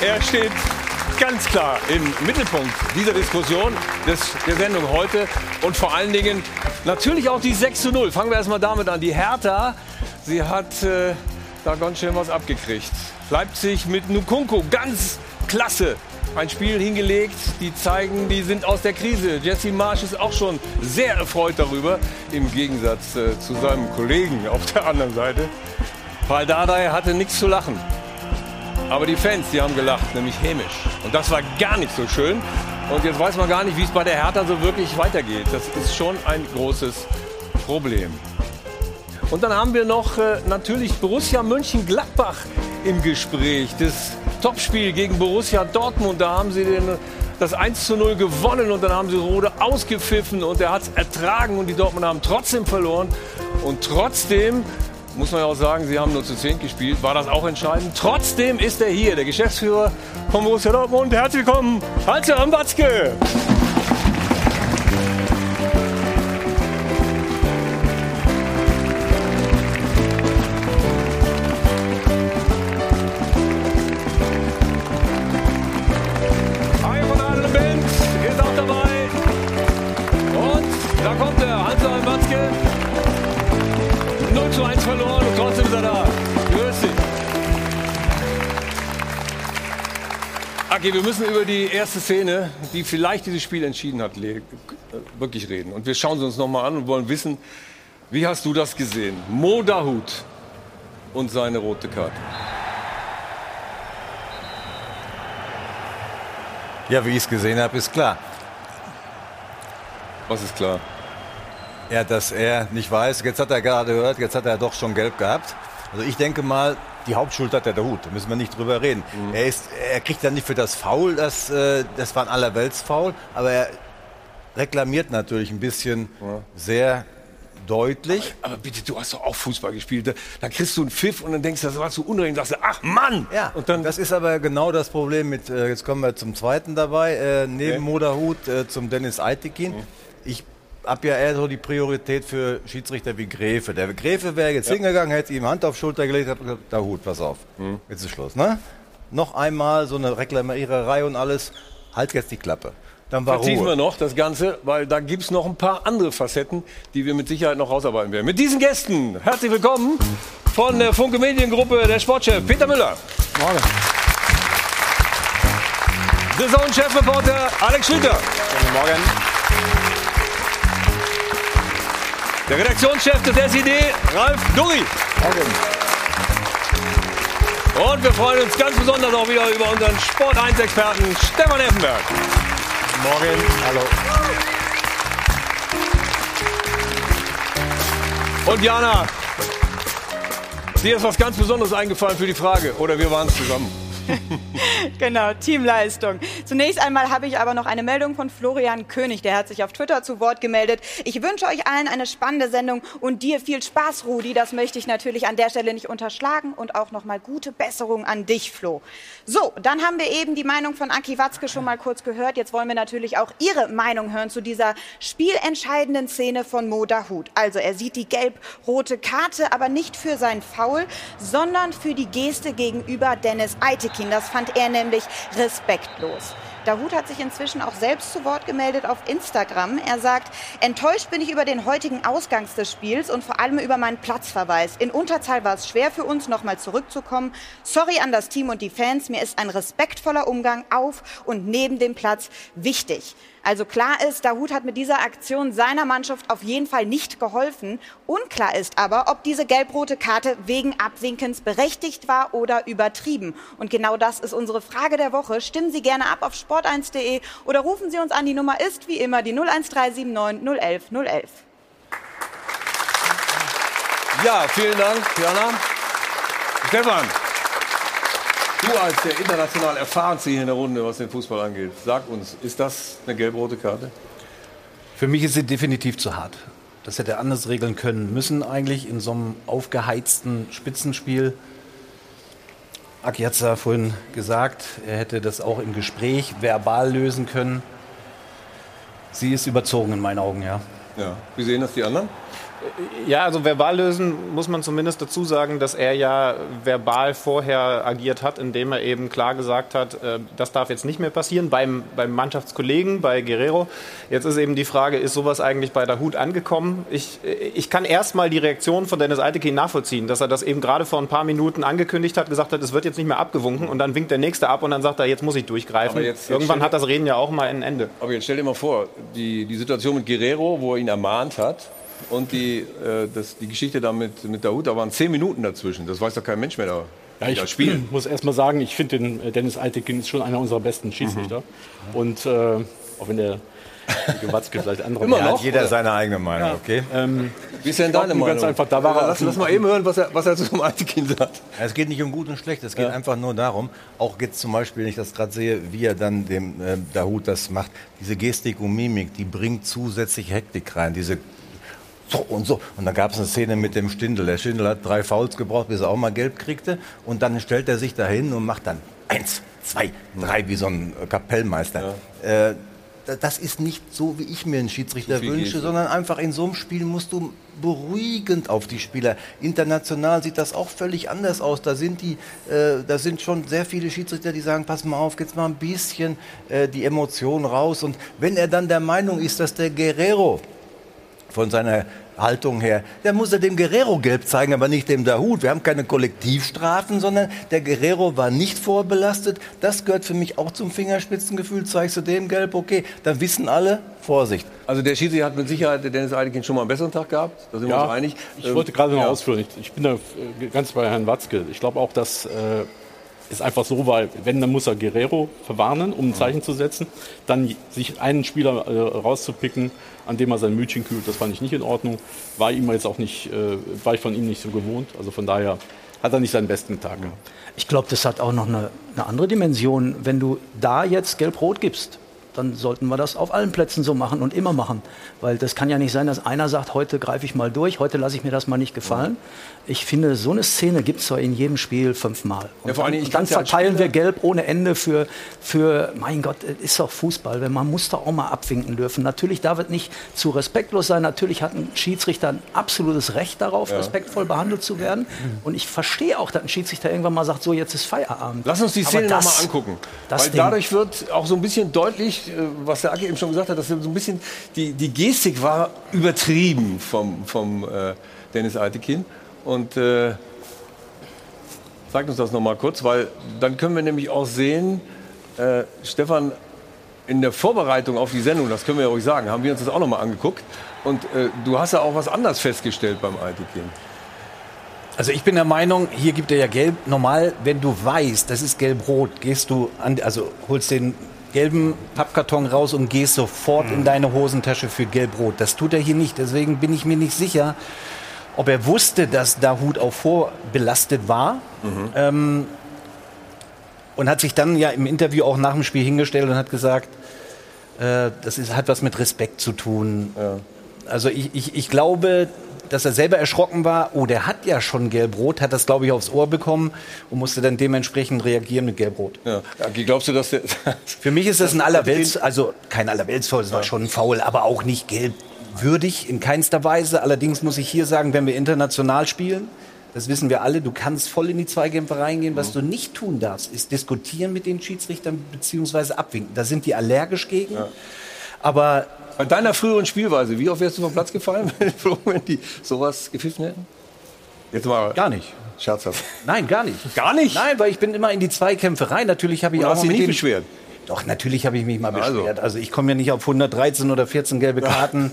Er steht ganz klar im Mittelpunkt dieser Diskussion des, der Sendung heute und vor allen Dingen natürlich auch die 6 zu 0. Fangen wir erstmal damit an. Die Hertha, sie hat äh, da ganz schön was abgekriegt. Leipzig mit Nukunku, ganz klasse. Ein Spiel hingelegt, die zeigen, die sind aus der Krise. Jesse Marsch ist auch schon sehr erfreut darüber, im Gegensatz äh, zu seinem Kollegen auf der anderen Seite. Paul Dardai hatte nichts zu lachen. Aber die Fans, die haben gelacht, nämlich hämisch. Und das war gar nicht so schön. Und jetzt weiß man gar nicht, wie es bei der Hertha so wirklich weitergeht. Das ist schon ein großes Problem. Und dann haben wir noch äh, natürlich Borussia Mönchengladbach im Gespräch. Das Topspiel gegen Borussia Dortmund, da haben sie den, das 1 zu 0 gewonnen und dann haben sie Rode ausgepfiffen und er hat es ertragen und die Dortmund haben trotzdem verloren. Und trotzdem muss man ja auch sagen, sie haben nur zu 10 gespielt, war das auch entscheidend. Trotzdem ist er hier, der Geschäftsführer von Borussia Dortmund. Herzlich willkommen, Hans-Joachim Watzke. Aki, wir müssen über die erste Szene, die vielleicht dieses Spiel entschieden hat, wirklich reden. Und wir schauen sie uns nochmal an und wollen wissen, wie hast du das gesehen? Mo Dahut und seine rote Karte. Ja, wie ich es gesehen habe, ist klar. Was ist klar? Ja, dass er nicht weiß, jetzt hat er gerade gehört, jetzt hat er doch schon gelb gehabt. Also ich denke mal, die Hauptschuld hat er der Hut, da müssen wir nicht drüber reden. Er, ist, er kriegt ja nicht für das Foul, das, äh, das war ein Allerweltsfoul, aber er reklamiert natürlich ein bisschen sehr deutlich. Aber bitte, du hast doch auch Fußball gespielt. Da, da kriegst du einen Pfiff und dann denkst du, das war zu unrecht. Sagst du, ach Mann! Ja, Und dann, das ist aber genau das Problem mit, äh, jetzt kommen wir zum zweiten dabei, äh, neben Okay. Moderhut äh, zum Dennis Eitekin. Ich habe ja eher so die Priorität für Schiedsrichter wie Gräfe. Der Gräfe wäre jetzt hingegangen, hätte ihm Hand auf Schulter gelegt, hat gesagt, da Hut, pass auf, jetzt ist Schluss. Ne? Noch einmal so eine Reklamiererei und alles, halt jetzt die Klappe. Dann war vertiefen wir Ruhe. noch das Ganze, weil da gibt es noch ein paar andere Facetten, die wir mit Sicherheit noch rausarbeiten werden. Mit diesen Gästen, herzlich willkommen von der Funke Mediengruppe, der Sportchef Peter Müller. Morgen. The Zone-Chefreporter Alex Schlüter. Guten Morgen. Der Redaktionschef des SID, Ralf Durri. Morgen. Und wir freuen uns ganz besonders auch wieder über unseren Sport 1-Experten Stefan Effenberg. Morgen. Hallo. Und Jana, dir ist was ganz Besonderes eingefallen für die Frage. Oder wir waren es zusammen. Genau, Teamleistung. Zunächst einmal habe ich aber noch eine Meldung von Florian König. Der hat sich auf Twitter zu Wort gemeldet. Ich wünsche euch allen eine spannende Sendung und dir viel Spaß, Rudi. Das möchte ich natürlich an der Stelle nicht unterschlagen und auch nochmal gute Besserung an dich, Flo. So, dann haben wir eben die Meinung von Aki Watzke schon mal kurz gehört. Jetzt wollen wir natürlich auch Ihre Meinung hören zu dieser spielentscheidenden Szene von Mo Dahut. Also er sieht die gelb-rote Karte, aber nicht für sein Foul, sondern für die Geste gegenüber Dennis Eitekin. Das fand er nämlich respektlos. Dahut hat sich inzwischen auch selbst zu Wort gemeldet auf Instagram. Er sagt, enttäuscht bin ich über den heutigen Ausgang des Spiels und vor allem über meinen Platzverweis. In Unterzahl war es schwer für uns, nochmal zurückzukommen. Sorry an das Team und die Fans. Mir ist ein respektvoller Umgang auf und neben dem Platz wichtig. Also klar ist, Dahut hat mit dieser Aktion seiner Mannschaft auf jeden Fall nicht geholfen. Unklar ist aber, ob diese gelb-rote Karte wegen Abwinkens berechtigt war oder übertrieben. Und genau das ist unsere Frage der Woche. Stimmen Sie gerne ab auf sport1.de oder rufen Sie uns an. Die Nummer ist wie immer die 01379 011 011. Ja, vielen Dank, Jana. Stefan, du als der international erfahrenste hier in der Runde, was den Fußball angeht, sag uns, ist das eine gelb-rote Karte? Für mich ist sie definitiv zu hart. Das hätte er anders regeln können müssen eigentlich in so einem aufgeheizten Spitzenspiel. Aki hat es ja vorhin gesagt, er hätte das auch im Gespräch verbal lösen können. Sie ist überzogen in meinen Augen, ja. Ja. Wie sehen das die anderen? Ja, also verbal lösen muss man zumindest dazu sagen, dass er ja verbal vorher agiert hat, indem er eben klar gesagt hat, äh, das darf jetzt nicht mehr passieren beim, beim Mannschaftskollegen, bei Guerrero. Jetzt ist eben die Frage, ist sowas eigentlich bei der Hut angekommen? Ich, ich kann erstmal die Reaktion von Dennis Eitekin nachvollziehen, dass er das eben gerade vor ein paar Minuten angekündigt hat, gesagt hat, es wird jetzt nicht mehr abgewunken und dann winkt der Nächste ab und dann sagt er, jetzt muss ich durchgreifen. Jetzt, jetzt Irgendwann hat das Reden ja auch mal ein Ende. Aber jetzt stell dir mal vor, die, die Situation mit Guerrero, wo er ihn ermahnt hat, und die, äh, das, die Geschichte da mit, mit Daoud, da waren zehn Minuten dazwischen. Das weiß doch kein Mensch mehr da. Ja, ich spielen. muss erst mal sagen, ich finde den äh, Dennis Eitekin ist schon einer unserer besten Schiedsrichter. Mhm. Und äh, auch wenn der Gewatzke vielleicht andere Immer noch? Hat jeder oder? seine eigene Meinung, ja. okay? Ähm, Wie ist denn deine Meinung? Ganz einfach, da war er lass, lass mal eben hören, was er, was er zum Eitekin sagt. Es geht nicht um gut und schlecht, es geht ja. einfach nur darum, auch jetzt zum Beispiel, wenn ich das gerade sehe, wie er dann dem äh, Dahut das macht, diese Gestik und Mimik, die bringt zusätzlich Hektik rein, diese so und so. Und dann gab es eine Szene mit dem Stindel. Der Stindel hat drei Fouls gebraucht, bis er auch mal gelb kriegte. Und dann stellt er sich dahin und macht dann eins, zwei, drei, wie so ein Kapellmeister. Ja. Äh, das ist nicht so, wie ich mir einen Schiedsrichter wünsche, sondern einfach in so einem Spiel musst du beruhigend auf die Spieler. International sieht das auch völlig anders aus. Da sind die, äh, da sind schon sehr viele Schiedsrichter, die sagen, pass mal auf, jetzt mal ein bisschen äh, die Emotionen raus. Und wenn er dann der Meinung ist, dass der Guerrero von seiner Haltung her, dann muss er dem Guerrero gelb zeigen, aber nicht dem Dahut. Wir haben keine Kollektivstrafen, sondern der Guerrero war nicht vorbelastet. Das gehört für mich auch zum Fingerspitzengefühl. Zeigst du dem gelb, okay, dann wissen alle, Vorsicht. Also der Schiri hat mit Sicherheit der Dennis Eidekin schon mal einen besseren Tag gehabt. Da sind ja, wir uns einig. Ich wollte gerade noch ja. ausführen. Ich, ich, bin da äh, ganz bei Herrn Watzke. Ich glaube auch, dass äh, ist einfach so, weil wenn, dann muss er Guerrero verwarnen, um ein Zeichen zu setzen. Dann sich einen Spieler äh, rauszupicken, an dem er sein Mütchen kühlt, das fand ich nicht in Ordnung. War ihm jetzt auch nicht, äh, war ich von ihm nicht so gewohnt. Also von daher hat er nicht seinen besten Tag gehabt. Ich glaube, das hat auch noch eine, eine andere Dimension. Wenn du da jetzt Gelb-Rot gibst, dann sollten wir das auf allen Plätzen so machen und immer machen. Weil das kann ja nicht sein, dass einer sagt, heute greife ich mal durch, heute lasse ich mir das mal nicht gefallen. Ich finde, so eine Szene gibt es zwar in jedem Spiel fünfmal. Und ja, vor allem, dann, dann verteilen wir Gelb ohne Ende für, für, mein Gott, ist doch Fußball. Man muss da auch mal abwinken dürfen. Natürlich darf es nicht zu respektlos sein. Natürlich hat ein Schiedsrichter ein absolutes Recht darauf, ja. respektvoll behandelt zu werden. Und ich verstehe auch, dass ein Schiedsrichter irgendwann mal sagt, so jetzt ist Feierabend. Lass uns die Szene nochmal angucken. Weil dadurch wird auch so ein bisschen deutlich, äh, was der Aki eben schon gesagt hat, dass so ein bisschen die, die Gestik war übertrieben vom, vom äh, Dennis Altekin. Und äh, sagt uns das noch mal kurz, weil dann können wir nämlich auch sehen, äh, Stefan, in der Vorbereitung auf die Sendung, das können wir ja ruhig sagen, haben wir uns das auch noch mal angeguckt. Und äh, du hast ja auch was anderes festgestellt beim Altekin. Also ich bin der Meinung, hier gibt er ja gelb. Normal, wenn du weißt, das ist gelb-rot, gehst du an, also holst den gelben Pappkarton raus und gehst sofort mhm. in deine Hosentasche für gelb-rot. Das tut er hier nicht. Deswegen bin ich mir nicht sicher, ob er wusste, dass Dahut auch vorbelastet war. Mhm. Ähm, und hat sich dann ja im Interview auch nach dem Spiel hingestellt und hat gesagt, äh, das ist, hat was mit Respekt zu tun. Ja. Also ich, ich, ich glaube, dass er selber erschrocken war, oh, der hat ja schon Gelb-Rot, hat das, glaube ich, aufs Ohr bekommen und musste dann dementsprechend reagieren mit Gelb-Rot. Ja. glaubst du, dass der Für mich ist das ein Allerwelts, also kein Allerweltsfoul, es war schon ein Foul, aber auch nicht gelbwürdig in keinster Weise. Allerdings muss ich hier sagen, wenn wir international spielen, das wissen wir alle, du kannst voll in die Zweikämpfe reingehen. Was du nicht tun darfst, ist diskutieren mit den Schiedsrichtern bzw. abwinken. Da sind die allergisch gegen. Ja. Aber bei deiner früheren Spielweise, wie oft wärst du vom Platz gefallen, wenn die sowas gepfiffen hätten? Jetzt mal gar nicht. Scherzhaft. Nein, gar nicht. Gar nicht? Nein, weil ich bin immer in die Zweikämpfe rein. Natürlich habe ich Oder auch hast mit nie beschwert. Doch, natürlich habe ich mich mal also. beschwert. Also ich komme ja nicht auf 113 oder 14 gelbe Karten,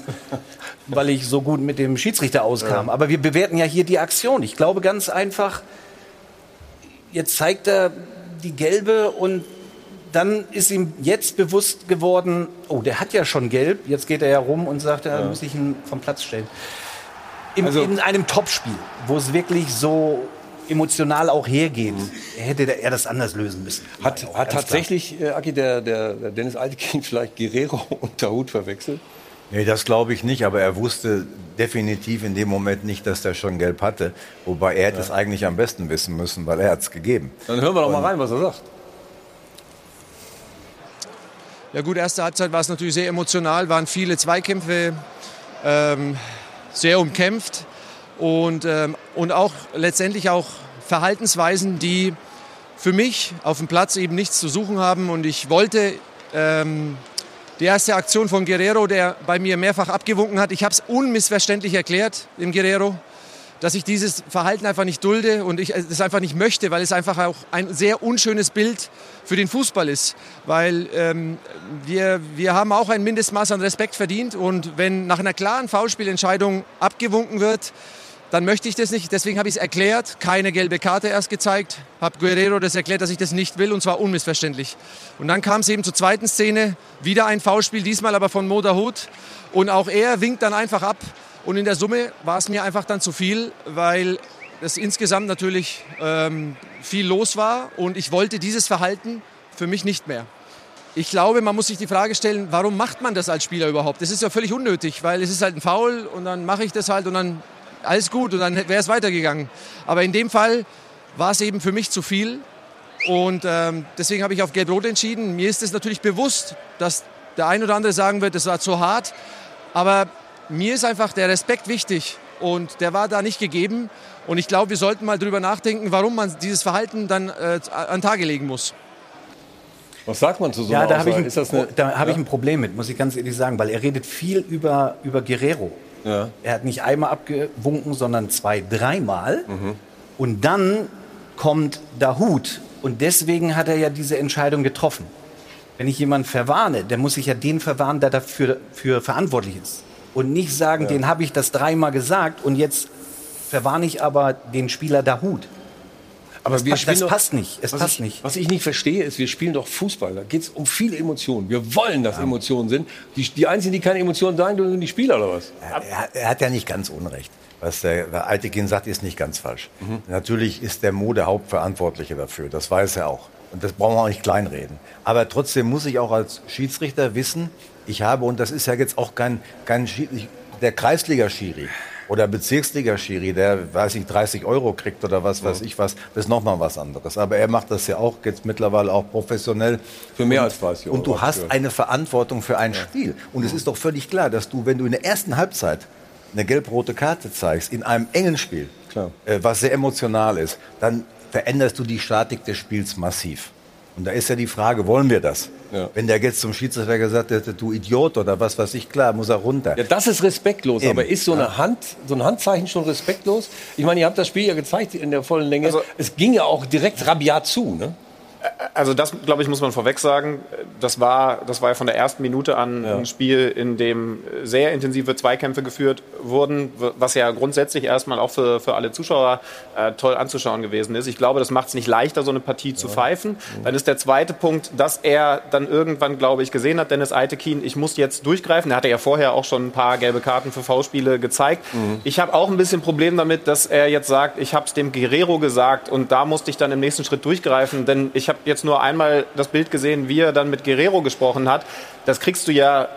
weil ich so gut mit dem Schiedsrichter auskam. Ja. Aber wir bewerten ja hier die Aktion. Ich glaube ganz einfach, jetzt zeigt er die gelbe und dann ist ihm jetzt bewusst geworden, oh, der hat ja schon gelb, jetzt geht er ja rum und sagt, er ja. muss ich ihn vom Platz stellen. Im, also, in einem Topspiel, wo es wirklich so emotional auch hergeht, mhm. hätte er das anders lösen müssen. Hat, hat tatsächlich, äh, Aki, der, der, der Dennis Altekind vielleicht Guerrero und Tahut verwechselt? Nee, das glaube ich nicht, aber er wusste definitiv in dem Moment nicht, dass der schon gelb hatte. Wobei er hätte ja. es eigentlich am besten wissen müssen, weil er hat es gegeben. Dann hören wir doch mal rein, was er sagt. Ja gut, erste Halbzeit war es natürlich sehr emotional, waren viele Zweikämpfe. Ähm, sehr umkämpft und, ähm, und auch letztendlich auch Verhaltensweisen, die für mich auf dem Platz eben nichts zu suchen haben. Und ich wollte ähm, die erste Aktion von Guerrero, der bei mir mehrfach abgewunken hat, ich habe es unmissverständlich erklärt dem Guerrero, dass ich dieses Verhalten einfach nicht dulde und ich es einfach nicht möchte, weil es einfach auch ein sehr unschönes Bild für den Fußball ist. Weil ähm, wir, wir haben auch ein Mindestmaß an Respekt verdient und wenn nach einer klaren Foulspielentscheidung abgewunken wird, dann möchte ich das nicht. Deswegen habe ich es erklärt, keine gelbe Karte erst gezeigt, habe Guerrero das erklärt, dass ich das nicht will und zwar unmissverständlich. Und dann kam es eben zur zweiten Szene, wieder ein Foulspiel, diesmal aber von Moda Hut und auch er winkt dann einfach ab und in der Summe war es mir einfach dann zu viel, weil es insgesamt natürlich ähm, viel los war und ich wollte dieses Verhalten für mich nicht mehr. Ich glaube, man muss sich die Frage stellen, warum macht man das als Spieler überhaupt? Das ist ja völlig unnötig, weil es ist halt ein Foul und dann mache ich das halt und dann alles gut und dann wäre es weitergegangen. Aber in dem Fall war es eben für mich zu viel und ähm, deswegen habe ich auf Gelb-Rot entschieden. Mir ist es natürlich bewusst, dass der ein oder andere sagen wird, das war zu hart, aber mir ist einfach der Respekt wichtig und der war da nicht gegeben. Und ich glaube, wir sollten mal drüber nachdenken, warum man dieses Verhalten dann äh, an Tage legen muss. Was sagt man zu so Ja, einer da habe ich, ein- Ist das eine, da hab ich ja? ein Problem mit, muss ich ganz ehrlich sagen, weil er redet viel über, über Guerrero. Ja. Er hat nicht einmal abgewunken, sondern zwei, dreimal. Mhm. Und dann kommt Dahut. Und deswegen hat er ja diese Entscheidung getroffen. Wenn ich jemanden verwarne, dann muss ich ja den verwarnen, der dafür für verantwortlich ist. Und nicht sagen, den habe ich das dreimal gesagt und jetzt verwarne ich aber den Spieler Dahut. Aber Das, wir passt, das doch- passt nicht. Es passt ich, nicht. Was ich nicht verstehe, ist, wir spielen doch Fußball. Da geht es um viele Emotionen. Wir wollen, dass Emotionen sind. Die, die Einzigen, die keine Emotionen sagen, sind die Spieler oder was? Er, er, hat ja nicht ganz Unrecht. Was der, der Altekin sagt, ist nicht ganz falsch. Natürlich ist der Mo der Hauptverantwortliche dafür. Das weiß er auch. Und das brauchen wir auch nicht kleinreden. Aber trotzdem muss ich auch als Schiedsrichter wissen, ich habe, und das ist ja jetzt auch kein, kein der Kreisliga-Schiri oder Bezirksliga-Schiri, der, weiß ich, 30 Euro kriegt oder was weiß ich was, das ist nochmal was anderes. Aber er macht das ja auch jetzt mittlerweile auch professionell. Für mehr als 30 Euro. Und du hast Für- eine Verantwortung für ein Spiel. Und es ist doch völlig klar, dass du, wenn du in der ersten Halbzeit eine gelb-rote Karte zeigst, in einem engen Spiel, äh, was sehr emotional ist, dann veränderst du die Statik des Spiels massiv. Und da ist ja die Frage, wollen wir das? Ja. Wenn der jetzt zum Schiedsrichter gesagt hätte, du Idiot oder was weiß ich, klar, muss er runter. Ja, das ist respektlos. Eben. Aber ist so eine Hand, so ein Handzeichen schon respektlos? Ich meine, ihr habt das Spiel ja gezeigt in der vollen Länge. Also- es ging ja auch direkt rabiat zu, ne? Also das, glaube ich, muss man vorweg sagen. Das war, das war ja von der ersten Minute an ein Spiel, in dem sehr intensive Zweikämpfe geführt wurden, was ja grundsätzlich erstmal auch für, für alle Zuschauer äh, toll anzuschauen gewesen ist. Ich glaube, das macht es nicht leichter, so eine Partie zu pfeifen. Dann ist der zweite Punkt, dass er dann irgendwann, glaube ich, gesehen hat, Dennis Eitekin, ich muss jetzt durchgreifen. Er hatte ja vorher auch schon ein paar gelbe Karten für V-Spiele gezeigt. Ich habe auch ein bisschen Problem damit, dass er jetzt sagt, ich habe es dem Guerrero gesagt und da musste ich dann im nächsten Schritt durchgreifen, denn ich habe jetzt nur einmal das Bild gesehen, wie er dann mit Guerrero gesprochen hat. Das kriegst du ja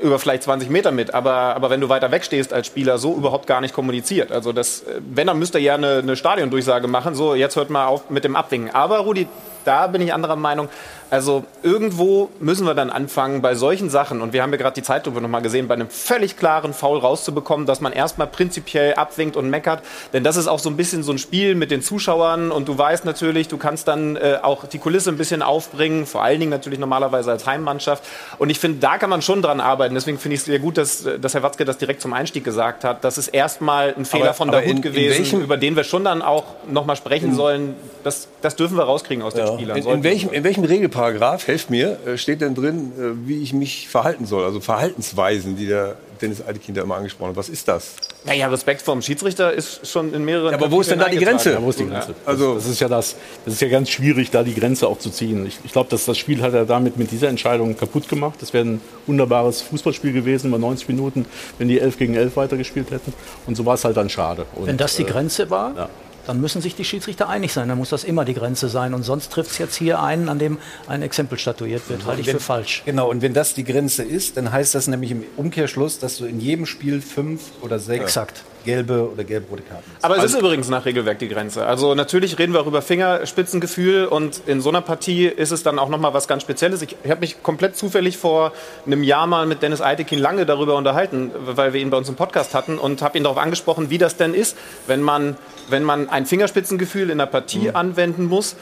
über vielleicht 20 Meter mit, aber, aber wenn du weiter wegstehst als Spieler, so überhaupt gar nicht kommuniziert. Also das, äh, wenn, dann müsste er ja eine, eine Stadiondurchsage machen, so jetzt hört mal auf mit dem Abwinken. Aber Rudi, da bin ich anderer Meinung. Also irgendwo müssen wir dann anfangen bei solchen Sachen, und wir haben ja gerade die Zeitlupe nochmal gesehen, bei einem völlig klaren Foul rauszubekommen, dass man erstmal prinzipiell abwinkt und meckert. Denn das ist auch so ein bisschen so ein Spiel mit den Zuschauern und du weißt natürlich, du kannst dann äh, auch die Kulisse ein bisschen aufbringen, vor allen Dingen natürlich normalerweise als Heimmannschaft. Und ich finde, da kann man schon dran arbeiten. Deswegen finde ich es sehr gut, dass, dass Herr Watzke das direkt zum Einstieg gesagt hat. Das ist erstmal ein Fehler Aber- von Dahut gewesen, welchem- über den wir schon dann auch nochmal sprechen sollen. Das, das dürfen wir rauskriegen aus den Spielern. In, in, welchem, in welchem Regelparagraph, helft mir, äh, steht denn drin, äh, wie ich mich verhalten soll? Also Verhaltensweisen, die der Dennis Altekind da immer angesprochen hat. Was ist das? Naja, Respekt vor dem Schiedsrichter ist schon in mehreren. Ja, aber wo ist denn da die Grenze? Ja, wo ist die Grenze? Also- das, das ist ja das, das ist ja ganz schwierig, da die Grenze auch zu ziehen. Ich, ich glaube, dass das Spiel hat er damit mit dieser Entscheidung kaputt gemacht. Das wäre ein wunderbares Fußballspiel gewesen über 90 Minuten, wenn die 11 gegen 11 weitergespielt hätten. Und so war es halt dann schade. Und, Wenn das die äh, Grenze war, ja. Dann müssen sich die Schiedsrichter einig sein. Dann muss das immer die Grenze sein. Und sonst trifft es jetzt hier einen, an dem ein Exempel statuiert wird. Halte ich Wenn- für falsch. Genau, und wenn das die Grenze ist, dann heißt das nämlich im Umkehrschluss, dass du in jedem Spiel fünf oder sechs Exakt. Gelbe oder gelb-rote Karten. Aber es ist übrigens nach Regelwerk die Grenze. Also natürlich reden wir auch über Fingerspitzengefühl und in so einer Partie ist es dann auch nochmal was ganz Spezielles. Ich, ich habe mich komplett zufällig vor einem Jahr mal mit Dennis Eitekin lange darüber unterhalten, weil wir ihn bei uns im Podcast hatten und habe ihn darauf angesprochen, wie das denn ist, wenn man, wenn man ein Fingerspitzengefühl in einer Partie mhm. anwenden muss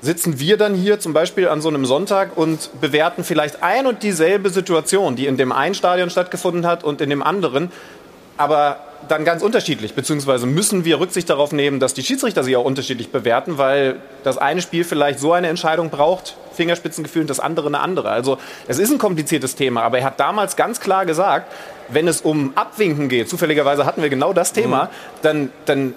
sitzen wir dann hier zum Beispiel an so einem Sonntag und bewerten vielleicht ein und dieselbe Situation, die in dem einen Stadion stattgefunden hat und in dem anderen, aber dann ganz unterschiedlich, beziehungsweise müssen wir Rücksicht darauf nehmen, dass die Schiedsrichter sie auch unterschiedlich bewerten, weil das eine Spiel vielleicht so eine Entscheidung braucht, Fingerspitzengefühl, und das andere eine andere. Also es ist ein kompliziertes Thema, aber er hat damals ganz klar gesagt, wenn es um Abwinken geht, zufälligerweise hatten wir genau das Thema, mhm. dann, dann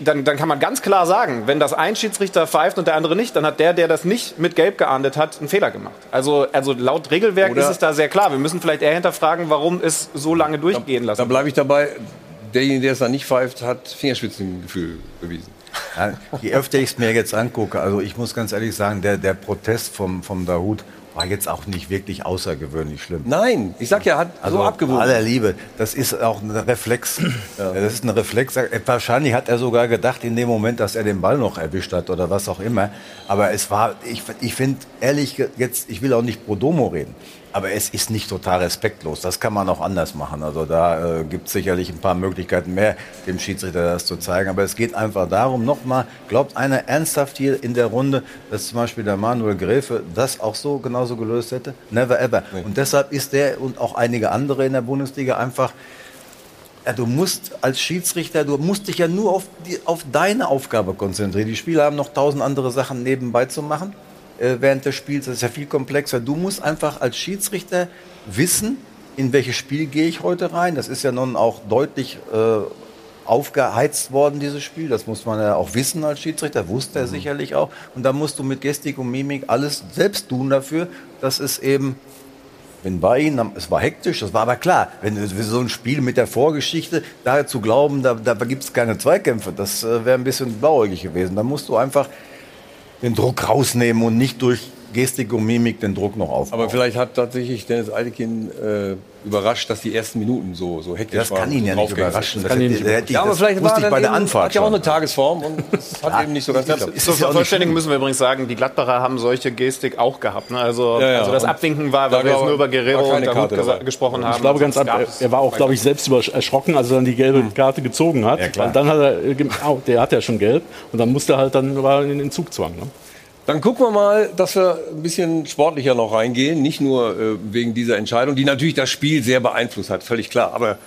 dann, dann, kann man ganz klar sagen, wenn das ein Schiedsrichter pfeift und der andere nicht, dann hat der, der das nicht mit Gelb geahndet hat, einen Fehler gemacht. Also, also laut Regelwerk Oder ist es da sehr klar. Wir müssen vielleicht eher hinterfragen, warum es so lange durchgehen lassen. Da, da bleibe ich dabei. Derjenige, der es dann nicht pfeift, hat Fingerspitzengefühl bewiesen. Ja, je öfter ich es mir jetzt angucke, also ich muss ganz ehrlich sagen, der, der Protest vom, vom Dahut, war jetzt auch nicht wirklich außergewöhnlich schlimm. Nein, ich sag ja, hat also so abgewogen. Aller Liebe, das ist auch ein Reflex. Ja. Das ist ein Reflex. Wahrscheinlich hat er sogar gedacht in dem Moment, dass er den Ball noch erwischt hat oder was auch immer. Aber es war, ich, ich finde ehrlich jetzt, ich will auch nicht pro domo reden. Aber es ist nicht total respektlos. Das kann man auch anders machen. Also da äh, gibt es sicherlich ein paar Möglichkeiten mehr, dem Schiedsrichter das zu zeigen. Aber es geht einfach darum, nochmal, glaubt einer ernsthaft hier in der Runde, dass zum Beispiel der Manuel Gräfe das auch so genauso gelöst hätte? Never ever. Nee. Und deshalb ist der und auch einige andere in der Bundesliga einfach ja, du musst als Schiedsrichter, du musst dich ja nur auf, die, auf deine Aufgabe konzentrieren. Die Spieler haben noch tausend andere Sachen nebenbei zu machen während des Spiels. Das ist ja viel komplexer. Du musst einfach als Schiedsrichter wissen, in welches Spiel gehe ich heute rein. Das ist ja nun auch deutlich äh, aufgeheizt worden, dieses Spiel. Das muss man ja auch wissen als Schiedsrichter, wusste er mhm. sicherlich auch. Und da musst du mit Gestik und Mimik alles selbst tun dafür, dass es eben wenn bei ihnen, es war hektisch, das war aber klar, wenn so ein Spiel mit der Vorgeschichte, da zu glauben, da, da gibt es keine Zweikämpfe, das äh, wäre ein bisschen blauäugig gewesen. Da musst du einfach den Druck rausnehmen und nicht durch Gestik und Mimik den Druck noch aufbauen. Aber vielleicht hat tatsächlich Dennis Altekin äh, überrascht, dass die ersten Minuten so, so hektisch das waren. Das kann ihn ja nicht überraschen. Das, das, hätte, hätte, ja, aber vielleicht war ich bei der Anfahrt hat ja auch eine Tagesform und das hat eben nicht so ganz geklappt. Zur Vervollständigung müssen wir übrigens sagen, die Gladbacher haben solche Gestik auch gehabt. Ne? Also, ja, ja. also das Abwinken war, weil da wir jetzt nur über Guerrero und Karte gesprochen haben. Ich glaube ganz ab, er war auch, glaube ich, selbst erschrocken, als er dann die gelbe hm. Karte gezogen hat. Ja, dann hat er, oh, der hat ja schon gelb und dann musste er halt dann war in den Zugzwang. Ne? Dann gucken wir mal, dass wir ein bisschen sportlicher noch reingehen. Nicht nur äh, wegen dieser Entscheidung, die natürlich das Spiel sehr beeinflusst hat, völlig klar. Aber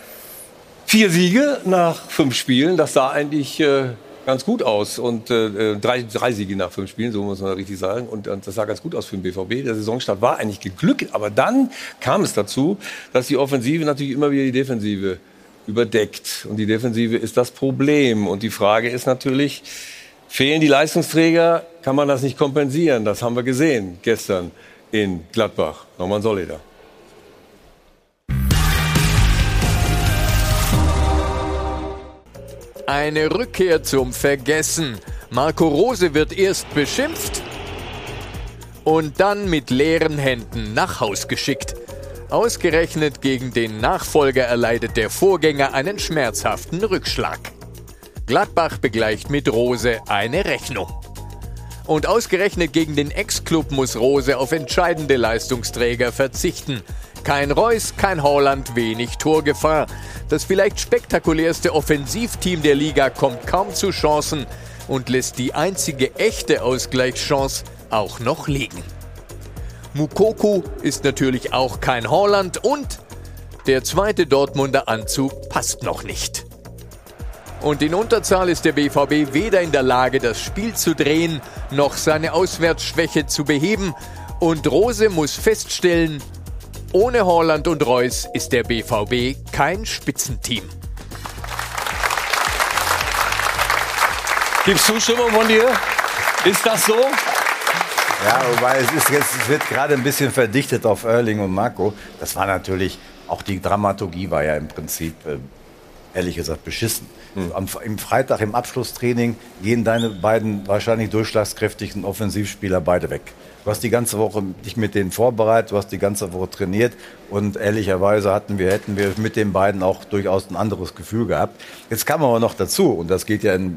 vier Siege nach fünf Spielen, das sah eigentlich äh, ganz gut aus. Und äh, äh drei, drei Siege nach fünf Spielen, so muss man richtig sagen. Und, und das sah ganz gut aus für den BVB. Der Saisonstart war eigentlich geglückt. Aber dann kam es dazu, dass die Offensive natürlich immer wieder die Defensive überdeckt. Und die Defensive ist das Problem. Und die Frage ist natürlich, Fehlen die Leistungsträger, kann man das nicht kompensieren. Das haben wir gesehen gestern in Gladbach. Norman Solida. Eine Rückkehr zum Vergessen. Marco Rose wird erst beschimpft und dann mit leeren Händen nach Haus geschickt. Ausgerechnet gegen den Nachfolger erleidet der Vorgänger einen schmerzhaften Rückschlag. Gladbach begleicht mit Rose eine Rechnung. Und ausgerechnet gegen den Ex-Club muss Rose auf entscheidende Leistungsträger verzichten. Kein Reus, kein Holland, wenig Torgefahr. Das vielleicht spektakulärste Offensivteam der Liga kommt kaum zu Chancen und lässt die einzige echte Ausgleichschance auch noch liegen. Mukoku ist natürlich auch kein Holland und der zweite Dortmunder Anzug passt noch nicht. Und in Unterzahl ist der BVB weder in der Lage, das Spiel zu drehen, noch seine Auswärtsschwäche zu beheben. Und Rose muss feststellen, ohne Holland und Reus ist der BVB kein Spitzenteam. Gibt es Zustimmung von dir? Ist das so? Ja, wobei es, ist jetzt, es wird gerade ein bisschen verdichtet auf Erling und Marco. Das war natürlich, auch die Dramaturgie war ja im Prinzip äh, ehrlich gesagt beschissen. Am, Im Freitag im Abschlusstraining gehen deine beiden wahrscheinlich durchschlagskräftigen Offensivspieler beide weg. Du hast die ganze Woche dich mit denen vorbereitet, du hast die ganze Woche trainiert und ehrlicherweise hatten wir, hätten wir mit den beiden auch durchaus ein anderes Gefühl gehabt. Jetzt kam aber noch dazu, und das geht ja in,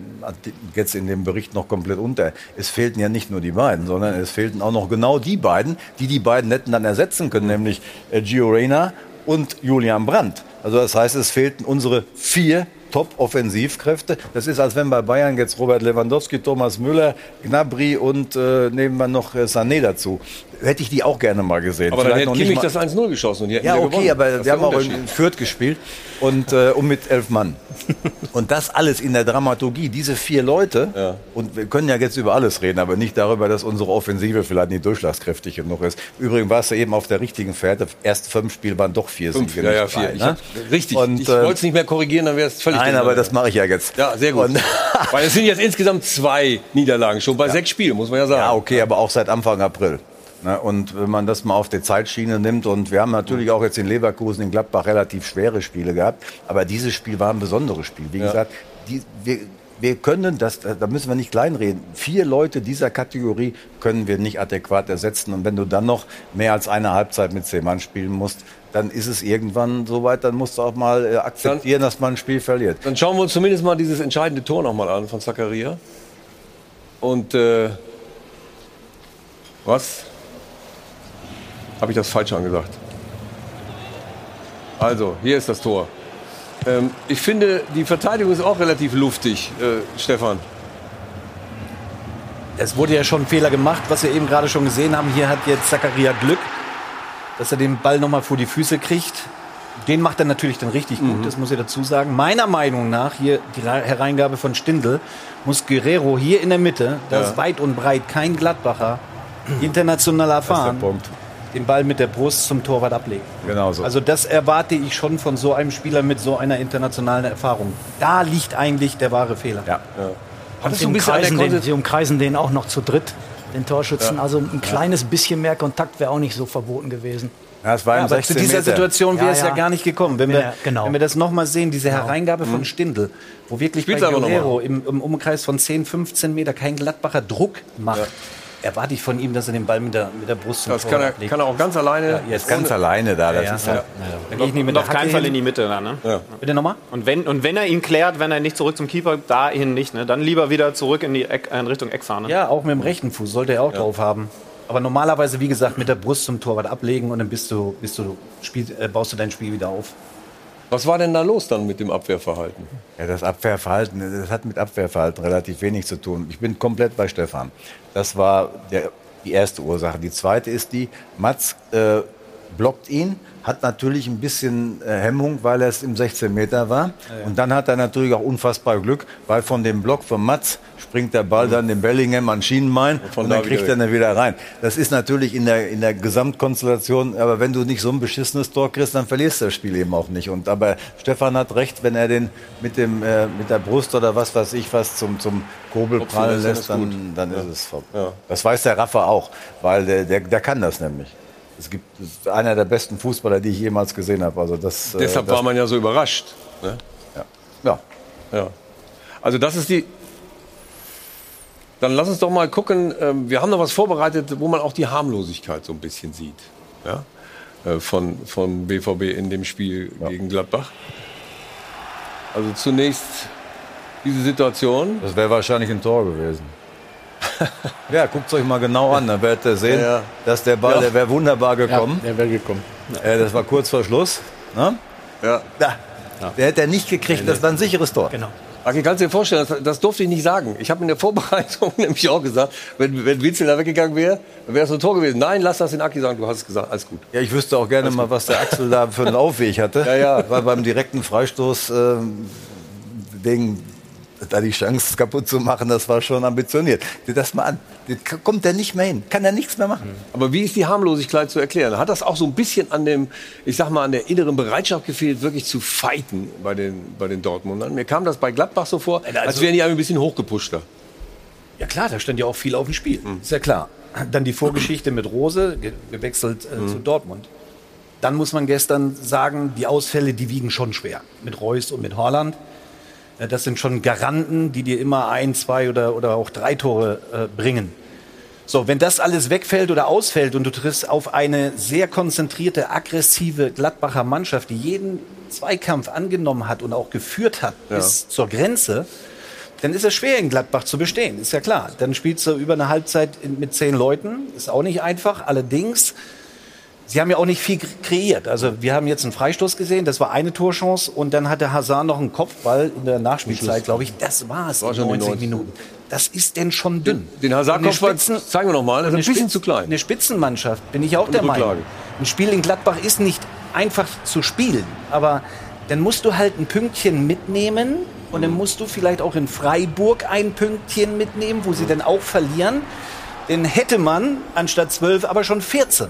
jetzt in dem Bericht noch komplett unter, es fehlten ja nicht nur die beiden, sondern es fehlten auch noch genau die beiden, die die beiden hätten dann ersetzen können, nämlich äh, Gio Reyna und Julian Brandt. Also das heißt, es fehlten unsere vier Top-Offensivkräfte. Das ist, als wenn bei Bayern jetzt Robert Lewandowski, Thomas Müller, Gnabry und äh, nehmen wir noch äh, Sané dazu. Hätte ich die auch gerne mal gesehen. Aber dann Vielleicht hätte noch nicht Kimmich das 1-0 geschossen und die ja, okay, gewonnen. aber Das wir haben auch in Fürth gespielt und äh, um mit elf Mann. Und das alles in der Dramaturgie, diese vier Leute. Ja. Und wir können ja jetzt über alles reden, aber nicht darüber, dass unsere Offensive vielleicht nicht durchschlagskräftig genug ist. Übrigens warst du eben auf der richtigen Fährte. Erst fünf Spiele waren doch vier Fünf, Siege. ja, ja, vier. Ich ne? richtig. Und, ich äh, wollte es nicht mehr korrigieren, dann wäre es völlig Nein, aber das mache ich ja jetzt. Ja, sehr gut. Und, Weil es sind jetzt insgesamt zwei Niederlagen schon bei sechs Spielen, muss man ja sagen. Ja, okay, aber auch seit Anfang April. Ne, und wenn man das mal auf die Zeitschiene nimmt, und wir haben natürlich auch jetzt in Leverkusen, in Gladbach relativ schwere Spiele gehabt, aber dieses Spiel war ein besonderes Spiel. Wie gesagt, die, wir, wir können das, da müssen wir nicht kleinreden. Vier Leute dieser Kategorie können wir nicht adäquat ersetzen. Und wenn du dann noch mehr als eine Halbzeit mit zehn Mann spielen musst, dann ist es irgendwann soweit, dann musst du auch mal äh, akzeptieren, dass man ein Spiel verliert. Dann schauen wir uns zumindest mal dieses entscheidende Tor nochmal an von Zakaria. Und äh, was? Habe ich das falsch angesagt? Also, hier ist das Tor. Ähm, ich finde, die Verteidigung ist auch relativ luftig, äh, Stefan. Es wurde ja schon ein Fehler gemacht, was wir eben gerade schon gesehen haben. Hier hat jetzt Zakaria Glück, dass er den Ball nochmal vor die Füße kriegt. Den macht er natürlich dann richtig gut, das muss ich dazu sagen. Meiner Meinung nach, hier die Re- Hereingabe von Stindl, muss Guerrero hier in der Mitte, da ist weit und breit kein Gladbacher, international erfahren, Punkt. den Ball mit der Brust zum Torwart ablegen. Genau so. Also das erwarte ich schon von so einem Spieler mit so einer internationalen Erfahrung. Da liegt eigentlich der wahre Fehler. ja. Hattest Sie du umkreisen, den, sie umkreisen den auch noch zu dritt, den Torschützen. Also ein kleines bisschen mehr Kontakt wäre auch nicht so verboten gewesen. Ja, es war Ja, aber 16 zu dieser Meter. Situation wäre Ja, es ja. ja. gar nicht gekommen. Wenn, wir, genau. wenn wir das nochmal sehen, diese Hereingabe von Stindl, wo wirklich Spiel's bei Guerrero im, im Umkreis von 10, 15 Meter kein Gladbacher Druck macht, erwarte ich von ihm, dass er den Ball mit der, mit der Brust zum Das Tor kann er, ablegt. kann er auch ganz alleine. Ja, jetzt Ganz alleine da. Das Ja, ist ja. ja. Dann gehe ich nicht mit Und auf keinen Fall in die Mitte da, ne? Bitte nochmal? Und wenn, und wenn er ihn klärt, wenn er nicht zurück zum Keeper, dahin nicht, ne? Dann lieber wieder zurück in die Eck, in Richtung Eckfahne. Ja, auch mit dem rechten Fuß sollte er auch drauf haben. Aber normalerweise, wie gesagt, mit der Brust zum Torwart ablegen und dann bist du, bist du, spiel, äh, baust du dein Spiel wieder auf. Was war denn da los dann mit dem Abwehrverhalten? Ja, das Abwehrverhalten, das hat mit Abwehrverhalten relativ wenig zu tun. Ich bin komplett bei Stefan. Das war der, die erste Ursache. Die zweite ist die, Mats äh, blockt ihn, hat natürlich ein bisschen äh, Hemmung, weil er es im 16 Meter war. Und dann hat er natürlich auch unfassbar Glück, weil von dem Block von Mats springt der Ball dann dem Bellingham an Schienenbein und da dann wieder kriegt er ihn wieder rein. Das ist natürlich in der, in der Gesamtkonstellation, aber wenn du nicht so ein beschissenes Tor kriegst, dann verlierst du das Spiel eben auch nicht. Und aber Stefan hat recht, wenn er den mit dem äh, mit der Brust oder was weiß ich was zum zum Kobel prallen lässt, dann ist dann, Ja. ist es vorbei. Ja. Das weiß der Raffa auch, weil der, der, der kann das nämlich. Es gibt ist einer der besten Fußballer, die ich jemals gesehen habe. Also das, äh, Deshalb das, war man ja so überrascht. Ne? ja. Ja. Also das ist die. Dann lass uns doch mal gucken. ähm, Wir haben noch was vorbereitet, wo man auch die Harmlosigkeit so ein bisschen sieht. Ja? Äh, Von, von BVB in dem Spiel gegen Gladbach. Also zunächst diese Situation. Das wäre wahrscheinlich ein Tor gewesen. ja, guckt euch mal genau an, dann werdet ihr sehen, Ja, ja. dass der Ball, Ja. der wäre wunderbar gekommen. Der wäre gekommen. Äh, das war kurz vor Schluss. Ne? Ja. Da. Der hätte er nicht gekriegt, das war ein sicheres Tor. Genau. Aki, kannst du dir vorstellen, das, das durfte ich nicht sagen. Ich habe in der Vorbereitung nämlich auch gesagt, wenn, wenn Witzel da weggegangen wäre, dann wäre es ein Tor gewesen. Nein, lass das den Aki sagen, du hast es gesagt, alles gut. Ja, ich wüsste auch gerne mal, was der Axel da für einen Laufweg hatte. Ja, ja. Weil beim direkten Freistoß ähm, wegen da die Chance kaputt zu machen, das war schon ambitioniert. Sieh das mal an. Das kommt er nicht mehr hin. Kann er nichts mehr machen. Aber wie ist die Harmlosigkeit zu erklären? Hat das auch so ein bisschen an dem, ich sag mal, an der inneren Bereitschaft gefehlt, wirklich zu fighten bei den, bei den Dortmundern? Mir kam das bei Gladbach so vor, als wären die ein bisschen hochgepushter. Ja klar, da stand ja auch viel auf dem Spiel. Ist ja klar. Dann die Vorgeschichte mit Rose, ge gewechselt äh, zu Dortmund. Dann muss man gestern sagen, die Ausfälle, die wiegen schon schwer. Mit Reus und mit Haaland. Ja, Das sind schon Garanten, die dir immer ein, zwei oder, oder auch drei Tore äh, bringen. So, wenn das alles wegfällt oder ausfällt und du triffst auf eine sehr konzentrierte, aggressive Gladbacher Mannschaft, die jeden Zweikampf angenommen hat und auch geführt hat bis zur Grenze, dann ist es schwer in Gladbach zu bestehen, ist ja klar. Dann spielst du über eine Halbzeit mit zehn Leuten, ist auch nicht einfach. Allerdings, sie haben ja auch nicht viel kreiert. Also wir haben jetzt einen Freistoß gesehen, das war eine Torchance und dann hatte Hazard noch einen Kopfball in der Nachspielzeit, glaube ich. Das war es War in schon die 90 90. Minuten. Das ist denn schon dünn. Den Hazard-Kopfball Spitzen- zeigen wir noch mal. Das ist ein bisschen Spitz- zu klein. Eine Spitzenmannschaft, bin ich auch der Rücklage. Meinung. Ein Spiel in Gladbach ist nicht einfach zu spielen, aber dann musst du halt ein Pünktchen mitnehmen und dann musst du vielleicht auch in Freiburg ein Pünktchen mitnehmen, wo sie dann auch verlieren. Dann hätte man anstatt 12 aber schon 14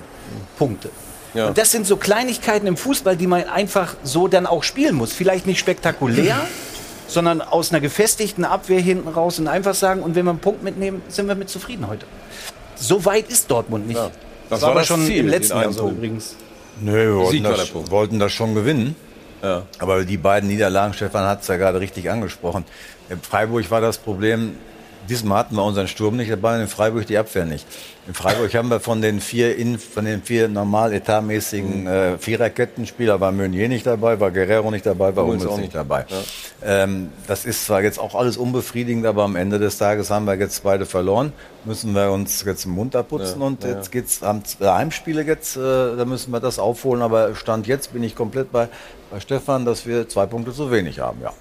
Punkte. Ja. Und das sind so Kleinigkeiten im Fußball, die man einfach so dann auch spielen muss. Vielleicht nicht spektakulär, sondern aus einer gefestigten Abwehr hinten raus und einfach sagen, und wenn wir einen Punkt mitnehmen, sind wir mit zufrieden heute. So weit ist Dortmund nicht. Das war war aber das schon Ziel, im letzten Jahr so Punkt. übrigens. Nö, wir wollten war das, Punkt. wollten das schon gewinnen. Ja. Aber die beiden Niederlagen, Stefan hat es ja gerade richtig angesprochen. In Freiburg war das Problem, diesmal hatten wir unseren Sturm nicht dabei, in Freiburg die Abwehr nicht. In Freiburg haben wir von den vier, in, von den vier normal etatmäßigen äh, Viererkettenspieler war Meunier nicht dabei, war Guerrero nicht dabei, war Hummels nicht dabei. Ähm, das ist zwar jetzt auch alles unbefriedigend, aber am Ende des Tages haben wir jetzt beide verloren. Müssen wir uns jetzt den Mund abputzen und jetzt geht's am äh, Heimspiele jetzt, äh, da müssen wir das aufholen. Aber Stand jetzt bin ich komplett bei, bei Stefan, dass wir zwei Punkte zu wenig haben, ja.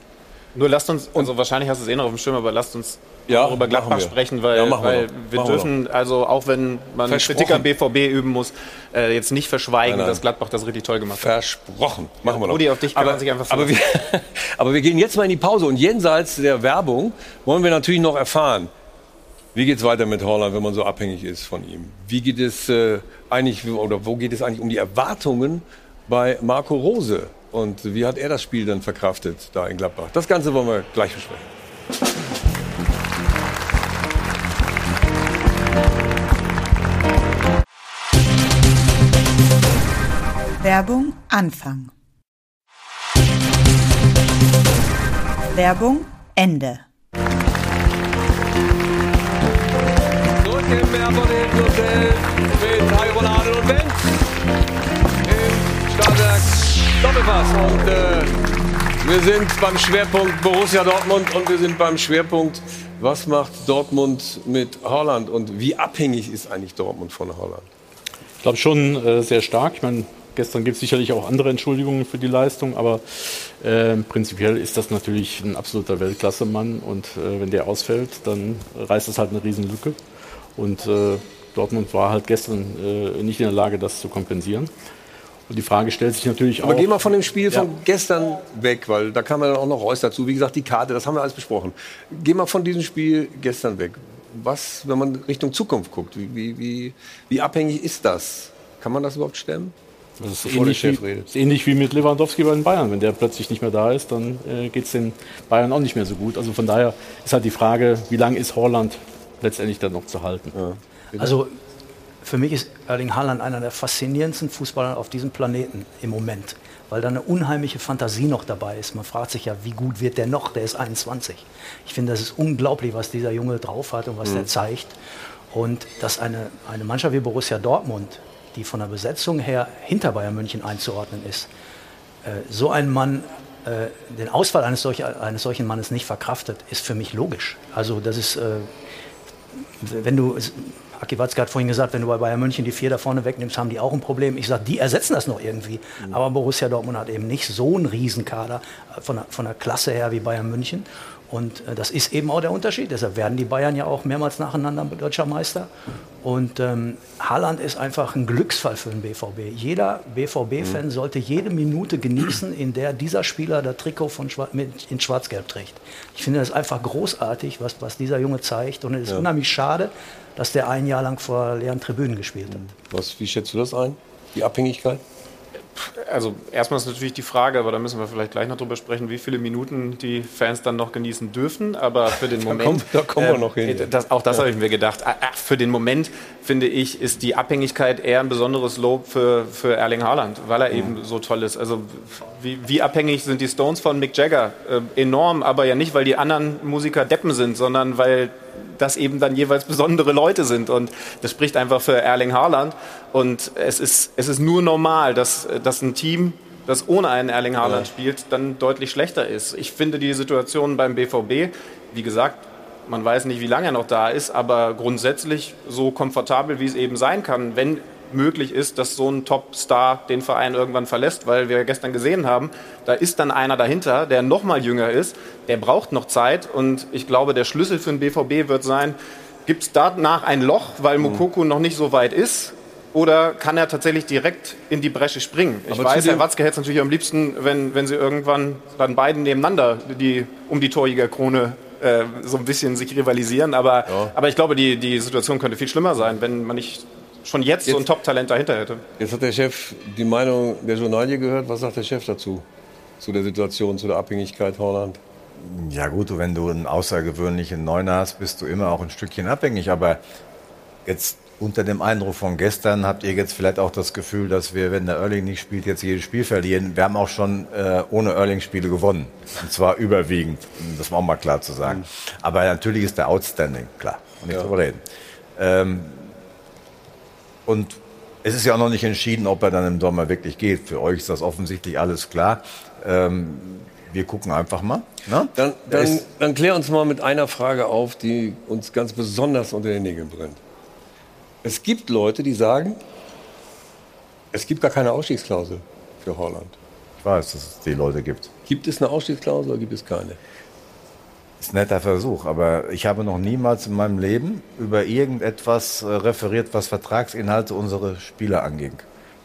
Nur lasst uns, also wahrscheinlich hast du es eh noch auf dem Schirm, aber lasst uns Ja, auch über Gladbach wir. sprechen, weil, Ja, wir weil wir Machen wir dürfen, also auch wenn man. Kritik am BVB üben muss, äh, jetzt nicht verschweigen, Nein, nein. dass Gladbach das richtig toll gemacht hat. Versprochen. Machen wir noch. Rudi, auf dich kann man sich einfach aber wir, aber wir gehen jetzt mal in die Pause. Und jenseits der Werbung wollen wir natürlich noch erfahren, wie geht es weiter mit Holland, wenn man so abhängig ist von ihm? Wie geht es äh, eigentlich, oder wo geht es eigentlich um die Erwartungen bei Marco Rose? Und wie hat er das Spiel dann verkraftet da in Gladbach? Das Ganze wollen wir gleich besprechen. Werbung Anfang. Werbung Ende. Zurück im Meerbonet Hotel mit Adel und Wendt im Stadtwerk Doppelpass. Und äh, wir sind beim Schwerpunkt Borussia Dortmund und wir sind beim Schwerpunkt, was macht Dortmund mit Holland und wie abhängig ist eigentlich Dortmund von Holland? Ich glaube schon äh, sehr stark. Ich meine, gestern gibt es sicherlich auch andere Entschuldigungen für die Leistung, aber äh, prinzipiell ist das natürlich ein absoluter Weltklasse-Mann und äh, wenn der ausfällt, dann reißt das halt eine Riesenlücke. Und äh, Dortmund war halt gestern äh, nicht in der Lage, das zu kompensieren. Und die Frage stellt sich natürlich Aber auch. geh mal von dem Spiel Ja. von gestern weg, weil da kam ja dann auch noch Reus dazu. Wie gesagt, die Karte, das haben wir alles besprochen. Geh mal von diesem Spiel gestern weg. Was, wenn man Richtung Zukunft guckt, wie, wie, wie, wie abhängig ist das? Kann man das überhaupt stemmen? Das ist bevor der ähnlich, Chef wie, redet. ist ähnlich wie mit Lewandowski bei den Bayern. Wenn der plötzlich nicht mehr da ist, dann äh, geht es den Bayern auch nicht mehr so gut. Also von daher ist halt die Frage, wie lange ist Holland letztendlich dann noch zu halten? Also für mich ist Erling Haaland einer der faszinierendsten Fußballer auf diesem Planeten im Moment, weil da eine unheimliche Fantasie noch dabei ist. Man fragt sich ja, wie gut wird der noch? Der ist 21. Ich finde, das ist unglaublich, was dieser Junge drauf hat und was der zeigt. Und dass eine, eine Mannschaft wie Borussia Dortmund, die von der Besetzung her hinter Bayern München einzuordnen ist, äh, so ein Mann äh, den Ausfall eines, solch, eines solchen Mannes nicht verkraftet, ist für mich logisch. Also das ist, äh, wenn du, Aki Watzke hat vorhin gesagt, wenn du bei Bayern München die vier da vorne wegnimmst, haben die auch ein Problem. Ich sage, die ersetzen das noch irgendwie. Aber Borussia Dortmund hat eben nicht so einen Riesenkader von der, von der Klasse her wie Bayern München. Und äh, das ist eben auch der Unterschied. Deshalb werden die Bayern ja auch mehrmals nacheinander deutscher Meister. Und ähm, Haaland ist einfach ein Glücksfall für den BVB. Jeder BVB-Fan sollte jede Minute genießen, in der dieser Spieler das Trikot von Schwa mit, in Schwarz-Gelb trägt. Ich finde das einfach großartig, was, was dieser Junge zeigt. Und es ist unheimlich schade, dass der ein Jahr lang vor leeren Tribünen gespielt hat. Was, wie schätzt du das ein? Die Abhängigkeit? Also erstmal ist natürlich die Frage, aber da müssen wir vielleicht gleich noch drüber sprechen, wie viele Minuten die Fans dann noch genießen dürfen. Aber für den Moment, kommen- da kommen wir ähm, noch hin. Das, auch das habe ich mir gedacht. Ah, ah, Für den Moment finde ich, ist die Abhängigkeit eher ein besonderes Lob für, für Erling Haaland, weil er eben so toll ist. Also wie, wie abhängig sind die Stones von Mick Jagger? Äh, enorm, aber ja nicht, weil die anderen Musiker Deppen sind, sondern weil das eben dann jeweils besondere Leute sind. Und das spricht einfach für Erling Haaland. Und es ist, es ist nur normal, dass, dass ein Team, das ohne einen Erling Haaland ja. spielt, dann deutlich schlechter ist. Ich finde die Situation beim BVB, wie gesagt, man weiß nicht, wie lange er noch da ist, aber grundsätzlich so komfortabel, wie es eben sein kann, wenn möglich ist, dass so ein Top-Star den Verein irgendwann verlässt, weil wir gestern gesehen haben, da ist dann einer dahinter, der noch mal jünger ist, der braucht noch Zeit und ich glaube, der Schlüssel für den BVB wird sein, gibt es danach ein Loch, weil Mokoko noch nicht so weit ist oder kann er tatsächlich direkt in die Bresche springen? Ich Aber weiß, Herr Watzke hätte es natürlich am liebsten, wenn, wenn sie irgendwann dann beiden nebeneinander die, um die Torjägerkrone äh, so ein bisschen sich rivalisieren. Aber, ja. aber ich glaube, die, die Situation könnte viel schlimmer sein, wenn man nicht schon jetzt, jetzt so ein Top-Talent dahinter hätte. Jetzt hat der Chef die Meinung der Journalie gehört. Was sagt der Chef dazu? Zu der Situation, zu der Abhängigkeit Holland? Ja gut, wenn du einen außergewöhnlichen Neuner hast, bist du immer auch ein Stückchen abhängig. Aber jetzt unter dem Eindruck von gestern habt ihr jetzt vielleicht auch das Gefühl, dass wir, wenn der Erling nicht spielt, jetzt jedes Spiel verlieren. Wir haben auch schon äh, ohne Erling Spiele gewonnen. Und zwar überwiegend. Das war auch mal klar zu sagen. Aber natürlich ist der outstanding, klar. Und nicht ja. drüber reden. Ähm, und es ist ja auch noch nicht entschieden, ob er dann im Sommer wirklich geht. Für euch ist das offensichtlich alles klar. Ähm, wir gucken einfach mal. Ne? Dann, dann, dann klär uns mal mit einer Frage auf, die uns ganz besonders unter den Nägeln brennt. Es gibt Leute, die sagen, es gibt gar keine Ausstiegsklausel für Holland. Ich weiß, dass es die Leute gibt. Gibt es eine Ausstiegsklausel oder gibt es keine? Ist ein netter Versuch, aber ich habe noch niemals in meinem Leben über irgendetwas äh, referiert, was Vertragsinhalte unserer Spieler anging.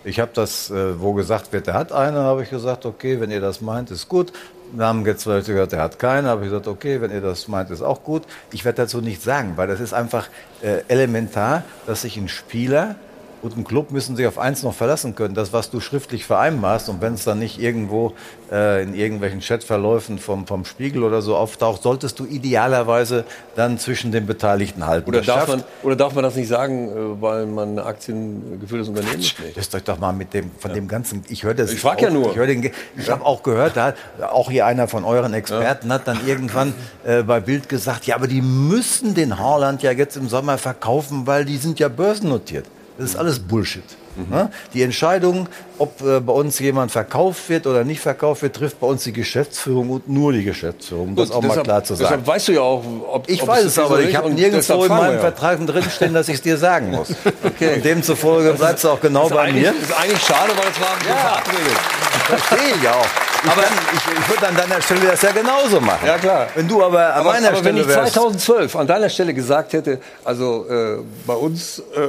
Ich habe das, äh, wo gesagt wird, er hat eine, habe ich gesagt, okay, wenn ihr das meint, ist gut. Wir haben jetzt Leute gehört, er hat keine, habe ich gesagt, okay, wenn ihr das meint, ist auch gut. Ich werde dazu nichts sagen, weil das ist einfach äh, elementar, dass sich ein Spieler und ein Club müssen sich auf eins noch verlassen können, das, was du schriftlich vereinbarst. Und wenn es dann nicht irgendwo äh, in irgendwelchen Chatverläufen vom, vom Spiegel oder so auftaucht, solltest du idealerweise dann zwischen den Beteiligten halten. Oder, darf man, oder darf man das nicht sagen, äh, weil man ein aktiengeführtes Unternehmen ist? Das euch doch mal mit dem, von ja. dem ganzen, ich höre das. Ich frage ja nur. Ich, den, ich ja. habe auch gehört, da auch hier einer von euren Experten ja. hat dann irgendwann äh, bei Bild gesagt, ja, aber die müssen den Haaland ja jetzt im Sommer verkaufen, weil die sind ja börsennotiert. Das ist alles Bullshit. Mhm. Die Entscheidung, ob äh, bei uns jemand verkauft wird oder nicht verkauft wird, trifft bei uns die Geschäftsführung und nur die Geschäftsführung, um das auch deshalb, mal klar zu sagen. Deshalb weißt du ja auch, ob Ich ob weiß es aber, ich habe nirgendwo in meinem ja. Vertrag drinstehen, dass ich es dir sagen muss. okay. Und demzufolge bleibst du auch genau bei mir. Das ist eigentlich schade, weil es war ja. verabredet. Verstehe ich auch. Aber ich, ich würde an deiner Stelle das ja genauso machen. Ja, klar. Wenn du aber an aber, meiner aber Stelle wenn ich 2012 an deiner Stelle gesagt hätte, also äh, bei uns äh,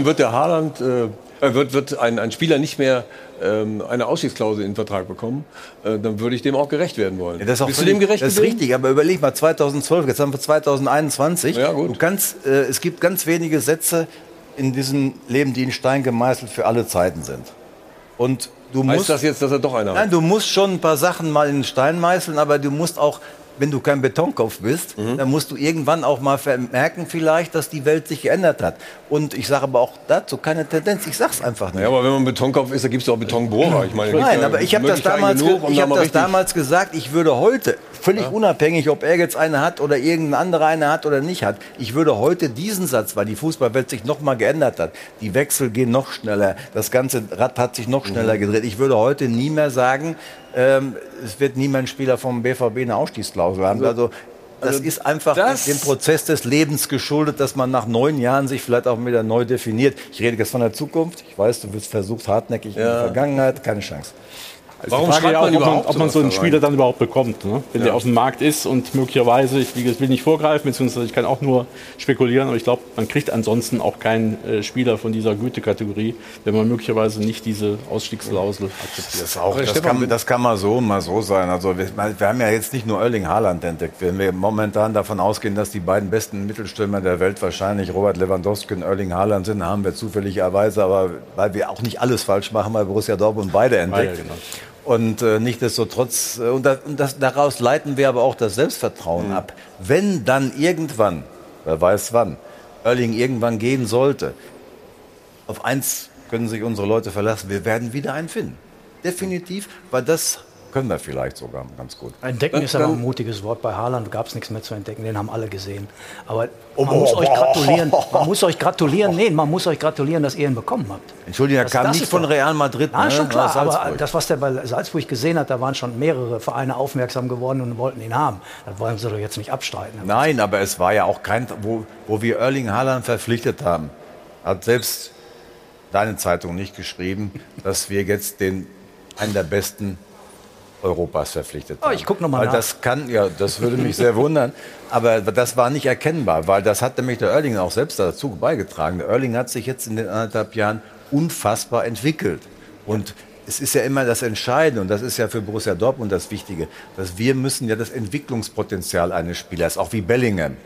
wird der Haaland, äh, wird, wird ein, ein Spieler nicht mehr ähm, eine Ausstiegsklausel in den Vertrag bekommen, äh, dann würde ich dem auch gerecht werden wollen. Ja, das ist auch Bist völlig, du dem gerecht Das ist richtig, aber überleg mal, 2012, jetzt haben wir 2021. Ja, gut. Du kannst, äh, es gibt ganz wenige Sätze in diesem Leben, die in Stein gemeißelt für alle Zeiten sind. Und du heißt musst, das jetzt, dass er doch einer Nein, du musst schon ein paar Sachen mal in den Stein meißeln, aber du musst auch wenn du kein Betonkopf bist, mhm. dann musst du irgendwann auch mal merken vielleicht, dass die Welt sich geändert hat. Und ich sage aber auch dazu keine Tendenz, ich sag's einfach nicht. Ja, aber wenn man Betonkopf ist, dann gibt es auch Betonbohrer. Ich meine, Nein, aber ich habe das, damals, genug, um ich hab das damals gesagt, ich würde heute, völlig ja. unabhängig, ob er jetzt eine hat oder irgendein anderer eine hat oder nicht hat, ich würde heute diesen Satz, weil die Fußballwelt sich noch mal geändert hat, die Wechsel gehen noch schneller, das ganze Rad hat sich noch schneller mhm. gedreht, ich würde heute nie mehr sagen, ähm, es wird niemand Spieler vom BVB eine Ausstiegsklausel haben. Also, das also ist einfach das dem Prozess des Lebens geschuldet, dass man nach neun Jahren sich vielleicht auch wieder neu definiert. Ich rede jetzt von der Zukunft. Ich weiß, du bist versucht hartnäckig ja. in der Vergangenheit. Keine Chance. Also Warum schreibt man überhaupt, ob man, so einen Spieler dann überhaupt bekommt, ne? wenn ja. der auf dem Markt ist und möglicherweise, ich will nicht vorgreifen, beziehungsweise ich kann auch nur spekulieren, aber ich glaube, man kriegt ansonsten auch keinen äh, Spieler von dieser Gütekategorie, wenn man möglicherweise nicht diese Ausstiegsklausel akzeptiert. Das, auch, das, kann, das kann mal so und mal so sein. Also wir, wir, haben ja jetzt nicht nur Erling Haaland entdeckt. Wenn wir momentan davon ausgehen, dass die beiden besten Mittelstürmer der Welt wahrscheinlich Robert Lewandowski und Erling Haaland sind, haben wir zufälligerweise, aber weil wir auch nicht alles falsch machen, weil Borussia Dortmund beide entdeckt. Ja, genau. Und äh, nichtsdestotrotz, äh, und, das, und das, daraus leiten wir aber auch das Selbstvertrauen mhm. ab. Wenn dann irgendwann, wer weiß wann, Erling irgendwann gehen sollte, auf eins können sich unsere Leute verlassen, wir werden wieder einen finden. Definitiv, weil das können wir vielleicht sogar ganz gut. Entdecken Dann- ist aber ein mutiges Wort. Bei Haaland gab es nichts mehr zu entdecken, den haben alle gesehen. Aber Oh, man muss oh, euch oh, gratulieren. oh, oh. Man muss euch gratulieren. Nee, man muss euch gratulieren, dass ihr ihn bekommen habt. Entschuldigung, er Das- kam das nicht von Real Madrid. Ah, ne? schon klar, aber das, was der bei Salzburg gesehen hat, da waren schon mehrere Vereine aufmerksam geworden und wollten ihn haben. Das wollen sie doch jetzt nicht abstreiten. Nein, aber es war ja auch kein, wo, wo wir Erling Haaland verpflichtet haben, hat selbst deine Zeitung nicht geschrieben, dass wir jetzt den einen der besten Europas verpflichtet Oh, haben. ich guck noch mal Weil nach. das kann, ja, das würde mich sehr wundern, aber das war nicht erkennbar, weil das hat nämlich der Erling auch selbst dazu beigetragen. Der Erling hat sich jetzt in den anderthalb Jahren unfassbar entwickelt und es ist ja immer das Entscheidende und das ist ja für Borussia Dortmund das Wichtige, dass wir müssen ja das Entwicklungspotenzial eines Spielers, auch wie Bellingham,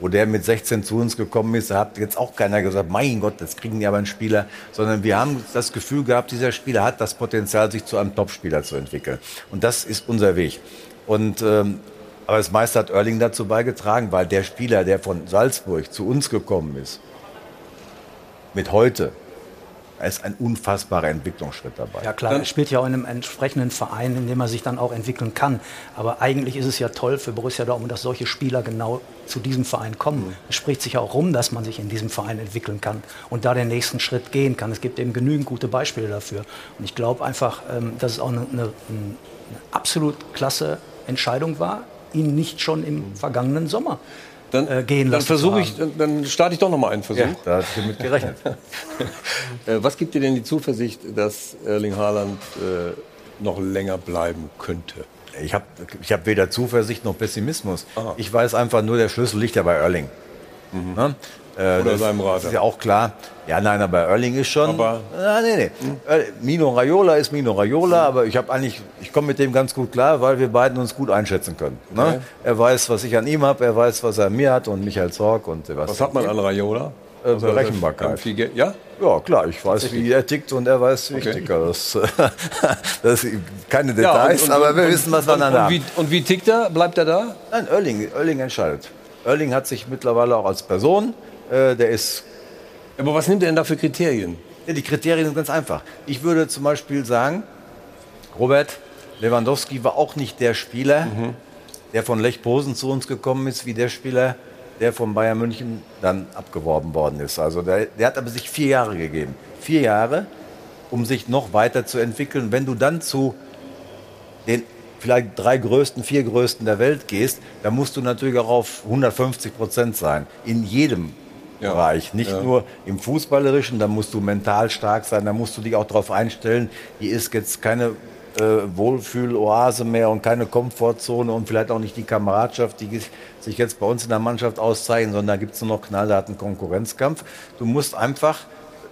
wo der mit 16 zu uns gekommen ist, da hat jetzt auch keiner gesagt, mein Gott, das kriegen die aber einen Spieler, sondern wir haben das Gefühl gehabt, dieser Spieler hat das Potenzial, sich zu einem Topspieler zu entwickeln. Und das ist unser Weg. Und ähm, aber das meiste hat Erling dazu beigetragen, weil der Spieler, der von Salzburg zu uns gekommen ist, mit heute, da ist ein unfassbarer Entwicklungsschritt dabei. Ja klar, er spielt ja auch in einem entsprechenden Verein, in dem er sich dann auch entwickeln kann. Aber eigentlich ist es ja toll für Borussia Dortmund, dass solche Spieler genau zu diesem Verein kommen. Es spricht sich ja auch rum, dass man sich in diesem Verein entwickeln kann und da den nächsten Schritt gehen kann. Es gibt eben genügend gute Beispiele dafür. Und ich glaube einfach, ähm, dass es auch eine, eine, eine absolut klasse Entscheidung war, ihn nicht schon im vergangenen Sommer Dann, äh, gehen dann lassen versuche zu ich, dann- dann starte ich doch noch mal einen Versuch. Ja, da hatte ich mit gerechnet. Äh, Was gibt dir denn die Zuversicht, dass Erling Haaland äh, noch länger bleiben könnte? Ich habe ich hab weder Zuversicht noch Pessimismus. Ich weiß einfach nur, der Schlüssel liegt ja bei Erling. Ne? Äh, Oder das seinem Rater. ist ja auch klar. Ja, nein, aber Erling ist schon. Aber- ah, nee, nee. Äh, Mino Raiola ist Mino Raiola, aber ich habe eigentlich, ich komme mit dem ganz gut klar, weil wir beiden uns gut einschätzen können. Ne? Okay. Er weiß, was ich an ihm habe, er weiß, was er an mir hat und Michael Zorg und Sebastian. Was hat man an Raiola? Äh, Also, Berechenbarkeit. Ja? Ja, klar, ich weiß, wie er tickt und er weiß, wie ich Okay. ticke. Das, das keine Ja, und- Details, und- aber wir wissen, was wir dann und, haben. wie, und wie tickt er? Bleibt er da? Nein, Erling, Erling entscheidet. Erling hat sich mittlerweile auch als Person, äh, der ist, Aber was nimmt er denn da für Kriterien? ja, die Kriterien sind ganz einfach. Ich würde zum Beispiel sagen, Robert Lewandowski war auch nicht der Spieler, der von Lech Posen zu uns gekommen ist, wie der Spieler, der von Bayern München dann abgeworben worden ist. Also der, der hat aber sich vier Jahre gegeben. Vier Jahre, um sich noch weiter zu entwickeln. Wenn du dann zu den vielleicht drei größten, vier größten der Welt gehst, dann musst du natürlich auch auf 150 Prozent sein. In jedem Ja. Bereich. Nicht Ja. nur im Fußballerischen, da musst du mental stark sein, da musst du dich auch darauf einstellen, hier ist jetzt keine äh, Wohlfühloase mehr und keine Komfortzone und vielleicht auch nicht die Kameradschaft, die sich jetzt bei uns in der Mannschaft auszeichnen, sondern da gibt es nur noch knallharten Konkurrenzkampf. Du musst einfach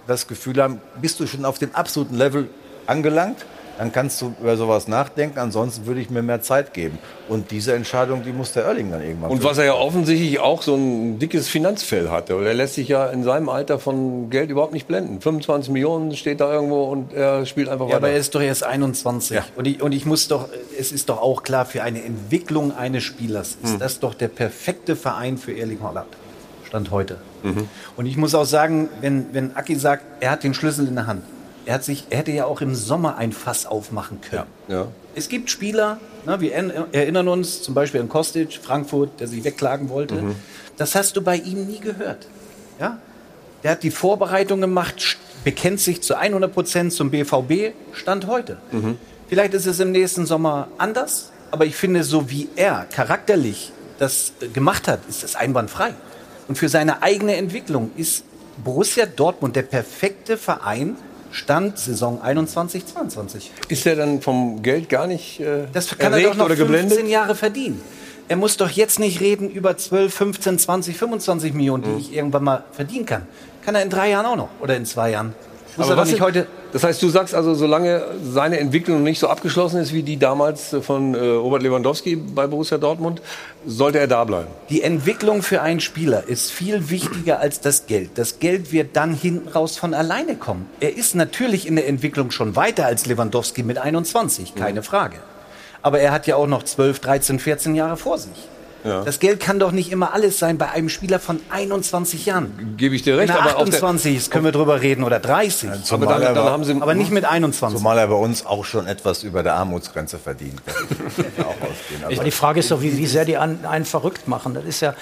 das Gefühl haben, bist du schon auf dem absoluten Level angelangt, dann kannst du über sowas nachdenken, ansonsten würde ich mir mehr Zeit geben. Und diese Entscheidung, die muss der Erling dann irgendwann Und was er ja offensichtlich auch so ein dickes Finanzfell hatte. Er lässt sich ja in seinem Alter von Geld überhaupt nicht blenden. 25 Millionen steht da irgendwo und er spielt einfach Ja, aber weiter. er ist doch erst 21. Und, ich, und ich muss doch, es ist doch auch klar, für eine Entwicklung eines Spielers ist das doch der perfekte Verein für Erling Haaland. Stand heute. Und ich muss auch sagen, wenn, wenn Aki sagt, er hat den Schlüssel in der Hand, er, hat sich, er hätte ja auch im Sommer ein Fass aufmachen können. ja. Es gibt Spieler, ne, wir erinnern uns zum Beispiel an Kostic, Frankfurt, der sich wegklagen wollte. Das hast du bei ihm nie gehört. Ja? Der hat die Vorbereitung gemacht, bekennt sich zu 100 Prozent zum BVB, Stand heute. Vielleicht ist es im nächsten Sommer anders, aber ich finde, so wie er charakterlich das äh, gemacht hat, ist das einwandfrei. Und für seine eigene Entwicklung ist Borussia Dortmund der perfekte Verein, Stand Saison 21, 22. Ist er dann vom Geld gar nicht äh, Das kann er doch noch oder 15 geblendet? Jahre verdienen. Er muss doch jetzt nicht reden über 12, 15, 20, 25 Millionen, Mhm. die ich irgendwann mal verdienen kann. Kann er in drei Jahren auch noch oder in zwei Jahren. Muss Aber er doch was nicht heute. Das heißt, du sagst also, solange seine Entwicklung nicht so abgeschlossen ist wie die damals von äh, Robert Lewandowski bei Borussia Dortmund, sollte er da bleiben. Die Entwicklung für einen Spieler ist viel wichtiger als das Geld. Das Geld wird dann hinten raus von alleine kommen. Er ist natürlich in der Entwicklung schon weiter als Lewandowski mit 21, keine Frage. Aber er hat ja auch noch 12, 13, 14 Jahre vor sich. Das Geld kann doch nicht immer alles sein bei einem Spieler von 21 Jahren. Gebe ich dir recht, er aber auf der, 28 ist, können wir drüber reden, oder 30. aber Zumal dann, er dann haben sie aber nicht mit 21. Zumal er bei uns auch schon etwas über der Armutsgrenze verdient. Also Aber die Frage ist doch, wie, wie sehr die einen, einen verrückt machen. Das ist ja,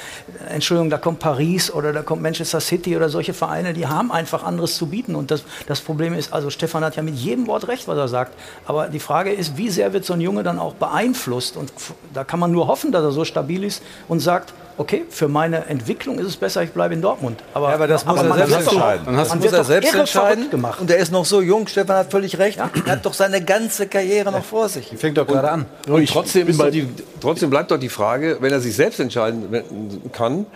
Entschuldigung, da kommt Paris oder da kommt Manchester City oder solche Vereine, die haben einfach anderes zu bieten. Und das, das Problem ist, also Stefan hat ja mit jedem Wort recht, was er sagt. Aber die Frage ist, wie sehr wird so ein Junge dann auch beeinflusst? Und da kann man nur hoffen, dass er so stabil ist und sagt, okay, für meine Entwicklung ist es besser, ich bleibe in Dortmund. Aber, Ja, aber das muss er man selbst doch- entscheiden. man das muss er doch selbst entscheiden. gemacht. Und er ist noch so jung. Stefan hat völlig recht. Er hat doch seine ganze Karriere noch vor sich. Fängt doch gerade an. Und trotzdem, ist doch die, trotzdem bleibt doch die Frage, wenn er sich selbst entscheiden kann,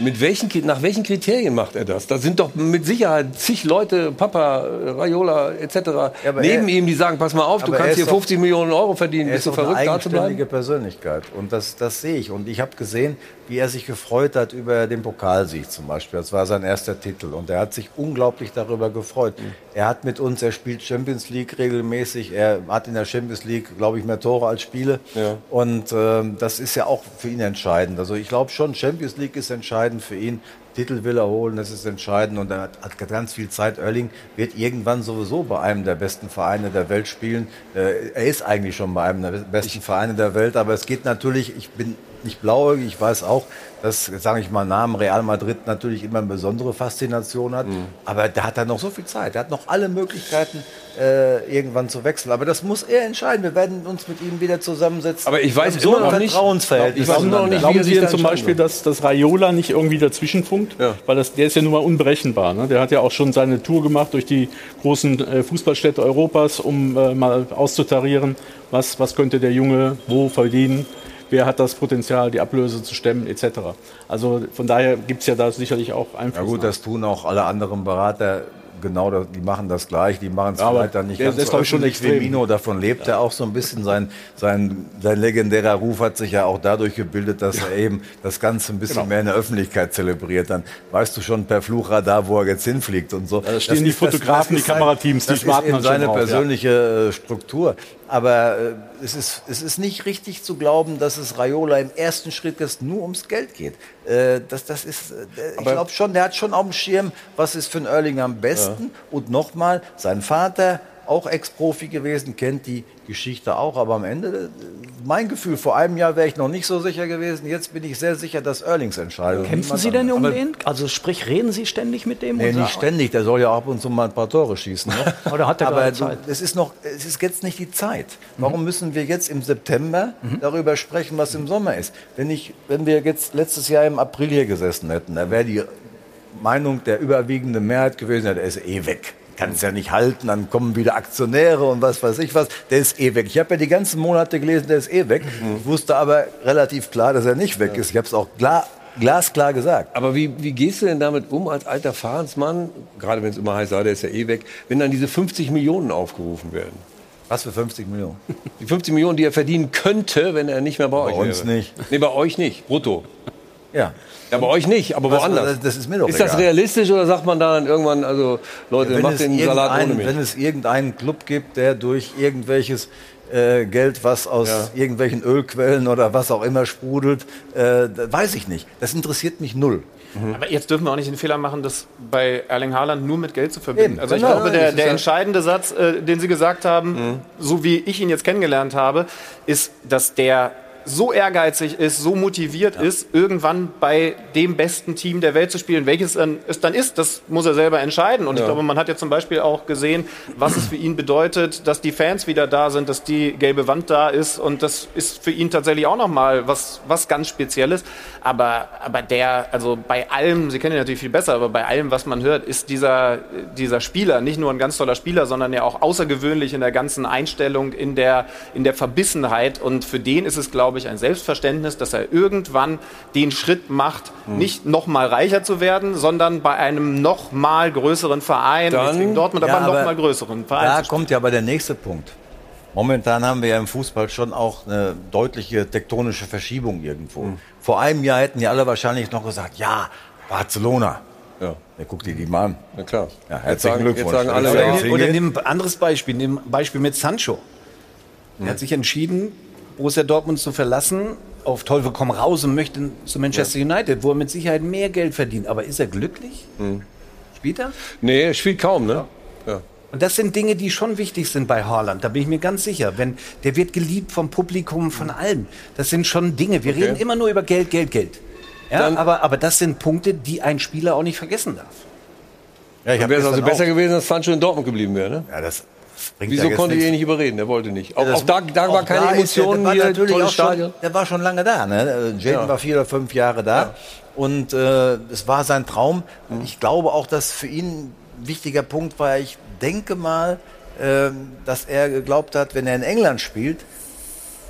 mit welchen, nach welchen Kriterien macht er das? Da sind doch mit Sicherheit zig Leute, Papa, Raiola etc. aber neben er- ihm, die sagen, pass mal auf, du kannst hier doch- 50 Millionen Euro verdienen, Er bist ist du doch eine verrückt, da zu bleiben? Persönlichkeit. Und das, das sehe ich. Und ich habe gesehen, wie er sich gefreut hat über den Pokalsieg zum Beispiel. Das war sein erster Titel. Und er hat sich unglaublich darüber gefreut. Er hat mit uns, er spielt Champions League regelmäßig. Er hat in der Champions League, glaube ich, mehr Tore als Spiele. Ja. Und ähm, das ist ja auch für ihn entscheidend. Also ich glaube schon, Champions League ist entscheidend für ihn. Titel will er holen, das ist entscheidend und er hat, hat ganz viel Zeit. Erling wird irgendwann sowieso bei einem der besten Vereine der Welt spielen. Äh, er ist eigentlich schon bei einem der besten Vereine der Welt, aber es geht natürlich, ich bin nicht blauäugig, ich weiß auch, dass, sage ich mal, Namen Real Madrid natürlich immer eine besondere Faszination hat, aber da hat er noch so viel Zeit, er hat noch alle Möglichkeiten, äh, irgendwann zu wechseln. Aber das muss er entscheiden, wir werden uns mit ihm wieder zusammensetzen. Aber ich weiß so immer noch nicht- ich weiß noch nicht, wie Glauben er Sie sich zum Beispiel, dass, dass Raiola nicht irgendwie dazwischenfunkt? Ja. Weil das, der ist ja nun mal unberechenbar. Ne? Der hat ja auch schon seine Tour gemacht durch die großen äh, Fußballstädte Europas, um äh, mal auszutarieren, was, was könnte der Junge wo verdienen, wer hat das Potenzial, die Ablöse zu stemmen, etc. Also von daher gibt es ja da sicherlich auch Einfluss. Ja gut, das tun auch alle anderen Berater genau, das, die machen das gleich, die machen es Ja, vielleicht dann nicht der- ganz ist, so ich, schon extrem. Mino, davon lebt er auch so ein bisschen. Sein, sein, sein legendärer Ruf hat sich ja auch dadurch gebildet, dass er eben das Ganze ein bisschen Genau. mehr in der Öffentlichkeit zelebriert. Dann weißt du schon per Fluchradar, wo er jetzt hinfliegt und so. da stehen die Fotografen, die Kamerateams, die das warten ist eben seine ja. persönliche äh, Struktur. Aber äh, es, ist, es ist nicht richtig zu glauben, dass es Raiola im ersten Schritt jetzt nur ums Geld geht. Äh, das, das ist, äh, ich glaube schon, der hat schon auf dem Schirm, was ist für einen Erling am besten. Und nochmal, sein Vater, auch Ex-Profi gewesen, kennt die Geschichte auch. Aber am Ende, mein Gefühl, vor einem Jahr wäre ich noch nicht so sicher gewesen. Jetzt bin ich sehr sicher, dass Erlings Entscheidung. Kämpfen Sie denn um den? Also sprich, reden Sie ständig mit dem? Nee, und nicht ständig. Der soll ja ab und zu mal ein paar Tore schießen. Ne? Oder hat er Aber Zeit? es ist noch, es ist jetzt nicht die Zeit. Warum müssen wir jetzt im September darüber sprechen, was im Sommer ist? Wenn ich, wenn wir jetzt letztes Jahr im April hier gesessen hätten, da wäre die Meinung der überwiegenden Mehrheit gewesen, der ist eh weg. Kann es ja nicht halten, dann kommen wieder Aktionäre und was weiß ich was. Der ist eh weg. Ich habe ja die ganzen Monate gelesen, der ist eh weg. Ich wusste aber relativ klar, dass er nicht weg ist. Ich habe es auch klar, glasklar gesagt. Aber wie, wie gehst du denn damit um als alter Fahrensmann, gerade wenn es immer heißt, ah, der ist ja eh weg, wenn dann diese 50 Millionen aufgerufen werden? Was für 50 Millionen? Die 50 Millionen, die er verdienen könnte, wenn er nicht mehr bei, euch wäre. uns nicht. Nee, bei euch nicht, brutto. Ja. Ja, bei euch nicht, aber Was- woanders. das ist mir doch Ist das egal. realistisch oder sagt man dann irgendwann, also Leute, wenn macht es, den Salat ohne mich? wenn es irgendeinen Club gibt, der durch irgendwelches äh, Geld, was aus Ja. irgendwelchen Ölquellen oder was auch immer sprudelt, äh, weiß ich nicht. Das interessiert mich null. Aber jetzt dürfen wir auch nicht den Fehler machen, das bei Erling Haaland nur mit Geld zu verbinden. Eben, also ich genau. glaube, der, der entscheidende Satz, äh, den Sie gesagt haben, so wie ich ihn jetzt kennengelernt habe, ist, dass der so ehrgeizig ist, so motiviert ist, irgendwann bei dem besten Team der Welt zu spielen. Welches es dann ist, das muss er selber entscheiden. Und ich glaube, man hat ja zum Beispiel auch gesehen, was es für ihn bedeutet, dass die Fans wieder da sind, dass die gelbe Wand da ist. Und das ist für ihn tatsächlich auch nochmal was, was ganz Spezielles. Aber, aber der, also bei allem, Sie kennen ihn natürlich viel besser, aber bei allem, was man hört, ist dieser, dieser Spieler nicht nur ein ganz toller Spieler, sondern ja auch außergewöhnlich in der ganzen Einstellung, in der, in der Verbissenheit. Und für den ist es, glaube ich, ein Selbstverständnis, dass er irgendwann den Schritt macht, nicht noch mal reicher zu werden, sondern bei einem noch mal größeren Verein, Dann- Dortmund, Ja, aber noch aber mal größeren Verein. Da kommt ja aber der nächste Punkt. Momentan haben wir ja im Fußball schon auch eine deutliche tektonische Verschiebung irgendwo. Vor einem Jahr hätten ja alle wahrscheinlich noch gesagt, ja, Barcelona. Ja, Ja, guck dir die mal an. na klar. Ja, jetzt, herzlichen sagen, jetzt Glückwunsch. sagen alle, Ja, ja, ja. Oder, oder nimm ein anderes Beispiel, nimm ein Beispiel mit Sancho. Er hat sich entschieden, Borussia Dortmund zu verlassen, auf Teufel komm raus und möchte zu Manchester United, wo er mit Sicherheit mehr Geld verdient. Aber ist er glücklich? Spielt er? Nee, er spielt kaum, ne? Ja. Und das sind Dinge, die schon wichtig sind bei Haaland. Da bin ich mir ganz sicher. Wenn, der wird geliebt vom Publikum, von allem. Das sind schon Dinge. Wir reden immer nur über Geld, Geld, Geld. Ja, Dann- aber, aber das sind Punkte, die ein Spieler auch nicht vergessen darf. Ja, wäre es also besser auch- gewesen, dass Sancho in Dortmund geblieben wäre, ne? Ja, das Wieso ja konnte ihr ihn nicht überreden? Er wollte nicht. Auch, auch da, da war auch keine da er- Emotionen der war hier, natürlich tolles auch schon, Stadion. Der war schon lange da. Ne? Äh, Jaden Ja. war vier oder fünf Jahre da. Und äh, es war sein Traum. Mhm. Ich glaube auch, dass für ihn ein wichtiger Punkt war, ich denke mal, ähm, dass er geglaubt hat, wenn er in England spielt,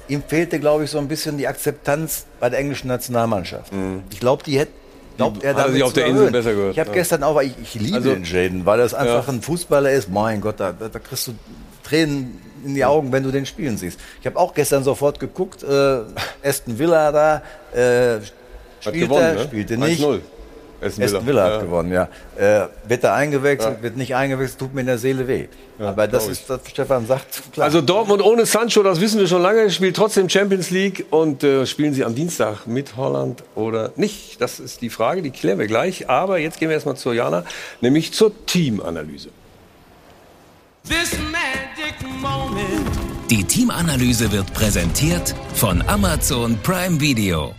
ihm fehlte, glaube ich, so ein bisschen die Akzeptanz bei der englischen Nationalmannschaft. Ich glaube, die hätte glaubt er Mhm. hat er damit sich auf der Insel erhöhen. besser gehört, Ich habe ja. gestern auch, ich, ich liebe Also- den Jaden, weil das einfach Ja. ein Fußballer ist. Mein Gott, da, da kriegst du Tränen in die Augen, wenn du den spielen siehst. Ich habe auch gestern sofort geguckt, äh, Aston Villa da, äh, Hat spielt gewonnen, ne? spielte nicht. 1-0. Aston Aston Villa hat Ja. gewonnen, ja. Äh, wird er eingewechselt, wird nicht eingewechselt, tut mir in der Seele weh. Aber das ist, was Stefan sagt, klar. Also Dortmund ohne Sancho, das wissen wir schon lange, spielt trotzdem Champions League und äh, spielen sie am Dienstag mit Holland oder nicht? Das ist die Frage, die klären wir gleich. Aber jetzt gehen wir erstmal zu Jana, nämlich zur Teamanalyse. Die Teamanalyse wird präsentiert von Amazon Prime Video.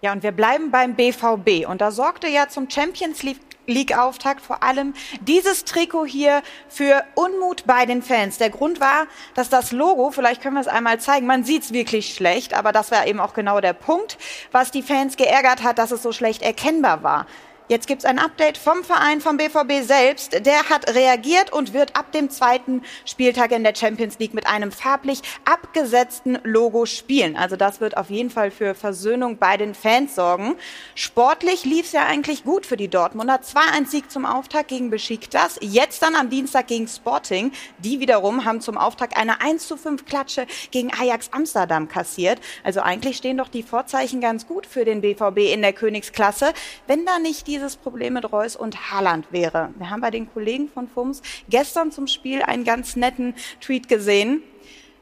Ja, und wir bleiben beim BVB. Und da sorgte ja zum Champions League. League-Auftakt vor allem dieses Trikot hier für Unmut bei den Fans. Der Grund war, dass das Logo, vielleicht können wir es einmal zeigen, man sieht es wirklich schlecht, aber das war eben auch genau der Punkt, was die Fans geärgert hat, dass es so schlecht erkennbar war. Jetzt gibt es ein Update vom Verein, vom BVB selbst. Der hat reagiert und wird ab dem zweiten Spieltag in der Champions League mit einem farblich abgesetzten Logo spielen. Also das wird auf jeden Fall für Versöhnung bei den Fans sorgen. Sportlich lief es ja eigentlich gut für die Dortmunder. 2-1-Sieg zum Auftakt gegen Besiktas. Jetzt dann am Dienstag gegen Sporting. Die wiederum haben zum Auftakt eine 1-5 Klatsche gegen Ajax Amsterdam kassiert. Also eigentlich stehen doch die Vorzeichen ganz gut für den BVB in der Königsklasse, wenn da nicht dieses Problem mit Reus und Haaland wäre. Wir haben bei den Kollegen von FUMS gestern zum Spiel einen ganz netten Tweet gesehen.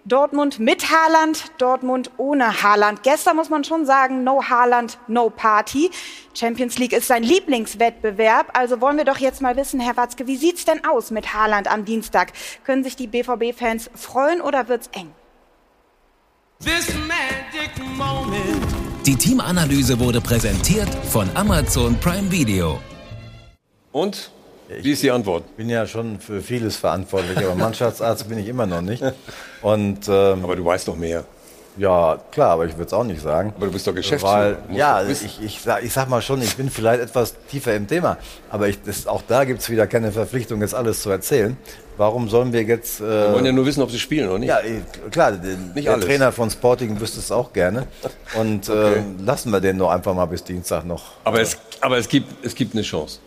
Dortmund mit Haaland, Dortmund ohne Haaland. Gestern muss man schon sagen, no Haaland, no Party. Champions League ist sein Lieblingswettbewerb. Also wollen wir doch jetzt mal wissen, Herr Watzke, wie sieht's denn aus mit Haaland am Dienstag? Können sich die BVB-Fans freuen oder wird's eng? Die Teamanalyse wurde präsentiert von Amazon Prime Video. Und? Wie ist die Antwort? Ich bin ja schon für vieles verantwortlich, aber Mannschaftsarzt bin ich immer noch nicht. Und, ähm, Aber du weißt doch mehr. Ja, klar, aber ich würde es auch nicht sagen. Aber du bist doch Geschäftsführer. Weil, ja, ich, ich, sag, ich sag mal schon, ich bin vielleicht etwas tiefer im Thema. Aber ich, das, auch da gibt es wieder keine Verpflichtung, jetzt alles zu erzählen. Warum sollen wir jetzt. Äh, Wir wollen ja nur wissen, ob sie spielen oder nicht. ja, eh, klar, den, Nicht der alles. Trainer von Sporting wüsste es auch gerne. Und äh, lassen wir den doch einfach mal bis Dienstag noch. Aber es, aber es, gibt, es gibt eine Chance.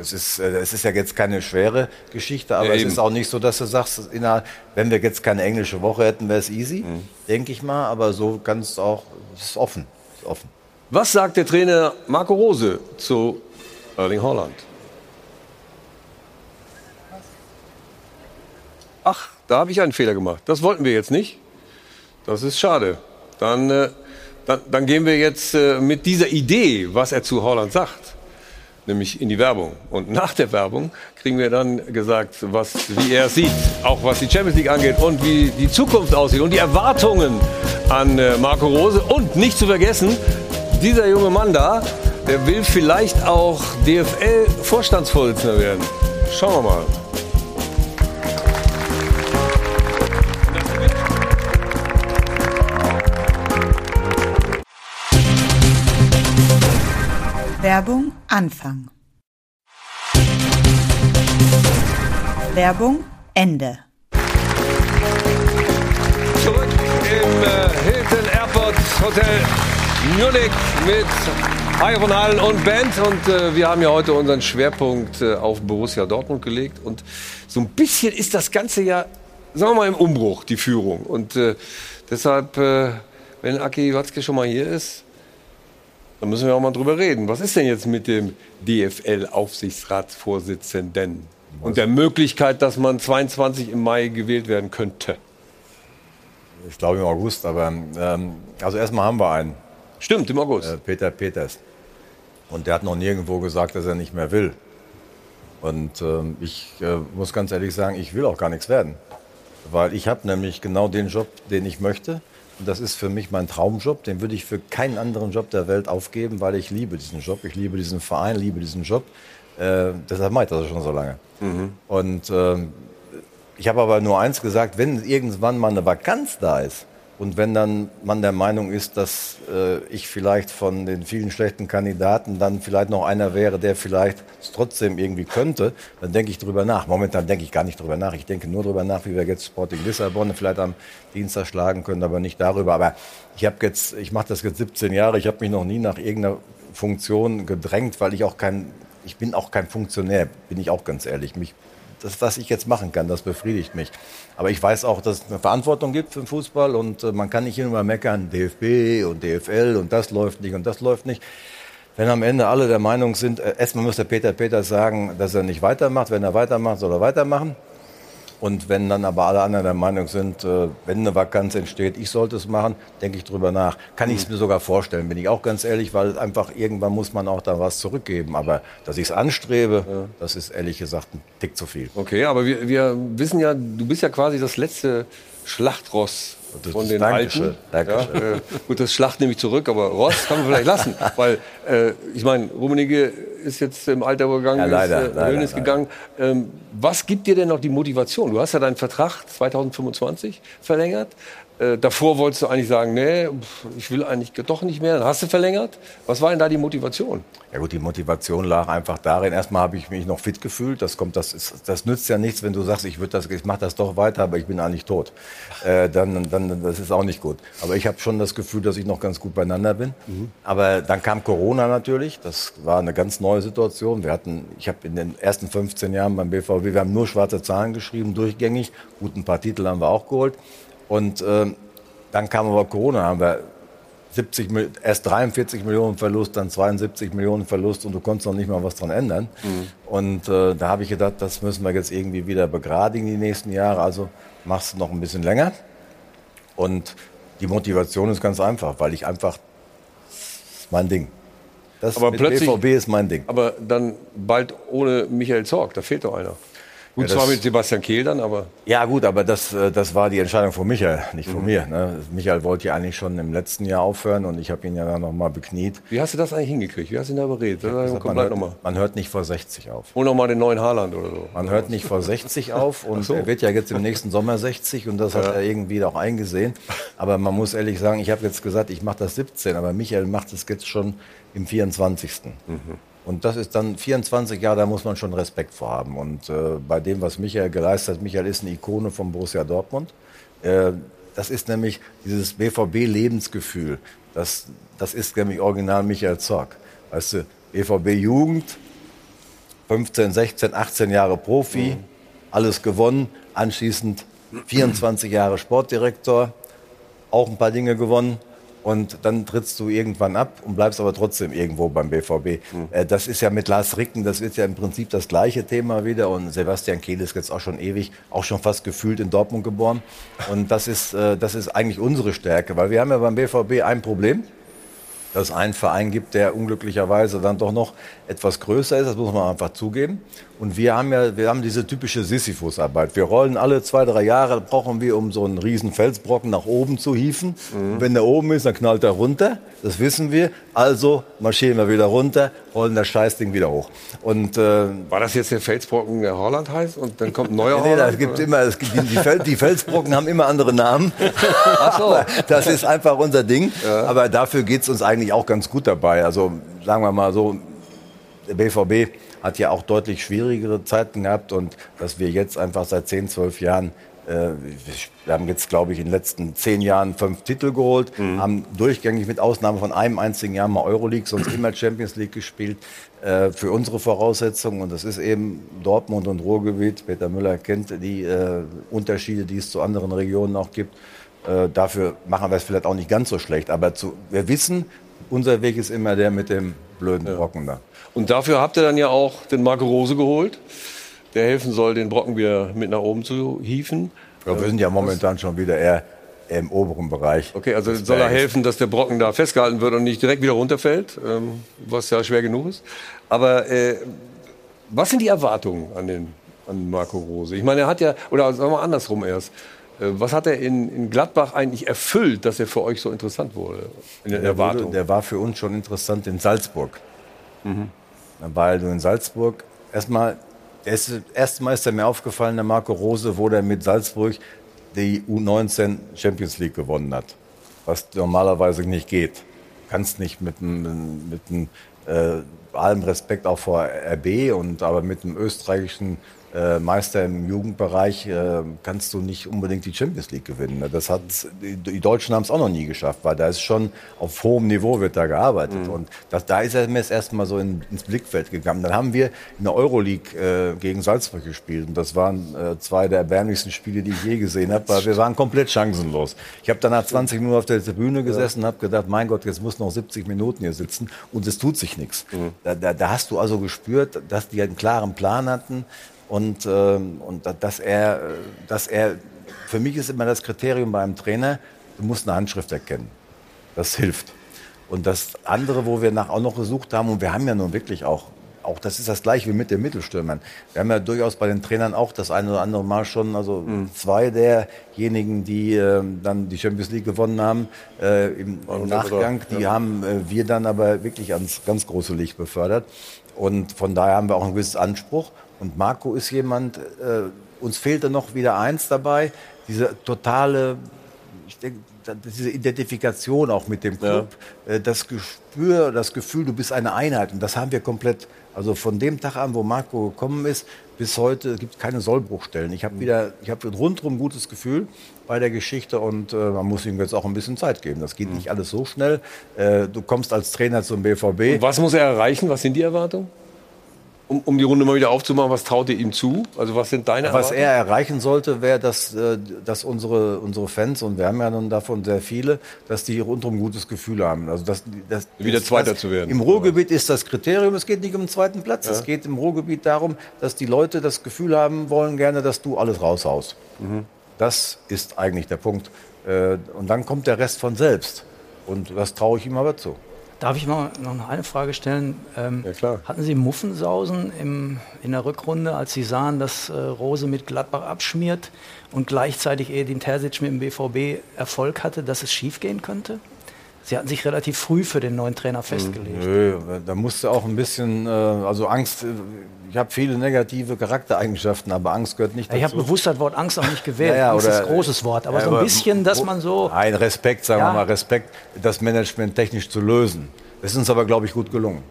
Es ist, äh, es ist ja jetzt keine schwere Geschichte, aber Ja, es ist auch nicht so, dass du sagst, wenn wir jetzt keine englische Woche hätten, wäre es easy, Mhm. denke ich mal. Aber so ganz auch, es ist offen. Es ist offen. Was sagt der Trainer Marco Rose zu Erling Haaland? Ach, da habe ich einen Fehler gemacht. Das wollten wir jetzt nicht. Das ist schade. Dann, äh, dann, dann gehen wir jetzt äh, mit dieser Idee, was er zu Haaland sagt, nämlich in die Werbung. Und nach der Werbung kriegen wir dann gesagt, was, wie er sieht, auch was die Champions League angeht und wie die Zukunft aussieht und die Erwartungen an äh, Marco Rose. Und nicht zu vergessen, dieser junge Mann da, der will vielleicht auch DFL-Vorstandsvorsitzender werden. Schauen wir mal. Werbung Anfang. Werbung Ende. Zurück im äh, Hilton Airport Hotel Munich mit Iron Hallen und Band. Und äh, wir haben ja heute unseren Schwerpunkt äh, auf Borussia Dortmund gelegt. Und so ein bisschen ist das Ganze ja, sagen wir mal, im Umbruch, die Führung. Und äh, deshalb, äh, wenn Aki Watzke schon mal hier ist, dann müssen wir auch mal drüber reden. Was ist denn jetzt mit dem DFL-Aufsichtsratsvorsitzenden? Und der Möglichkeit, dass man 22 im Mai gewählt werden könnte. Ich glaube im August, aber ähm, also erstmal haben wir einen. Stimmt, im August. Äh, Peter Peters. Und der hat noch nirgendwo gesagt, dass er nicht mehr will. Und ähm, ich äh, muss ganz ehrlich sagen, ich will auch gar nichts werden. Weil ich habe nämlich genau den Job, den ich möchte. Und das ist für mich mein Traumjob. Den würde ich für keinen anderen Job der Welt aufgeben, weil ich liebe diesen Job. Ich liebe diesen Verein, liebe diesen Job. Äh, deshalb mache ich das schon so lange. Und ähm, ich habe aber nur eins gesagt, wenn irgendwann mal eine Vakanz da ist und wenn dann man der Meinung ist, dass äh, ich vielleicht von den vielen schlechten Kandidaten dann vielleicht noch einer wäre, der vielleicht es trotzdem irgendwie könnte, dann denke ich drüber nach. Momentan denke ich gar nicht drüber nach. Ich denke nur drüber nach, wie wir jetzt Sporting Lissabon vielleicht am Dienstag schlagen können, aber nicht darüber. Aber ich habe jetzt, ich mache das jetzt 17 Jahre. Ich habe mich noch nie nach irgendeiner Funktion gedrängt, weil ich auch kein, ich bin auch kein Funktionär, bin ich auch ganz ehrlich. Mich das, was ich jetzt machen kann, das befriedigt mich. Aber ich weiß auch, dass es eine Verantwortung gibt für den Fußball und äh, man kann nicht immer meckern, DFB und DFL und das läuft nicht und das läuft nicht. Wenn am Ende alle der Meinung sind, äh, erstmal muss der Peter Peters sagen, dass er nicht weitermacht. Wenn er weitermacht, soll er weitermachen. Und wenn dann aber alle anderen der Meinung sind, äh, wenn eine Vakanz entsteht, ich sollte es machen, denke ich drüber nach. Kann ich es mir sogar vorstellen, bin ich auch ganz ehrlich, weil einfach irgendwann muss man auch da was zurückgeben. Aber dass ich es anstrebe, das ist ehrlich gesagt ein Tick zu viel. Okay, aber wir, wir wissen ja, du bist ja quasi das letzte Schlachtross Das von den Dankeschön, Alten. Dankeschön. Ja, äh, gut, das Schlacht nehme ich zurück, aber Ross kann man vielleicht lassen. Weil, äh, ich meine, Rummenigge ist jetzt im Alter übergegangen, Ja, leider, ist, äh, leider, ist gegangen. Ähm, was gibt dir denn noch die Motivation? Du hast ja deinen Vertrag 2025 verlängert. Äh, davor wolltest du eigentlich sagen, nee, ich will eigentlich doch nicht mehr. Dann hast du verlängert. Was war denn da die Motivation? Ja gut, die Motivation lag einfach darin. Erstmal habe ich mich noch fit gefühlt. Das kommt, das ist, das nützt ja nichts, wenn du sagst, ich würde das, ich mache das doch weiter, aber ich bin eigentlich tot. Äh, dann, dann, das ist auch nicht gut. Aber ich habe schon das Gefühl, dass ich noch ganz gut beieinander bin. Aber dann kam Corona natürlich. Das war eine ganz neue Situation. Wir hatten, ich habe in den ersten 15 Jahren beim BVB, wir haben nur schwarze Zahlen geschrieben, durchgängig. Gut, ein paar Titel haben wir auch geholt. Und ähm, dann kam aber Corona, haben wir 70, Mil- erst 43 Millionen Verlust, dann 72 Millionen Verlust und du konntest noch nicht mal was dran ändern. Und äh, da habe ich gedacht, das müssen wir jetzt irgendwie wieder begradigen die nächsten Jahre. Also machst du noch ein bisschen länger. Und die Motivation ist ganz einfach, weil ich einfach, das ist mein Ding. Das Aber mit plötzlich- BVB ist mein Ding. Aber dann bald ohne Michael Zorg, da fehlt doch einer. Gut, Ja, zwar mit Sebastian Kehl dann, aber Ja gut, aber das, äh, das war die Entscheidung von Michael, nicht von mir. Ne? Michael wollte ja eigentlich schon im letzten Jahr aufhören und ich habe ihn ja dann nochmal bekniet. wie hast du das eigentlich hingekriegt? Wie hast du ihn da überredet? Hat man, hört, man hört nicht vor 60 auf. Hol noch mal den neuen Haaland oder so. Man hört nicht vor 60 auf und so. er wird ja jetzt im nächsten Sommer 60 und das hat er irgendwie auch eingesehen. Aber man muss ehrlich sagen, ich habe jetzt gesagt, ich mache das 17, aber Michael macht es jetzt schon im 24. Und das ist dann 24 Jahre, da muss man schon Respekt vor haben. Und äh, bei dem, was Michael geleistet hat, Michael ist eine Ikone von Borussia Dortmund. Äh, das ist nämlich dieses BVB-Lebensgefühl. Das, das ist nämlich original Michael Zorg. Weißt du, BVB-Jugend, 15, 16, 18 Jahre Profi, alles gewonnen, anschließend 24 Jahre Sportdirektor, auch ein paar Dinge gewonnen und dann trittst du irgendwann ab und bleibst aber trotzdem irgendwo beim BVB. Äh, Das ist ja mit Lars Ricken, das ist ja im Prinzip das gleiche Thema wieder. Und Sebastian Kehl ist jetzt auch schon ewig, auch schon fast gefühlt in Dortmund geboren. Und das ist, äh, das ist eigentlich unsere Stärke, weil wir haben ja beim BVB ein Problem, dass es einen Verein gibt, der unglücklicherweise dann doch noch etwas größer ist, das muss man einfach zugeben. Und wir haben ja, wir haben diese typische Sisyphus-Arbeit. Wir rollen alle zwei, drei Jahre, brauchen wir, um so einen riesen Felsbrocken nach oben zu hieven. Und wenn der oben ist, dann knallt er runter. Das wissen wir. Also marschieren wir wieder runter, rollen das Scheißding wieder hoch. Und äh, War das jetzt der Felsbrocken, der Holland heißt? Und dann kommt ein neuer Nee, Holland? es gibt immer, es gibt, die, Fel die Felsbrocken haben immer andere Namen. Ach so. Aber das ist einfach unser Ding. Aber dafür geht's uns eigentlich auch ganz gut dabei. Also sagen wir mal so, der BVB hat ja auch deutlich schwierigere Zeiten gehabt und dass wir jetzt einfach seit 10, 12 Jahren äh, wir haben jetzt, glaube ich, in den letzten zehn Jahren fünf Titel geholt, haben durchgängig mit Ausnahme von einem einzigen Jahr mal Euroleague, sonst immer Champions League gespielt, äh, für unsere Voraussetzungen. Und das ist eben Dortmund und Ruhrgebiet. Peter Müller kennt die äh, Unterschiede, die es zu anderen Regionen auch gibt. Äh, dafür machen wir es vielleicht auch nicht ganz so schlecht. Aber zu, wir wissen, unser Weg ist immer der mit dem blöden Brocken da. Und dafür habt ihr dann ja auch den Marco Rose geholt, der helfen soll, den Brocken wieder mit nach oben zu hieven. Ja, wir sind ja momentan schon wieder eher im oberen Bereich. Okay, also soll er helfen, dass der Brocken da festgehalten wird und nicht direkt wieder runterfällt, ähm, was ja schwer genug ist. Aber äh, was sind die Erwartungen an den an Marco Rose? Ich meine, er hat ja, oder sagen wir andersrum erst, äh, was hat er in, in Gladbach eigentlich erfüllt, dass er für euch so interessant wurde in den Der, wurde, der war für uns schon interessant in Salzburg. Weil du in Salzburg erstmal, das erste Mal ist er mir aufgefallen, der Marco Rose, wo der mit Salzburg die U19 Champions League gewonnen hat. Was normalerweise nicht geht. Kannst nicht mit einem, mit einem äh, allem Respekt auch vor RB und aber mit einem österreichischen äh, Meister im Jugendbereich äh, kannst du nicht unbedingt die Champions League gewinnen. Das hat die, Deutschen haben es auch noch nie geschafft, weil da ist schon auf hohem Niveau wird da gearbeitet und das, da ist er mir das erste Mal so in, ins Blickfeld gegangen. Dann haben wir in der Euroleague äh, gegen Salzburg gespielt und das waren äh, zwei der erbärmlichsten Spiele, die ich je gesehen habe, weil wir waren komplett chancenlos. Ich habe dann nach 20 Minuten auf der Tribüne gesessen und habe gedacht, mein Gott, jetzt muss noch 70 Minuten hier sitzen und es tut sich nichts. Da, da, da hast du also gespürt, dass die einen klaren Plan hatten und, ähm, und da- dass er, äh, dass er, für mich ist immer das Kriterium beim Trainer, du musst eine Handschrift erkennen. Das hilft. Und das andere, wo wir nach auch noch gesucht haben, und wir haben ja nun wirklich auch, auch das ist das gleiche wie mit den Mittelstürmern. Wir haben ja durchaus bei den Trainern auch das eine oder andere Mal schon, also zwei derjenigen, die ähm, dann die Champions League gewonnen haben, äh, im, im Nachgang, die haben äh, wir dann aber wirklich ans ganz große Licht befördert. Und von daher haben wir auch einen gewissen Anspruch. Und Marco ist jemand, äh, uns fehlte noch wieder eins dabei, diese totale ich denke, diese Identifikation auch mit dem Club, äh, das Gespür, das Gefühl, du bist eine Einheit. Und das haben wir komplett, also von dem Tag an, wo Marco gekommen ist, bis heute gibt es keine Sollbruchstellen. Ich habe wieder, ich habe ein rundrum gutes Gefühl bei der Geschichte und äh, man muss ihm jetzt auch ein bisschen Zeit geben. Das geht nicht alles so schnell. Äh, du kommst als Trainer zum BVB. Und was muss er erreichen? Was sind die Erwartungen? Um, um die Runde mal wieder aufzumachen, was traut ihr ihm zu? Also was sind deine Was Erwartungen? er erreichen sollte, wäre, dass, äh, dass unsere, unsere Fans, und wir haben ja nun davon sehr viele, dass die rundum ein gutes Gefühl haben. Also dass, dass, Wieder Zweiter dass zu werden. Im Ruhrgebiet ist das Kriterium, es geht nicht um den zweiten Platz. Ja. Es geht im Ruhrgebiet darum, dass die Leute das Gefühl haben wollen gerne, dass du alles raushaust. Mhm. Das ist eigentlich der Punkt. Äh, Und dann kommt der Rest von selbst. Und das traue ich ihm aber zu. Darf ich mal noch eine Frage stellen? Ähm, Ja, klar. Hatten Sie Muffensausen im, in der Rückrunde, als Sie sahen, dass äh, Rose mit Gladbach abschmiert und gleichzeitig Edin Terzic mit dem BVB Erfolg hatte, dass es schiefgehen könnte? Sie hatten sich relativ früh für den neuen Trainer festgelegt. Nö, da musste auch ein bisschen, äh, also Angst, äh, ich habe viele negative Charaktereigenschaften, aber Angst gehört nicht dazu. Ich habe bewusst das Wort Angst auch nicht gewählt. Ja, ja, Angst ist oder- ein großes Wort, aber Ja, so ein bisschen, dass wo- man so. Ein Respekt, sagen Ja. wir mal, Respekt, das Management technisch zu lösen. Das ist uns aber, glaube ich, gut gelungen.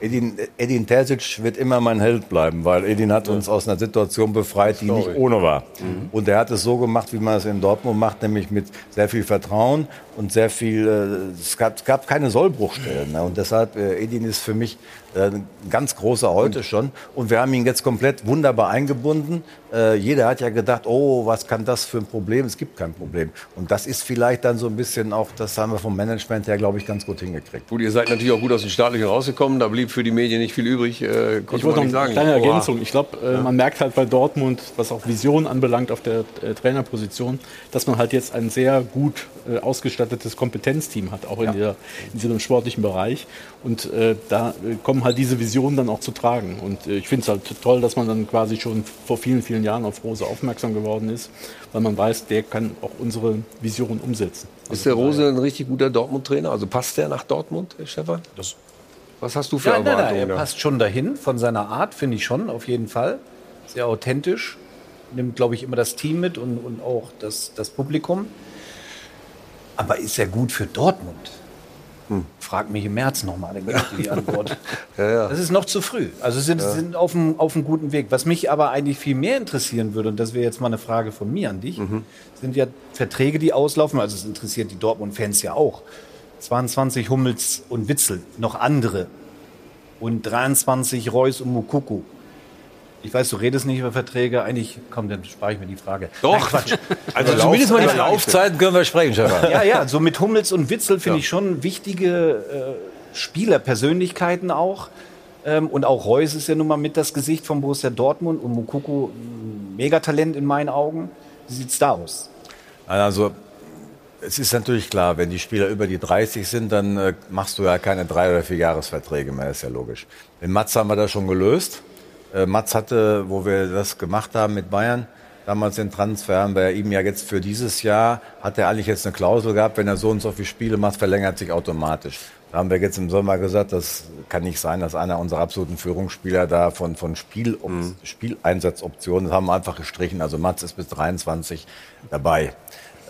Edin, Edin Terzic wird immer mein Held bleiben, weil Edin hat uns aus einer Situation befreit, die nicht ohne war. Und er hat es so gemacht, wie man es in Dortmund macht, nämlich mit sehr viel Vertrauen und sehr viel, äh, es gab, es gab keine Sollbruchstellen. Ne? Und deshalb, äh, Edin ist für mich äh, ein ganz großer heute schon. Und wir haben ihn jetzt komplett wunderbar eingebunden. Äh, jeder hat ja gedacht, oh, was kann das für ein Problem? Es gibt kein Problem. Und das ist vielleicht dann so ein bisschen auch, das haben wir vom Management her, glaube ich, ganz gut hingekriegt. Gut, ihr seid natürlich auch gut aus den Staatlichen rausgekommen. Da blieb für die Medien nicht viel übrig. Äh, Ich wollte noch eine sagen. kleine Oha. Ergänzung. Ich glaube, äh, man merkt halt bei Dortmund, was auch Vision anbelangt auf der äh, Trainerposition, dass man halt jetzt ein sehr gut äh, ausgestattetes Kompetenzteam hat, auch in, dieser, in diesem sportlichen Bereich. Und äh, da äh, kommen halt diese Visionen dann auch zu tragen. Und äh, ich finde es halt toll, dass man dann quasi schon vor vielen, vielen Jahren auf Rose aufmerksam geworden ist, weil man weiß, der kann auch unsere Vision umsetzen. Ist der Rose ein richtig guter Dortmund-Trainer? Also passt der nach Dortmund, Herr Stefan? Was hast du für Ja, nein, nein, Erwartungen? er passt schon dahin, von seiner Art, finde ich schon, auf jeden Fall. Sehr authentisch. Nimmt, glaube ich, immer das Team mit und, und auch das, das Publikum. Aber ist er gut für Dortmund? Frag mich im März nochmal, dann dir die Antwort. Das ist noch zu früh. Also sind, sind auf, einem, auf einem guten Weg. Was mich aber eigentlich viel mehr interessieren würde, und das wäre jetzt mal eine Frage von mir an dich, sind ja Verträge, die auslaufen. Also es interessiert die Dortmund-Fans ja auch. 22 Hummels und Witzel, noch andere. Und 23 Reus und Mukuku. Ich weiß, du redest nicht über Verträge. Eigentlich, komm, dann spare ich mir die Frage. Doch. Nein, Quatsch. Also zumindest mal die Über Laufzeiten können wir sprechen, Stefan. Ja, ja, so mit Hummels und Witzel finde ich schon wichtige äh, Spielerpersönlichkeiten auch. Ähm, und auch Reus ist ja nun mal mit das Gesicht von Borussia Dortmund und ein Megatalent in meinen Augen. Wie sieht's da aus? Also Es ist natürlich klar, wenn die Spieler über die 30 sind, dann äh, machst du ja keine drei oder vier Jahresverträge mehr, ist ja logisch. Mit Mats haben wir das schon gelöst. Äh, Mats hatte, wo wir das gemacht haben mit Bayern, damals den Transfer, haben wir ihm ja jetzt für dieses Jahr, hat er eigentlich jetzt eine Klausel gehabt, wenn er so und so viele Spiele macht, verlängert sich automatisch. Da haben wir jetzt im Sommer gesagt, das kann nicht sein, dass einer unserer absoluten Führungsspieler da von, von Spiel, Mhm. Spieleinsatzoptionen, das haben wir einfach gestrichen. Also Mats ist bis 23 dabei.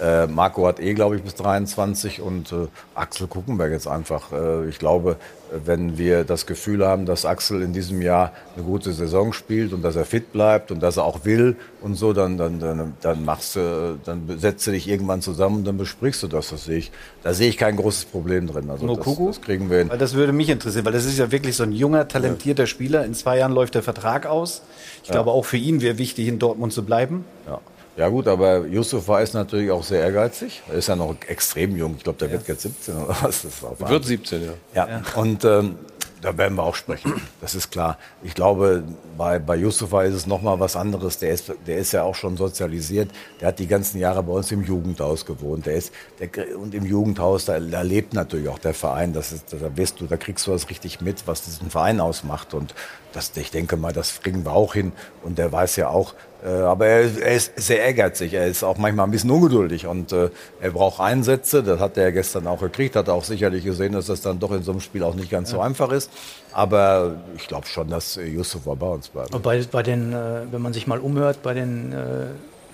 Äh, Marco hat eh, glaube ich, bis 23 und äh, Axel gucken wir jetzt einfach. Äh, ich glaube, wenn wir das Gefühl haben, dass Axel in diesem Jahr eine gute Saison spielt und dass er fit bleibt und dass er auch will und so, dann, dann, dann, dann machst du, dann setzt du dich irgendwann zusammen und dann besprichst du das. Das sehe ich, da sehe ich kein großes Problem drin. Also das, Mokuku? das kriegen wir hin. Weil das würde mich interessieren, weil das ist ja wirklich so ein junger, talentierter Spieler. In zwei Jahren läuft der Vertrag aus. Ich glaube, auch für ihn wäre wichtig, in Dortmund zu bleiben. Ja. Ja gut, aber Yusufa ist natürlich auch sehr ehrgeizig. Er ist ja noch extrem jung. Ich glaube, der wird jetzt 17 oder was. Das war Wird 17, ja. Ja, und ähm, da werden wir auch sprechen. Das ist klar. Ich glaube, bei, bei Yusufa ist es nochmal was anderes. Der ist, der ist ja auch schon sozialisiert. Der hat die ganzen Jahre bei uns im Jugendhaus gewohnt. Der ist, der, und im Jugendhaus, da, da lebt natürlich auch der Verein. Das ist, da wirst du, da kriegst du das richtig mit, was diesen Verein ausmacht. Und das, ich denke mal, das kriegen wir auch hin. Und der weiß ja auch, äh, aber er, er ist sehr ehrgeizig. Er ist auch manchmal ein bisschen ungeduldig und äh, er braucht Einsätze. Das hat er gestern auch gekriegt. Hat er auch sicherlich gesehen, dass das dann doch in so einem Spiel auch nicht ganz so einfach ist. Aber ich glaube schon, dass Yusuf bei uns bleibt. Und bei, bei den, äh, wenn man sich mal umhört, bei den äh,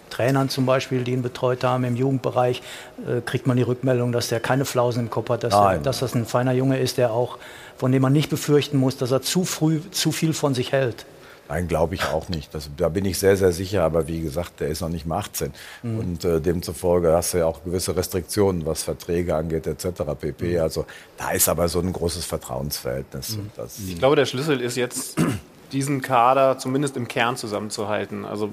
Trainern zum Beispiel, die ihn betreut haben im Jugendbereich, äh, kriegt man die Rückmeldung, dass der keine Flausen im Kopf hat, dass, der, dass das ein feiner Junge ist, der auch, von dem man nicht befürchten muss, dass er zu früh zu viel von sich hält. Nein, glaube ich auch nicht. Das, da bin ich sehr, sehr sicher. Aber wie gesagt, der ist noch nicht mal 18. Mhm. Und äh, demzufolge hast du ja auch gewisse Restriktionen, was Verträge angeht, etc. pp. Mhm. Also da ist aber so ein großes Vertrauensverhältnis. Mhm. Ich glaube, der Schlüssel ist jetzt, diesen Kader zumindest im Kern zusammenzuhalten. Also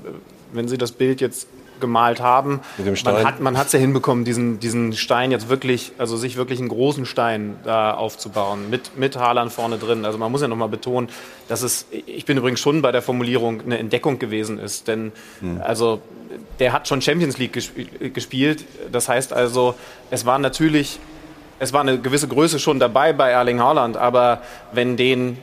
wenn Sie das Bild jetzt gemalt haben, Mit dem Stein. man hat hat's ja hinbekommen, diesen, diesen Stein jetzt wirklich, also sich wirklich einen großen Stein da aufzubauen, mit, mit Haaland vorne drin. Also man muss ja nochmal betonen, dass es, ich bin übrigens schon bei der Formulierung, eine Entdeckung gewesen ist. Denn also der hat schon Champions League gesp- gespielt. Das heißt also, es war natürlich es war eine gewisse Größe schon dabei bei Erling Haaland, aber wenn den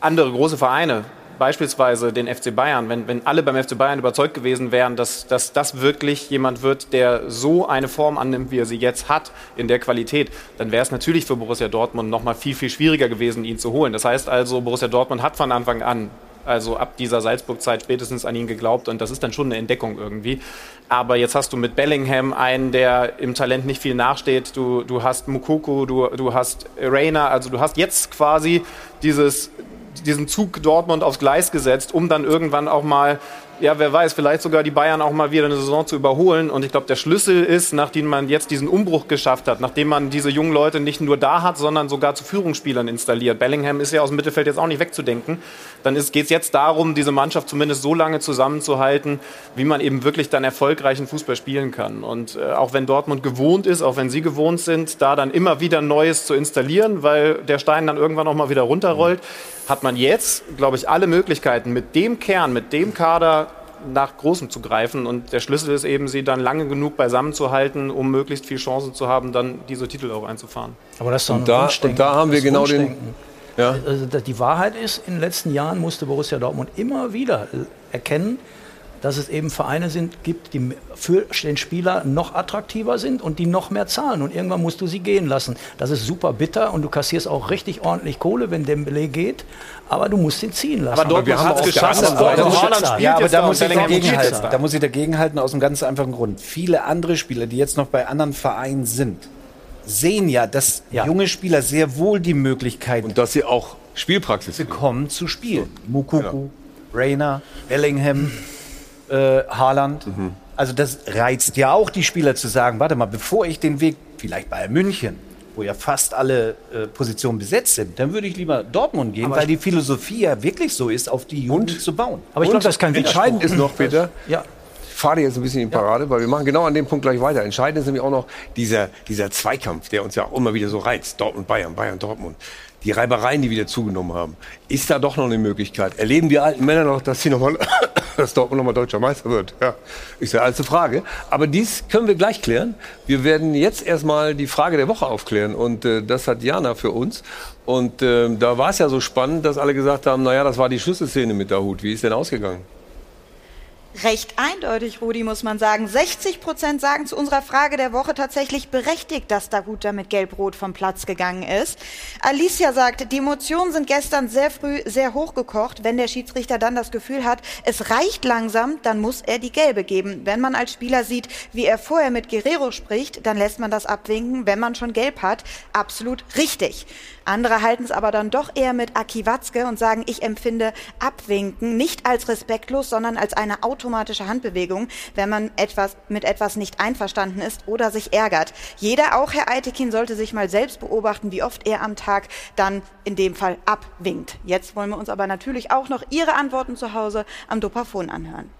andere große Vereine, beispielsweise den FC Bayern, wenn, wenn alle beim FC Bayern überzeugt gewesen wären, dass, dass das wirklich jemand wird, der so eine Form annimmt, wie er sie jetzt hat, in der Qualität, dann wäre es natürlich für Borussia Dortmund noch mal viel, viel schwieriger gewesen, ihn zu holen. Das heißt also, Borussia Dortmund hat von Anfang an also ab dieser Salzburg-Zeit spätestens an ihn geglaubt und das ist dann schon eine Entdeckung irgendwie. Aber jetzt hast du mit Bellingham einen, der im Talent nicht viel nachsteht. Du, du hast Mukoko, du, du hast Reina, also du hast jetzt quasi dieses, diesen Zug Dortmund aufs Gleis gesetzt, um dann irgendwann auch mal, ja, wer weiß, vielleicht sogar die Bayern auch mal wieder eine Saison zu überholen. Und ich glaube, der Schlüssel ist, nachdem man jetzt diesen Umbruch geschafft hat, nachdem man diese jungen Leute nicht nur da hat, sondern sogar zu Führungsspielern installiert. Bellingham ist ja aus dem Mittelfeld jetzt auch nicht wegzudenken. Dann geht es jetzt darum, diese Mannschaft zumindest so lange zusammenzuhalten, wie man eben wirklich dann erfolgreichen Fußball spielen kann. Und äh, auch wenn Dortmund gewohnt ist, auch wenn sie gewohnt sind, da dann immer wieder Neues zu installieren, weil der Stein dann irgendwann auch mal wieder runterrollt, hat man jetzt, glaube ich, alle Möglichkeiten, mit dem Kern, mit dem Kader nach Großem zu greifen. Und der Schlüssel ist eben, sie dann lange genug beisammen zu halten, um möglichst viel Chancen zu haben, dann diese Titel auch einzufahren. Aber das ist doch Und ein da- und da haben wir genau den- Wunschdenken. Ja. Also die Wahrheit ist, in den letzten Jahren musste Borussia Dortmund immer wieder erkennen, dass es eben Vereine sind, gibt, die für den Spieler noch attraktiver sind und die noch mehr zahlen. Und irgendwann musst du sie gehen lassen. Das ist super bitter und du kassierst auch richtig ordentlich Kohle, wenn Dembele geht. Aber du musst ihn ziehen lassen. Aber Dortmund wir haben hat es geschafft. Ja, aber da muss ich Bellingham dagegen spielt jetzt halten. da. Muss ich dagegen halten aus einem ganz einfachen Grund. Viele andere Spieler, die jetzt noch bei anderen Vereinen sind, sehen ja, dass Ja. junge Spieler sehr wohl die Möglichkeit Und dass sie auch Spielpraxis kriegen. bekommen zu spielen. Mukuku, Rainer, Bellingham, äh, Haaland. Also das reizt ja auch die Spieler zu sagen, warte mal, bevor ich den Weg, vielleicht bei München, wo ja fast alle äh, Positionen besetzt sind, dann würde ich lieber Dortmund gehen, weil die Philosophie ja wirklich so ist, auf die Jugend zu bauen. Aber ich glaube, das ist kein Entscheidend ist noch, Peter, Ja. ich fahre jetzt ein bisschen in die Parade, weil wir machen genau an dem Punkt gleich weiter. Entscheidend ist nämlich auch noch dieser, dieser Zweikampf, der uns ja auch immer wieder so reizt. Dortmund, Bayern, Bayern, Dortmund. Die Reibereien, die wieder zugenommen haben. Ist da doch noch eine Möglichkeit? Erleben die alten Männer noch, dass sie noch mal dass Dortmund nochmal deutscher Meister wird. Ja, ist ja alte Frage. Aber dies können wir gleich klären. Wir werden jetzt erstmal die Frage der Woche aufklären. Und äh, das hat Jana für uns. Und äh, da war es ja so spannend, dass alle gesagt haben, naja, das war die Schlüsselszene mit Dahut. Wie ist denn ausgegangen? Recht eindeutig, Rudi, muss man sagen. 60 Prozent sagen zu unserer Frage der Woche tatsächlich berechtigt, dass Daguta mit Gelb-Rot vom Platz gegangen ist. Alicia sagt, die Emotionen sind gestern sehr früh sehr hochgekocht. Wenn der Schiedsrichter dann das Gefühl hat, es reicht langsam, dann muss er die Gelbe geben. Wenn man als Spieler sieht, wie er vorher mit Guerrero spricht, dann lässt man das abwinken, wenn man schon Gelb hat. Absolut richtig. Andere halten es aber dann doch eher mit Aki Watzke und sagen, ich empfinde Abwinken nicht als respektlos, sondern als eine automatische Handbewegung, wenn man etwas, mit etwas nicht einverstanden ist oder sich ärgert. Jeder, auch Herr Eitekin, sollte sich mal selbst beobachten, wie oft er am Tag dann in dem Fall abwinkt. Jetzt wollen wir uns aber natürlich auch noch Ihre Antworten zu Hause am Dopafon anhören.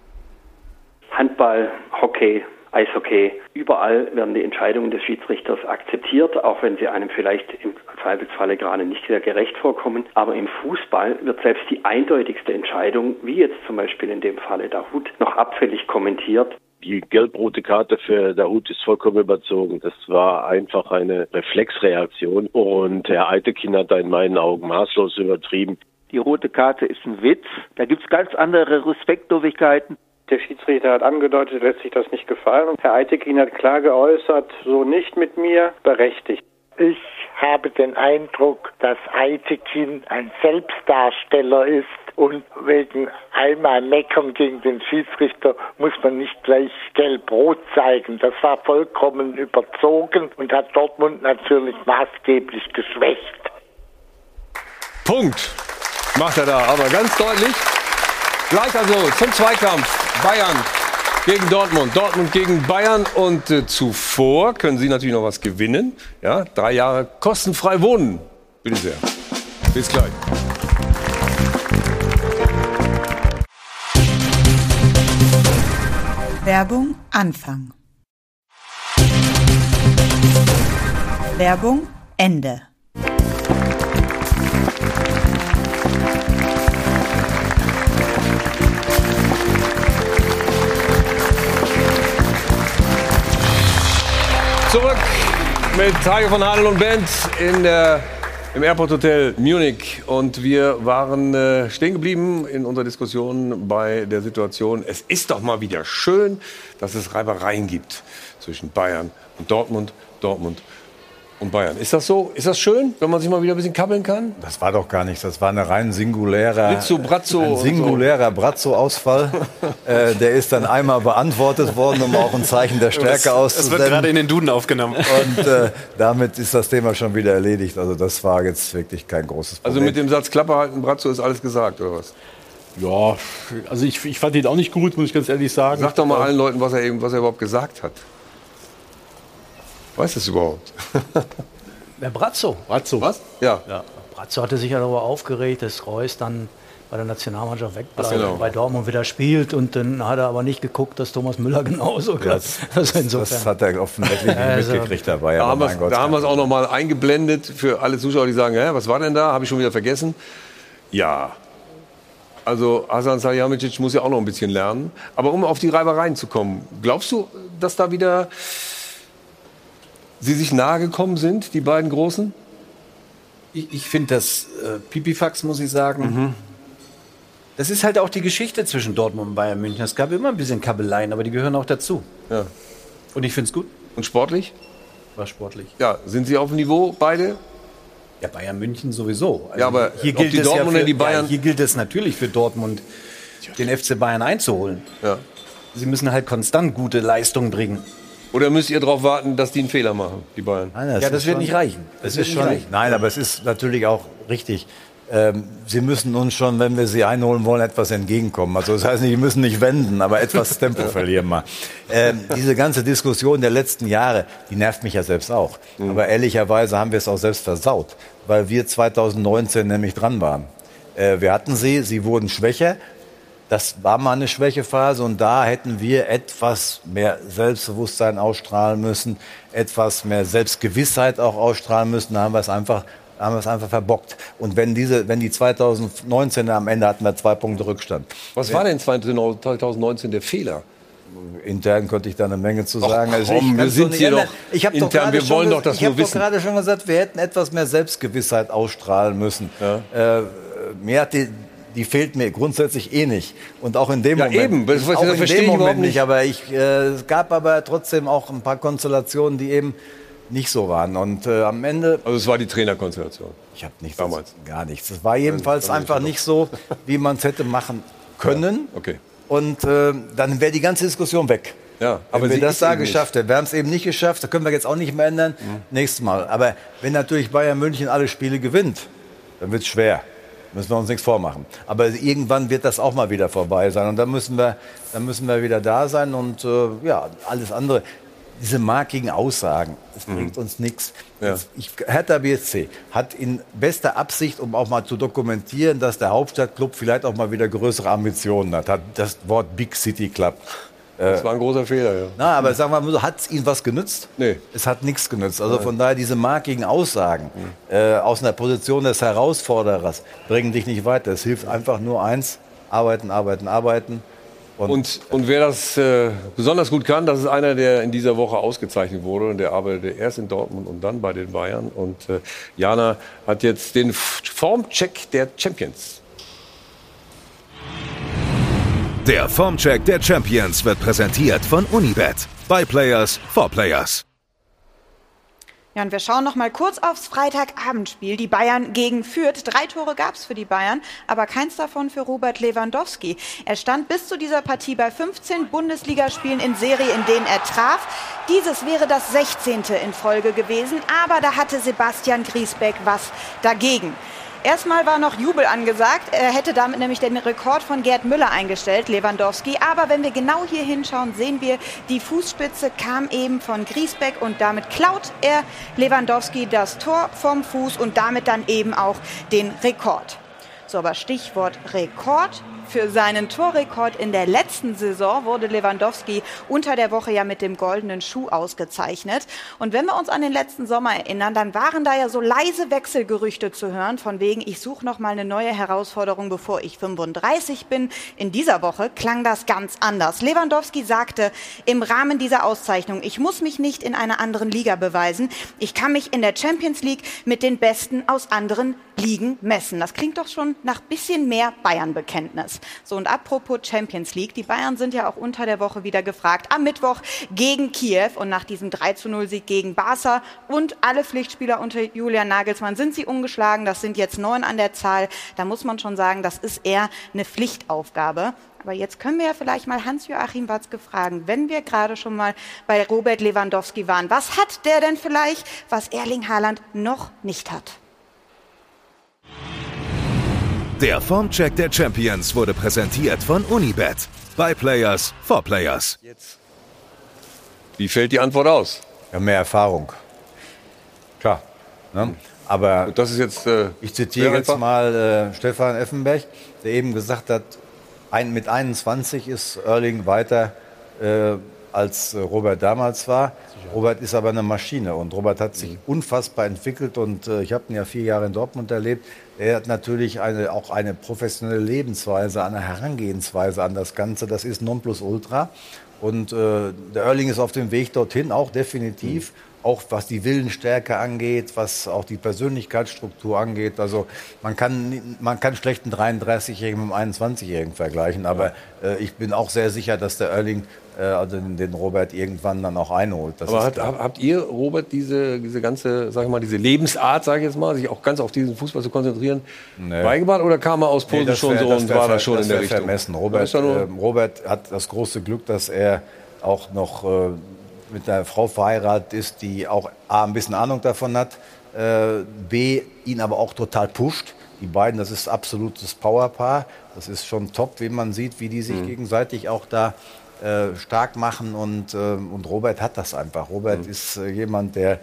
Handball, Hockey, Eishockey. Überall werden die Entscheidungen des Schiedsrichters akzeptiert, auch wenn sie einem vielleicht im Zweifelsfalle gerade nicht sehr gerecht vorkommen. Aber im Fußball wird selbst die eindeutigste Entscheidung, wie jetzt zum Beispiel in dem Falle Dahut, noch abfällig kommentiert. Die gelb-rote Karte für Dahut ist vollkommen überzogen. Das war einfach eine Reflexreaktion und Herr Eitekin hat da in meinen Augen maßlos übertrieben. Die rote Karte ist ein Witz. Da gibt es ganz andere Respektlosigkeiten. Der Schiedsrichter hat angedeutet, lässt sich das nicht gefallen. Und Herr Eitekin hat klar geäußert, so nicht mit mir, berechtigt. Ich habe den Eindruck, dass Eitekin ein Selbstdarsteller ist und wegen einmal meckern gegen den Schiedsrichter muss man nicht gleich gelb-rot zeigen. Das war vollkommen überzogen und hat Dortmund natürlich maßgeblich geschwächt. Punkt. Macht er da, aber ganz deutlich. Gleich also zum Zweikampf. Bayern gegen Dortmund. Dortmund gegen Bayern. Und äh, zuvor können Sie natürlich noch was gewinnen. Ja, drei Jahre kostenfrei wohnen. Bitte sehr. Bis gleich. Werbung Anfang. Werbung Ende. Zurück mit Tage von Hadel und Band in der, im Airport Hotel Munich. Und wir waren äh, stehen geblieben in unserer Diskussion bei der Situation, es ist doch mal wieder schön, dass es Reibereien gibt zwischen Bayern und Dortmund, Dortmund und Bayern. Ist das so? Ist das schön, wenn man sich mal wieder ein bisschen kabbeln kann? Das war doch gar nichts. Das war eine rein singulärer, Rizzo, Brazzo ein singulärer Brazzo-Ausfall. äh, der ist dann einmal beantwortet worden, um auch ein Zeichen der Stärke Es wird auszusenden. gerade in den Duden aufgenommen. Und äh, damit ist das Thema schon wieder erledigt. Also das war jetzt wirklich kein großes Problem. Also mit dem Satz Klappe halten, Brazzo ist alles gesagt, oder was? Ja, also ich, ich fand ihn auch nicht gut, muss ich ganz ehrlich sagen. Sag doch mal allen Leuten, was er, eben, was er überhaupt gesagt hat. Weiß es überhaupt? Wer Brazzo? Brazzo. Was? Ja. ja. Brazzo hatte sich ja darüber aufgeregt, dass Reus dann bei der Nationalmannschaft wegbleibt, genau. und bei Dortmund wieder spielt und dann hat er aber nicht geguckt, dass Thomas Müller genauso das, Also das, das hat er offensichtlich nicht Also, mitgekriegt dabei. Da haben Gott, da haben wir es auch noch mal eingeblendet für alle Zuschauer, die sagen, Hä, was war denn da? Habe ich schon wieder vergessen? Ja. Also Hasan Salihamidzic muss ja auch noch ein bisschen lernen. Aber um auf die Reibereien zu kommen, glaubst du, dass da wieder sie sich nahe gekommen sind, die beiden Großen? Ich, ich finde das äh, Pipifax, muss ich sagen. Mhm. Das ist halt auch die Geschichte zwischen Dortmund und Bayern München. Es gab immer ein bisschen Kabeleien, aber die gehören auch dazu. Ja. Und ich finde es gut. Und sportlich? War sportlich. Ja, sind sie auf dem Niveau beide? Ja, Bayern München sowieso. Also Ja, aber hier gilt die es Dortmunder, ja für, die Bayern- Ja, hier gilt es natürlich für Dortmund, den FC Bayern einzuholen. Ja. Sie müssen halt konstant gute Leistungen bringen. Oder müsst ihr darauf warten, dass die einen Fehler machen, die Bayern? Nein, ja, das wird schon- nicht reichen. Das, Das ist nicht schon. reichen. Nein, aber es ist natürlich auch richtig. Ähm, sie müssen uns schon, wenn wir sie einholen wollen, etwas entgegenkommen. Also das heißt nicht, wir müssen nicht wenden, aber etwas Tempo verlieren mal. Ähm, diese ganze Diskussion der letzten Jahre, die nervt mich ja selbst auch. Aber ehrlicherweise haben wir es auch selbst versaut, weil wir 2019 nämlich dran waren. Äh, wir hatten sie, sie wurden schwächer. Das war mal eine Schwächephase und da hätten wir etwas mehr Selbstbewusstsein ausstrahlen müssen, etwas mehr Selbstgewissheit auch ausstrahlen müssen. Da haben wir es einfach haben wir es einfach verbockt. Und wenn diese, wenn die 2019 am Ende hatten wir zwei Punkte Rückstand. Was war denn 2019 der Fehler? Intern könnte ich da eine Menge zu Ach, sagen. Also komm, ich wir sind doch hier ändern. doch ich doch intern, gerade wir wollen doch das Ich habe doch gerade schon gesagt, wir hätten etwas mehr Selbstgewissheit ausstrahlen müssen. Äh, mir hat die, die fehlt mir grundsätzlich eh nicht. Und auch in dem Ja, Moment. eben. Das- das auch in dem Moment nicht. nicht. Aber ich, äh, es gab aber trotzdem auch ein paar Konstellationen, die eben nicht so waren. Und äh, am Ende. Also es war die Trainerkonstellation. Ich habe nichts Damals. Gar nichts. Es war jedenfalls einfach nicht so, wie man es hätte machen können. Okay. Und äh, dann wäre die ganze Diskussion weg. Ja, Aber wenn wir sie das da geschafft hätten, wir haben es eben nicht geschafft, das können wir jetzt auch nicht mehr ändern. Nächstes Mal. Aber wenn natürlich Bayern München alle Spiele gewinnt, dann wird es schwer. Müssen wir uns nichts vormachen. Aber irgendwann wird das auch mal wieder vorbei sein. Und dann müssen wir, dann müssen wir wieder da sein. Und äh, ja, alles andere. Diese markigen Aussagen, das bringt uns nichts. Ja. Ich, Hertha BSC hat in bester Absicht, um auch mal zu dokumentieren, dass der Hauptstadtclub vielleicht auch mal wieder größere Ambitionen hat, hat das Wort Big City Club. Das war ein großer Fehler, ja. Na, aber sagen wir mal so, hat es Ihnen was genützt? Nee. Es hat nichts genützt. Also von daher diese markigen Aussagen äh, aus einer Position des Herausforderers bringen dich nicht weiter. Es hilft einfach nur eins, arbeiten, arbeiten, arbeiten. Und, und wer das äh, besonders gut kann, das ist einer, der in dieser Woche ausgezeichnet wurde. Und der arbeitete erst in Dortmund und dann bei den Bayern. Und äh, Jana hat jetzt den Formcheck der Champions. Der Formcheck der Champions wird präsentiert von Unibet. By Players for Players. Ja, und wir schauen noch mal kurz aufs Freitagabendspiel. Die Bayern gegen Fürth. Drei Tore gab es für die Bayern, aber keins davon für Robert Lewandowski. Er stand bis zu dieser Partie bei 15 Bundesligaspielen in Serie, in denen er traf. Dieses wäre das 16. in Folge gewesen, aber da hatte Sebastian Griesbeck was dagegen. Erstmal war noch Jubel angesagt. Er hätte damit nämlich den Rekord von Gerd Müller eingestellt, Lewandowski. Aber wenn wir genau hier hinschauen, sehen wir, die Fußspitze kam eben von Griesbeck und damit klaut er Lewandowski das Tor vom Fuß und damit dann eben auch den Rekord. So, aber Stichwort Rekord. Für seinen Torrekord in der letzten Saison wurde Lewandowski unter der Woche ja mit dem goldenen Schuh ausgezeichnet. Und wenn wir uns an den letzten Sommer erinnern, dann waren da ja so leise Wechselgerüchte zu hören, von wegen, ich suche noch mal eine neue Herausforderung, bevor ich 35 bin. In dieser Woche klang das ganz anders. Lewandowski sagte im Rahmen dieser Auszeichnung, ich muss mich nicht in einer anderen Liga beweisen. Ich kann mich in der Champions League mit den Besten aus anderen Ligen messen. Das klingt doch schon nach bisschen mehr Bayern-Bekenntnis. So, und apropos Champions League, die Bayern sind ja auch unter der Woche wieder gefragt. Am Mittwoch gegen Kiew und nach diesem 3 zu 0 Sieg gegen Barca und alle Pflichtspieler unter Julian Nagelsmann sind sie ungeschlagen. Das sind jetzt neun an der Zahl. Da muss man schon sagen, das ist eher eine Pflichtaufgabe. Aber jetzt können wir ja vielleicht mal Hans-Joachim Watzke fragen, wenn wir gerade schon mal bei Robert Lewandowski waren. Was hat der denn vielleicht, was Erling Haaland noch nicht hat? Der Formcheck der Champions wurde präsentiert von Unibet. By Players for Players. Wie fällt die Antwort aus? Ja, mehr Erfahrung. Klar. Ne? Aber das ist jetzt. Äh, ich zitiere jetzt einfach. mal äh, Stefan Effenberg, der eben gesagt hat, ein, mit 21 ist Erling weiter äh, als äh, Robert damals war. Robert ist aber eine Maschine und Robert hat sich unfassbar entwickelt und äh, ich habe ihn ja vier Jahre in Dortmund erlebt. Er hat natürlich eine, auch eine professionelle Lebensweise, eine Herangehensweise an das Ganze. Das ist Nonplusultra. Und äh, der Erling ist auf dem Weg dorthin, auch definitiv. Auch was die Willensstärke angeht, was auch die Persönlichkeitsstruktur angeht. Also man kann, man kann schlecht einen 33-Jährigen mit einem 21-Jährigen vergleichen. Aber äh, ich bin auch sehr sicher, dass der Erling äh, also den, Robert irgendwann dann auch einholt. Das Aber hat, habt ihr, Robert, diese, diese ganze, sag ich mal, diese Lebensart, sage ich jetzt mal, sich auch ganz auf diesen Fußball zu konzentrieren, beigebracht oder kam er aus Polen das schon wär- so und wär war das schon in der Richtung? Vermessen. Robert, ähm, Robert hat das große Glück, dass er auch noch äh, mit einer Frau verheiratet ist, die auch A, ein bisschen Ahnung davon hat, äh, B, ihn aber auch total pusht. Die beiden, das ist absolutes Powerpaar. Das ist schon top, wie man sieht, wie die sich Mhm. gegenseitig auch da äh, stark machen. Und, äh, und Robert hat das einfach. Robert Mhm. ist äh, jemand, der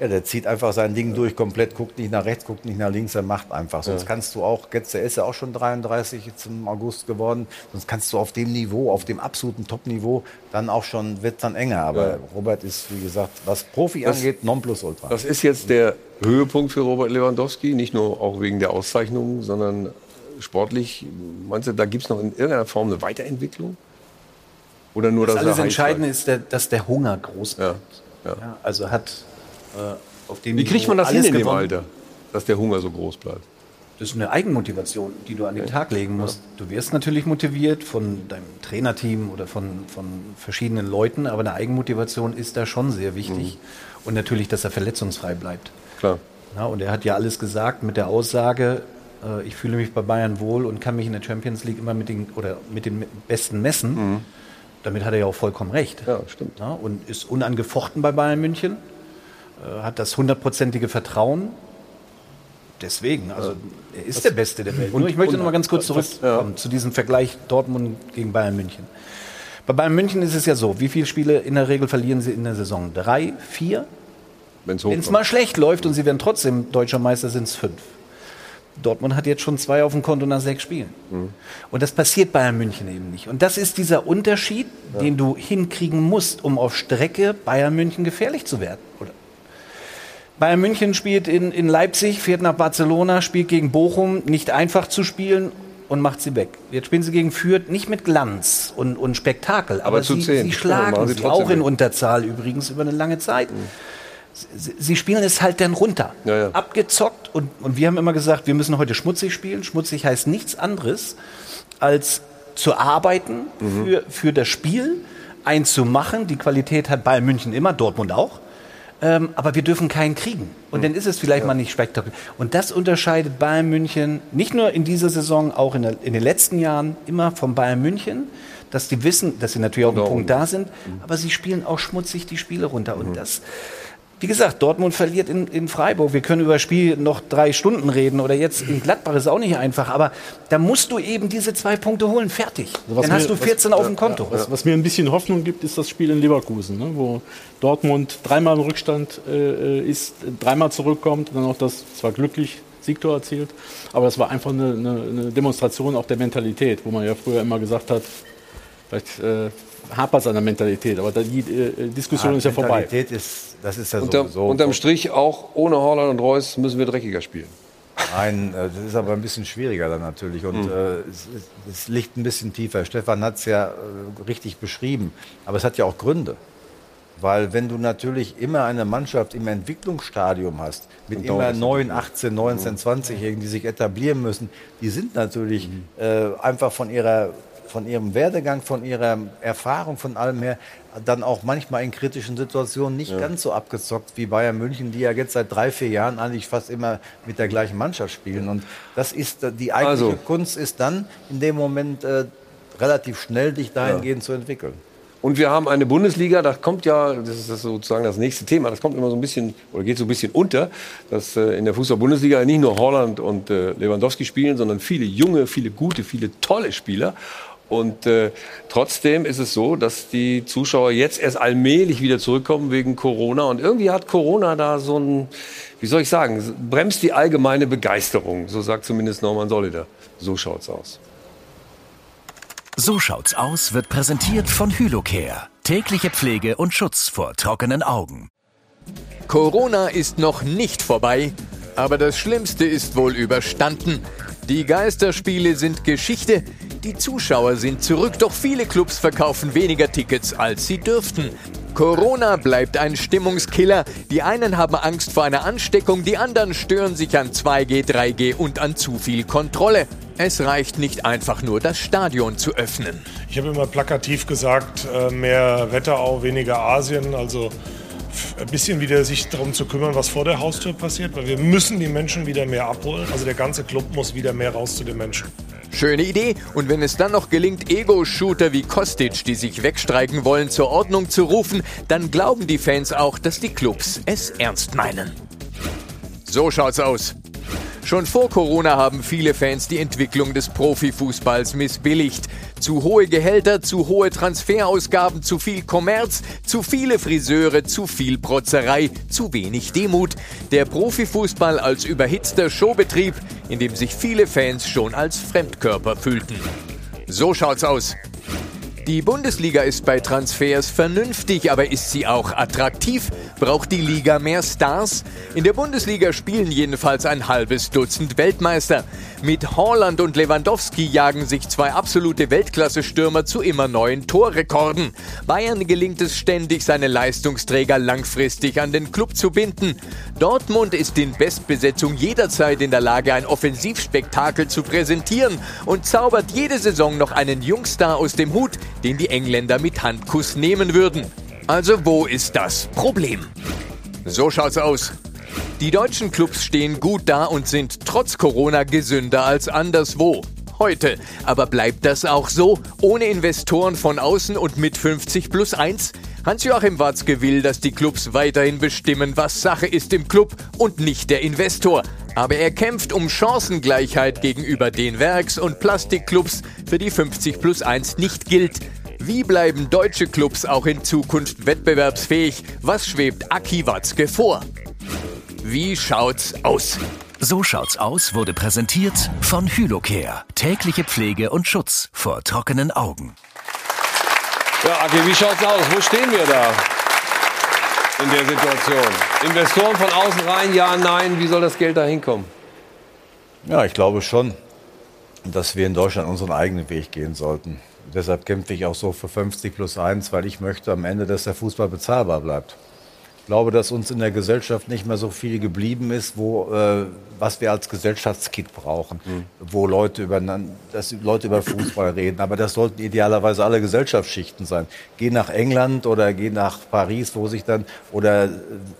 Ja, der zieht einfach sein Ding durch, komplett, guckt nicht nach rechts, guckt nicht nach links, er macht einfach. Sonst Ja. kannst du auch, Getze ist ja auch schon 33 jetzt im August geworden, sonst kannst du auf dem Niveau, auf dem absoluten Top-Niveau, dann auch schon, wird dann enger. Aber Ja. Robert ist, wie gesagt, was Profi Das- angeht, Nonplusultra. Das ist jetzt der Höhepunkt für Robert Lewandowski, nicht nur auch wegen der Auszeichnung, sondern sportlich. Meinst du, da gibt es noch in irgendeiner Form eine Weiterentwicklung? Oder nur, das dass alles heiß Entscheidende ist, der, dass der Hunger groß bleibt. Ja. Ja, also hat auf dem Wie kriegt man das hin in dem. Alter, dass der Hunger so groß bleibt? Das ist eine Eigenmotivation, die du an den Tag legen musst. Du wirst natürlich motiviert von deinem Trainerteam oder von, von verschiedenen Leuten, aber eine Eigenmotivation ist da schon sehr wichtig. Und natürlich, dass er verletzungsfrei bleibt. Klar. Ja, und er hat ja alles gesagt mit der Aussage, äh, ich fühle mich bei Bayern wohl und kann mich in der Champions League immer mit den, oder mit den Besten messen. Damit hat er ja auch vollkommen recht. Ja, stimmt. Ja, und ist unangefochten bei Bayern München, äh, hat das hundertprozentige Vertrauen. Deswegen, also er ist der Beste der Welt. Und- Nur ich möchte noch mal ganz kurz zurückkommen zu diesem Vergleich Dortmund gegen Bayern München. Bei Bayern München ist es ja so, wie viele Spiele in der Regel verlieren sie in der Saison? Drei, vier? Wenn es mal schlecht läuft und sie werden trotzdem deutscher Meister, sind es fünf. Dortmund hat jetzt schon zwei auf dem Konto nach sechs Spielen. Und das passiert Bayern München eben nicht. Und das ist dieser Unterschied, den du hinkriegen musst, um auf Strecke Bayern München gefährlich zu werden. Oder? Bayern München spielt in, in Leipzig, fährt nach Barcelona, spielt gegen Bochum, nicht einfach zu spielen und macht sie weg. Jetzt spielen sie gegen Fürth, nicht mit Glanz und, und Spektakel, aber, Aber zu sie, sie schlagen sie sie, auch in weg. Unterzahl übrigens über eine lange Zeit. Sie, sie spielen es halt dann runter. Ja, ja. Abgezockt. Und, und wir haben immer gesagt, wir müssen heute schmutzig spielen. Schmutzig heißt nichts anderes, als zu arbeiten Mhm. für, für das Spiel, eins zu machen. Die Qualität hat Bayern München immer, Dortmund auch. Ähm, aber wir dürfen keinen kriegen. Und dann ist es vielleicht mal nicht spektakulär. Und das unterscheidet Bayern München nicht nur in dieser Saison, auch in, der, in den letzten Jahren immer von Bayern München, dass die wissen, dass sie natürlich auf dem Punkt da sind, aber sie spielen auch schmutzig die Spiele runter. Und das, wie gesagt, Dortmund verliert in, in Freiburg. Wir können über das Spiel noch drei Stunden reden oder jetzt in Gladbach ist auch nicht einfach. Aber da musst du eben diese zwei Punkte holen. Fertig. Also Dann hast mir- du 14 was, auf dem Konto. Was, was mir ein bisschen Hoffnung gibt, ist das Spiel in Leverkusen, ne, wo Dortmund dreimal im Rückstand äh, ist, dreimal zurückkommt und dann auch das zwar glücklich Siegtor erzielt, aber das war einfach eine, eine, eine Demonstration auch der Mentalität, wo man ja früher immer gesagt hat, vielleicht äh, hapert es an der Mentalität, aber die äh, Diskussion ist ja vorbei. Mentalität ist, das ist ja Unter, sowieso. unterm Strich auch ohne Holland und Reus müssen wir dreckiger spielen. Nein, äh, das ist aber ein bisschen schwieriger dann natürlich und Mhm. äh, es, es, liegt ein bisschen tiefer. Stefan hat es ja äh, richtig beschrieben, aber es hat ja auch Gründe. Weil wenn du natürlich immer eine Mannschaft im Entwicklungsstadium hast, mit Und immer das 9, 18, 19, 20-Jährigen, die sich etablieren müssen, die sind natürlich äh, einfach von ihrer von ihrem Werdegang, von ihrer Erfahrung, von allem her, dann auch manchmal in kritischen Situationen nicht ganz so abgezockt wie Bayern München, die ja jetzt seit drei, vier Jahren eigentlich fast immer mit der gleichen Mannschaft spielen. Und das ist äh, die eigentliche Also. Kunst, ist dann in dem Moment äh, relativ schnell dich dahingehend zu entwickeln. Und wir haben eine Bundesliga, da kommt ja, das ist sozusagen das nächste Thema, das kommt immer so ein bisschen, oder geht so ein bisschen unter, dass äh, in der Fußball-Bundesliga nicht nur Holland und äh, Lewandowski spielen, sondern viele junge, viele gute, viele tolle Spieler. Und äh, trotzdem ist es so, dass die Zuschauer jetzt erst allmählich wieder zurückkommen wegen Corona. Und irgendwie hat Corona da so ein, wie soll ich sagen, bremst die allgemeine Begeisterung. So sagt zumindest Norman Solider. So schaut's aus. So schaut's aus wird präsentiert von Hylocare. Tägliche Pflege und Schutz vor trockenen Augen. Corona ist noch nicht vorbei, aber das Schlimmste ist wohl überstanden. Die Geisterspiele sind Geschichte, die Zuschauer sind zurück, doch viele Clubs verkaufen weniger Tickets, als sie dürften. Corona bleibt ein Stimmungskiller. Die einen haben Angst vor einer Ansteckung, die anderen stören sich an 2G, 3G und an zu viel Kontrolle. Es reicht nicht einfach nur, das Stadion zu öffnen. Ich habe immer plakativ gesagt, äh, mehr Wetterau, weniger Asien. Also ein bisschen wieder sich darum zu kümmern, was vor der Haustür passiert, weil wir müssen die Menschen wieder mehr abholen. Also der ganze Club muss wieder mehr raus zu den Menschen. Schöne Idee. Und wenn es dann noch gelingt, Ego-Shooter wie Kostic, die sich wegstreiken wollen, zur Ordnung zu rufen, dann glauben die Fans auch, dass die Clubs es ernst meinen. So schaut's aus. Schon vor Corona haben viele Fans die Entwicklung des Profifußballs missbilligt. Zu hohe Gehälter, zu hohe Transferausgaben, zu viel Kommerz, zu viele Friseure, zu viel Protzerei, zu wenig Demut. Der Profifußball als überhitzter Showbetrieb, in dem sich viele Fans schon als Fremdkörper fühlten. So schaut's aus. Die Bundesliga ist bei Transfers vernünftig, aber ist sie auch attraktiv? Braucht die Liga mehr Stars? In der Bundesliga spielen jedenfalls ein halbes Dutzend Weltmeister. Mit Haaland und Lewandowski jagen sich zwei absolute Weltklasse-Stürmer zu immer neuen Torrekorden. Bayern gelingt es ständig, seine Leistungsträger langfristig an den Club zu binden. Dortmund ist in Bestbesetzung jederzeit in der Lage, ein Offensivspektakel zu präsentieren und zaubert jede Saison noch einen Jungstar aus dem Hut, den die Engländer mit Handkuss nehmen würden. Also wo ist das Problem? So schaut's aus. Die deutschen Clubs stehen gut da und sind trotz Corona gesünder als anderswo. Heute. Aber bleibt das auch so? Ohne Investoren von außen und mit 50 plus 1? Hans-Joachim Watzke will, dass die Clubs weiterhin bestimmen, was Sache ist im Club und nicht der Investor. Aber er kämpft um Chancengleichheit gegenüber den Werks- und Plastikclubs, für die 50 plus 1 nicht gilt. Wie bleiben deutsche Clubs auch in Zukunft wettbewerbsfähig? Was schwebt Aki Watzke vor? Wie schaut's aus? So schaut's aus wurde präsentiert von Hylocare. Tägliche Pflege und Schutz vor trockenen Augen. Ja, Aki, wie schaut's aus? Wo stehen wir da in der Situation? Investoren von außen rein, ja, nein, wie soll das Geld da hinkommen? Ja, ich glaube schon, dass wir in Deutschland unseren eigenen Weg gehen sollten. Deshalb kämpfe ich auch so für 50 plus 1, weil ich möchte am Ende, dass der Fußball bezahlbar bleibt. Ich glaube, dass uns in der Gesellschaft nicht mehr so viel geblieben ist, wo, äh, was wir als Gesellschaftskit brauchen, mhm. wo Leute über, dass Leute über Fußball reden. Aber das sollten idealerweise alle Gesellschaftsschichten sein. Geh nach England oder geh nach Paris, wo sich dann, oder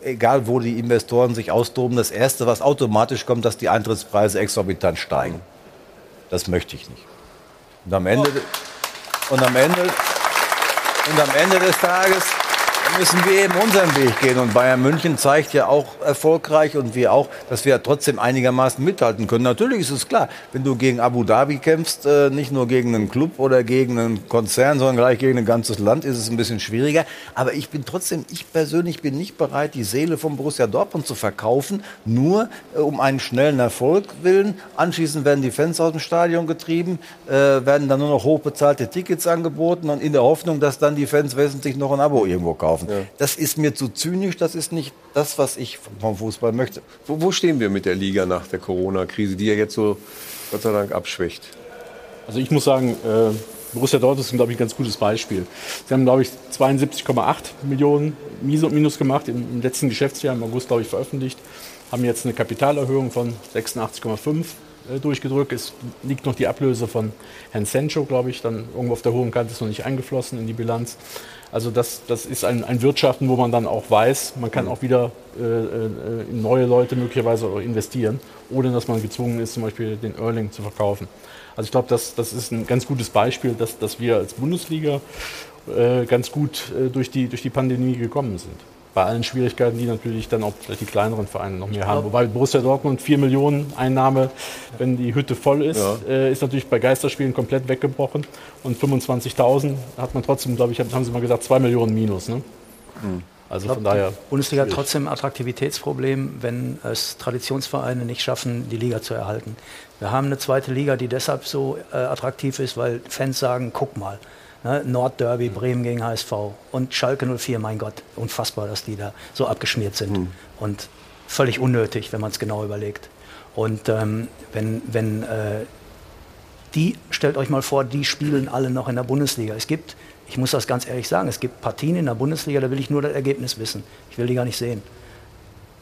egal wo die Investoren sich austoben, das Erste, was automatisch kommt, dass die Eintrittspreise exorbitant steigen. Das möchte ich nicht. Und am Ende, und am Ende, und am Ende des Tages müssen wir eben unseren Weg gehen. Und Bayern München zeigt ja auch erfolgreich und wir auch, dass wir trotzdem einigermaßen mithalten können. Natürlich ist es klar, wenn du gegen Abu Dhabi kämpfst, äh, nicht nur gegen einen Club oder gegen einen Konzern, sondern gleich gegen ein ganzes Land, ist es ein bisschen schwieriger. Aber ich bin trotzdem, ich persönlich bin nicht bereit, die Seele von Borussia Dortmund zu verkaufen, nur äh, um einen schnellen Erfolg willen. Anschließend werden die Fans aus dem Stadion getrieben, äh, werden dann nur noch hochbezahlte Tickets angeboten und in der Hoffnung, dass dann die Fans wesentlich noch ein Abo irgendwo kaufen kaufen. Ja. Das ist mir zu zynisch, das ist nicht das, was ich vom Fußball möchte. Wo, wo stehen wir mit der Liga nach der Corona-Krise, die ja jetzt so Gott sei Dank abschwächt? Also ich muss sagen, äh, Borussia Dortmund ist, glaube ich, ein ganz gutes Beispiel. Sie haben, glaube ich, 72,8 Millionen Minus gemacht im, im letzten Geschäftsjahr, im August, glaube ich, veröffentlicht. Haben jetzt eine Kapitalerhöhung von 86,5 äh, durchgedrückt. Es liegt noch die Ablöse von Herrn Sencho, glaube ich, dann irgendwo auf der hohen Kante ist noch nicht eingeflossen in die Bilanz. Also das, das ist ein, ein Wirtschaften, wo man dann auch weiß, man kann auch wieder äh, äh, in neue Leute möglicherweise investieren, ohne dass man gezwungen ist, zum Beispiel den Erling zu verkaufen. Also ich glaube, das, das ist ein ganz gutes Beispiel, dass, dass wir als Bundesliga äh, ganz gut äh, durch, die, durch die Pandemie gekommen sind bei allen Schwierigkeiten, die natürlich dann auch die kleineren Vereine noch mehr haben. Wobei Borussia Dortmund 4 Millionen Einnahme, wenn die Hütte voll ist, ja. äh, ist natürlich bei Geisterspielen komplett weggebrochen. Und 25.000 hat man trotzdem, glaube ich, haben sie mal gesagt, 2 Millionen minus. Ne? Mhm. Also von daher. Bundesliga hat trotzdem ein Attraktivitätsproblem, wenn es Traditionsvereine nicht schaffen, die Liga zu erhalten. Wir haben eine zweite Liga, die deshalb so äh, attraktiv ist, weil Fans sagen, guck mal, Ne? Nordderby, Bremen gegen HSV und Schalke 04, mein Gott, unfassbar, dass die da so abgeschmiert sind. Mhm. Und völlig unnötig, wenn man es genau überlegt. Und ähm, wenn, wenn äh, die, stellt euch mal vor, die spielen alle noch in der Bundesliga. Es gibt, ich muss das ganz ehrlich sagen, es gibt Partien in der Bundesliga, da will ich nur das Ergebnis wissen. Ich will die gar nicht sehen.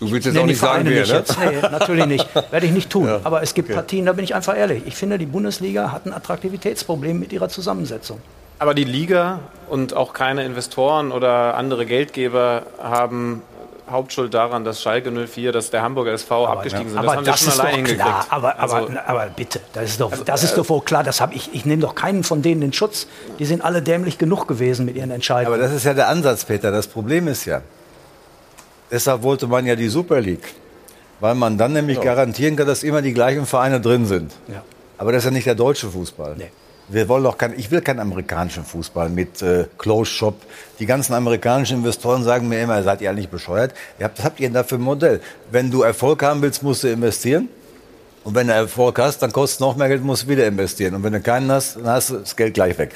Du willst jetzt auch nicht sagen, wer, ne? Jetzt. Nee, natürlich nicht. Werde ich nicht tun. Ja. Aber es gibt okay. Partien, da bin ich einfach ehrlich. Ich finde, die Bundesliga hat ein Attraktivitätsproblem mit ihrer Zusammensetzung. Aber die Liga und auch keine Investoren oder andere Geldgeber haben Hauptschuld daran, dass Schalke 04, dass der Hamburger SV aber, abgestiegen sind. Das aber haben das schon allein hingekriegt. Klar. Aber, aber, also, aber bitte, das ist doch, also, das ist doch wohl klar. Das ich. Ich nehme doch keinen von denen in Schutz. Die sind alle dämlich genug gewesen mit ihren Entscheidungen. Aber das ist ja der Ansatz, Peter. Das Problem ist ja, deshalb wollte man ja die Super League weil man dann nämlich garantieren kann, dass immer die gleichen Vereine drin sind. Ja. Aber das ist ja nicht der deutsche Fußball. Wir wollen doch kein, ich will keinen amerikanischen Fußball mit äh, Closed Shop. Die ganzen amerikanischen Investoren sagen mir immer, seid ihr eigentlich bescheuert? Ihr habt, was habt ihr denn da für ein Modell? Wenn du Erfolg haben willst, musst du investieren. Und wenn du Erfolg hast, dann kostet es noch mehr Geld, musst du wieder investieren. Und wenn du keinen hast, dann hast du das Geld gleich weg.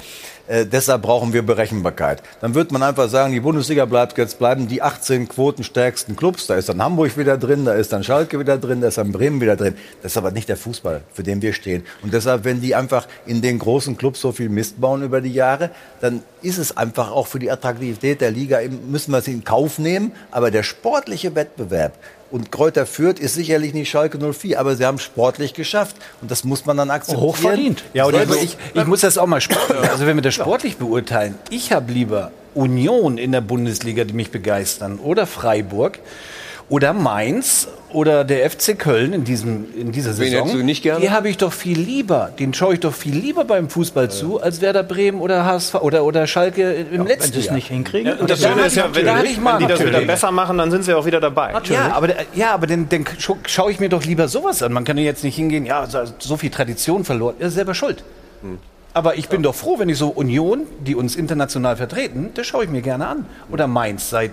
Äh, deshalb brauchen wir Berechenbarkeit. Dann wird man einfach sagen, die Bundesliga bleibt jetzt bleiben die 18 quotenstärksten Clubs. Da ist dann Hamburg wieder drin, da ist dann Schalke wieder drin, da ist dann Bremen wieder drin. Das ist aber nicht der Fußball, für den wir stehen. Und deshalb, wenn die einfach in den großen Clubs so viel Mist bauen über die Jahre, dann ist es einfach auch für die Attraktivität der Liga, müssen wir es in Kauf nehmen. Aber der sportliche Wettbewerb, und Kräuter Fürth ist sicherlich nicht Schalke 04, aber sie haben sportlich geschafft. Und das muss man dann akzeptieren. Hoch verdient. Ja, und ich, ich, ich muss das auch mal sportlich, also wenn wir das sportlich beurteilen, ich habe lieber Union in der Bundesliga, die mich begeistern, oder Freiburg, oder Mainz, oder der FC Köln in, diesem, in dieser Wen Saison. hättest du nicht gerne? Die habe ich doch viel lieber, den schaue ich doch viel lieber beim Fußball zu, als Werder Bremen oder HSV oder, oder Schalke im letzten sie es Jahr. nicht hinkriegen. Und das Da Schöne ist ja, wenn, natürlich- wenn die das wieder natürlich. besser machen, dann sind sie auch wieder dabei. Ja, aber, ja, aber dann, dann scha- schaue ich mir doch lieber sowas an. Man kann ja jetzt nicht hingehen, ja, so, so viel Tradition verloren. Er ist selber schuld. Aber ich bin doch froh, wenn ich so Union, die uns international vertreten, das schaue ich mir gerne an. Oder Mainz seit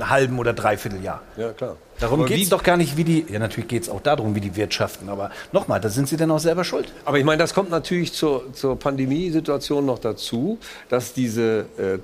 halben oder dreiviertel Jahr. Ja, klar. Darum geht es doch gar nicht, wie die. Ja, natürlich geht es auch darum, wie die wirtschaften. Aber nochmal, da sind sie dann auch selber schuld. Aber ich meine, das kommt natürlich zur, zur Pandemiesituation noch dazu, dass diese äh,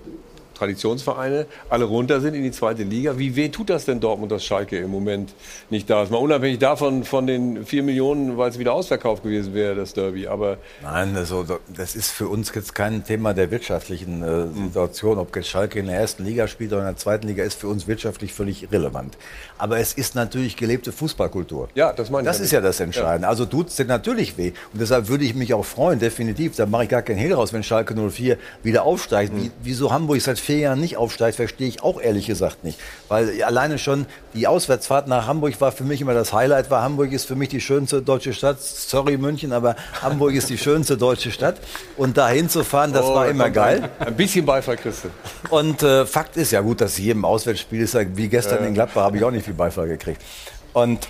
Traditionsvereine alle runter sind in die zweite Liga. Wie weh tut das denn Dortmund, dass Schalke im Moment nicht da ist? Mal unabhängig davon, von den vier Millionen, weil es wieder ausverkauft gewesen wäre, das Derby. Aber Nein, also, das ist für uns jetzt kein Thema der wirtschaftlichen äh, Situation. Ob jetzt Schalke in der ersten Liga spielt oder in der zweiten Liga, ist für uns wirtschaftlich völlig irrelevant. Aber es ist natürlich gelebte Fußballkultur. Ja, das meine ich Das ja ist ja das Entscheidende. Also tut es dir natürlich weh. Und deshalb würde ich mich auch freuen, definitiv. Da mache ich gar keinen Hehl raus, wenn Schalke 04 wieder aufsteigt. Wie, wieso Hamburg seit vier Jahren nicht aufsteigt, verstehe ich auch ehrlich gesagt nicht. Weil alleine schon die Auswärtsfahrt nach Hamburg war für mich immer das Highlight, weil Hamburg ist für mich die schönste deutsche Stadt. Sorry München, aber Hamburg ist die schönste deutsche Stadt. Und da hinzufahren, das Oh, war immer geil. Ein, bisschen Beifall du. Und äh, Fakt ist ja gut, dass jedem Auswärtsspiel ist, wie gestern Ja. in Gladbach, habe ich auch nicht viel Beifall gekriegt. Und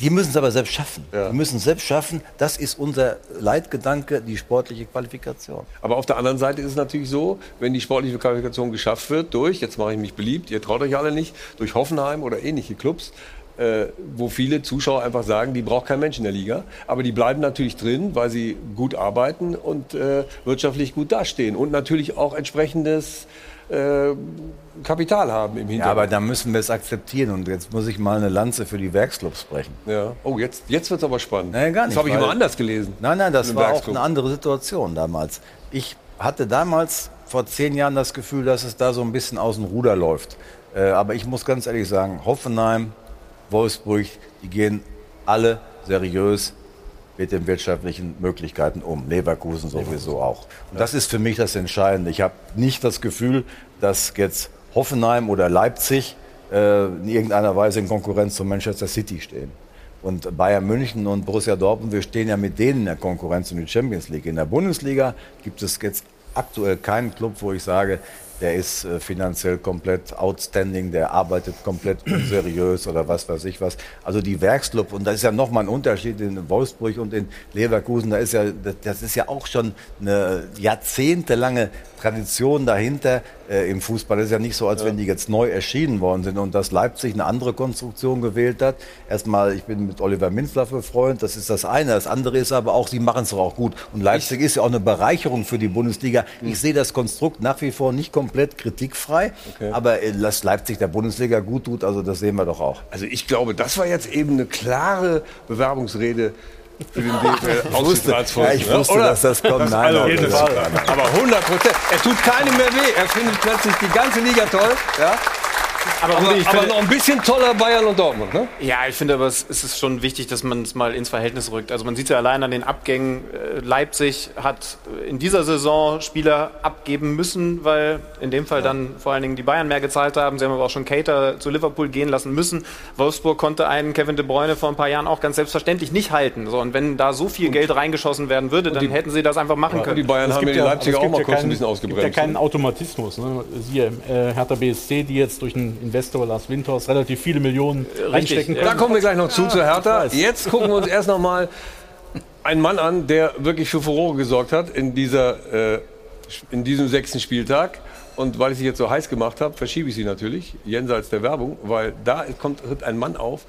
die müssen es aber selbst schaffen. Die müssen es selbst schaffen. Das ist unser Leitgedanke, die sportliche Qualifikation. Aber auf der anderen Seite ist es natürlich so, wenn die sportliche Qualifikation geschafft wird durch, jetzt mache ich mich beliebt, ihr traut euch alle nicht, durch Hoffenheim oder ähnliche Clubs, äh, wo viele Zuschauer einfach sagen, die braucht kein Mensch in der Liga. Aber die bleiben natürlich drin, weil sie gut arbeiten und äh, wirtschaftlich gut dastehen und natürlich auch entsprechendes äh, Kapital haben im Ja, Hintergrund. aber da müssen wir es akzeptieren. Und jetzt muss ich mal eine Lanze für die Werksclubs brechen. Ja. Oh, jetzt, jetzt wird es aber spannend. Nein, gar nicht. Das habe ich immer anders gelesen. Nein, nein, das war auch eine andere Situation damals. Ich hatte damals vor zehn Jahren das Gefühl, dass es da so ein bisschen aus dem Ruder läuft. Äh, aber ich muss ganz ehrlich sagen, Hoffenheim, Wolfsburg, die gehen alle seriös mit den wirtschaftlichen Möglichkeiten um. Leverkusen sowieso auch. Und das ist für mich das Entscheidende. Ich habe nicht das Gefühl, dass jetzt Hoffenheim oder Leipzig äh, in irgendeiner Weise in Konkurrenz zu Manchester City stehen. Und Bayern München und Borussia Dortmund, wir stehen ja mit denen in der Konkurrenz um die Champions League. In der Bundesliga gibt es jetzt aktuell keinen Club, wo ich sage, der ist äh, finanziell komplett outstanding, der arbeitet komplett unseriös oder was weiß ich was. Also die Werksclub, und das ist ja nochmal ein Unterschied in Wolfsburg und in Leverkusen, da ist ja, das ist ja auch schon eine jahrzehntelange Tradition dahinter äh, im Fußball. Das ist ja nicht so, als wenn die jetzt neu erschienen worden sind und dass Leipzig eine andere Konstruktion gewählt hat. Erstmal, ich bin mit Oliver Minzler befreundet, das ist das eine. Das andere ist aber auch, sie machen es doch auch gut. Und Leipzig ist ja auch eine Bereicherung für die Bundesliga. Ich sehe das Konstrukt nach wie vor nicht komplett kritikfrei, aber äh, dass Leipzig der Bundesliga gut tut, also das sehen wir doch auch. Also ich glaube, das war jetzt eben eine klare Bewerbungsrede für den DFL Ich wusste- ja, ich wusste, dass das kommt. Nein, also, jeden Fall. Aber 100 Prozent. Er tut keinem mehr weh. Er findet plötzlich die ganze Liga toll. Ja? Aber, Aber, aber finde- noch ein bisschen toller Bayern und Dortmund, ne? Ja, ich finde aber, es ist schon wichtig, dass man es mal ins Verhältnis rückt. Also man sieht es ja allein an den Abgängen. Äh, Leipzig hat in dieser Saison Spieler abgeben müssen, weil in dem Fall dann vor allen Dingen die Bayern mehr gezahlt haben. Sie haben aber auch schon Cater zu Liverpool gehen lassen müssen. Wolfsburg konnte einen Kevin De Bruyne vor ein paar Jahren auch ganz selbstverständlich nicht halten. So, und wenn da so viel Geld reingeschossen werden würde, dann hätten sie das einfach machen können. Es gibt ja- aber es gibt ja keinen- Es gibt ja keinen ne? Automatismus. Ne? Siehe äh, Hertha BSC, die jetzt durch einen ein Investor, Lars Winters, relativ viele Millionen reinstecken können. Da kommen wir gleich noch zu, zu Hertha. Jetzt gucken wir uns erst noch mal einen Mann an, der wirklich für Furore gesorgt hat in, dieser, äh, in diesem sechsten Spieltag. Und weil ich sie jetzt so heiß gemacht habe, verschiebe ich sie natürlich, jenseits der Werbung, weil da kommt tritt ein Mann auf,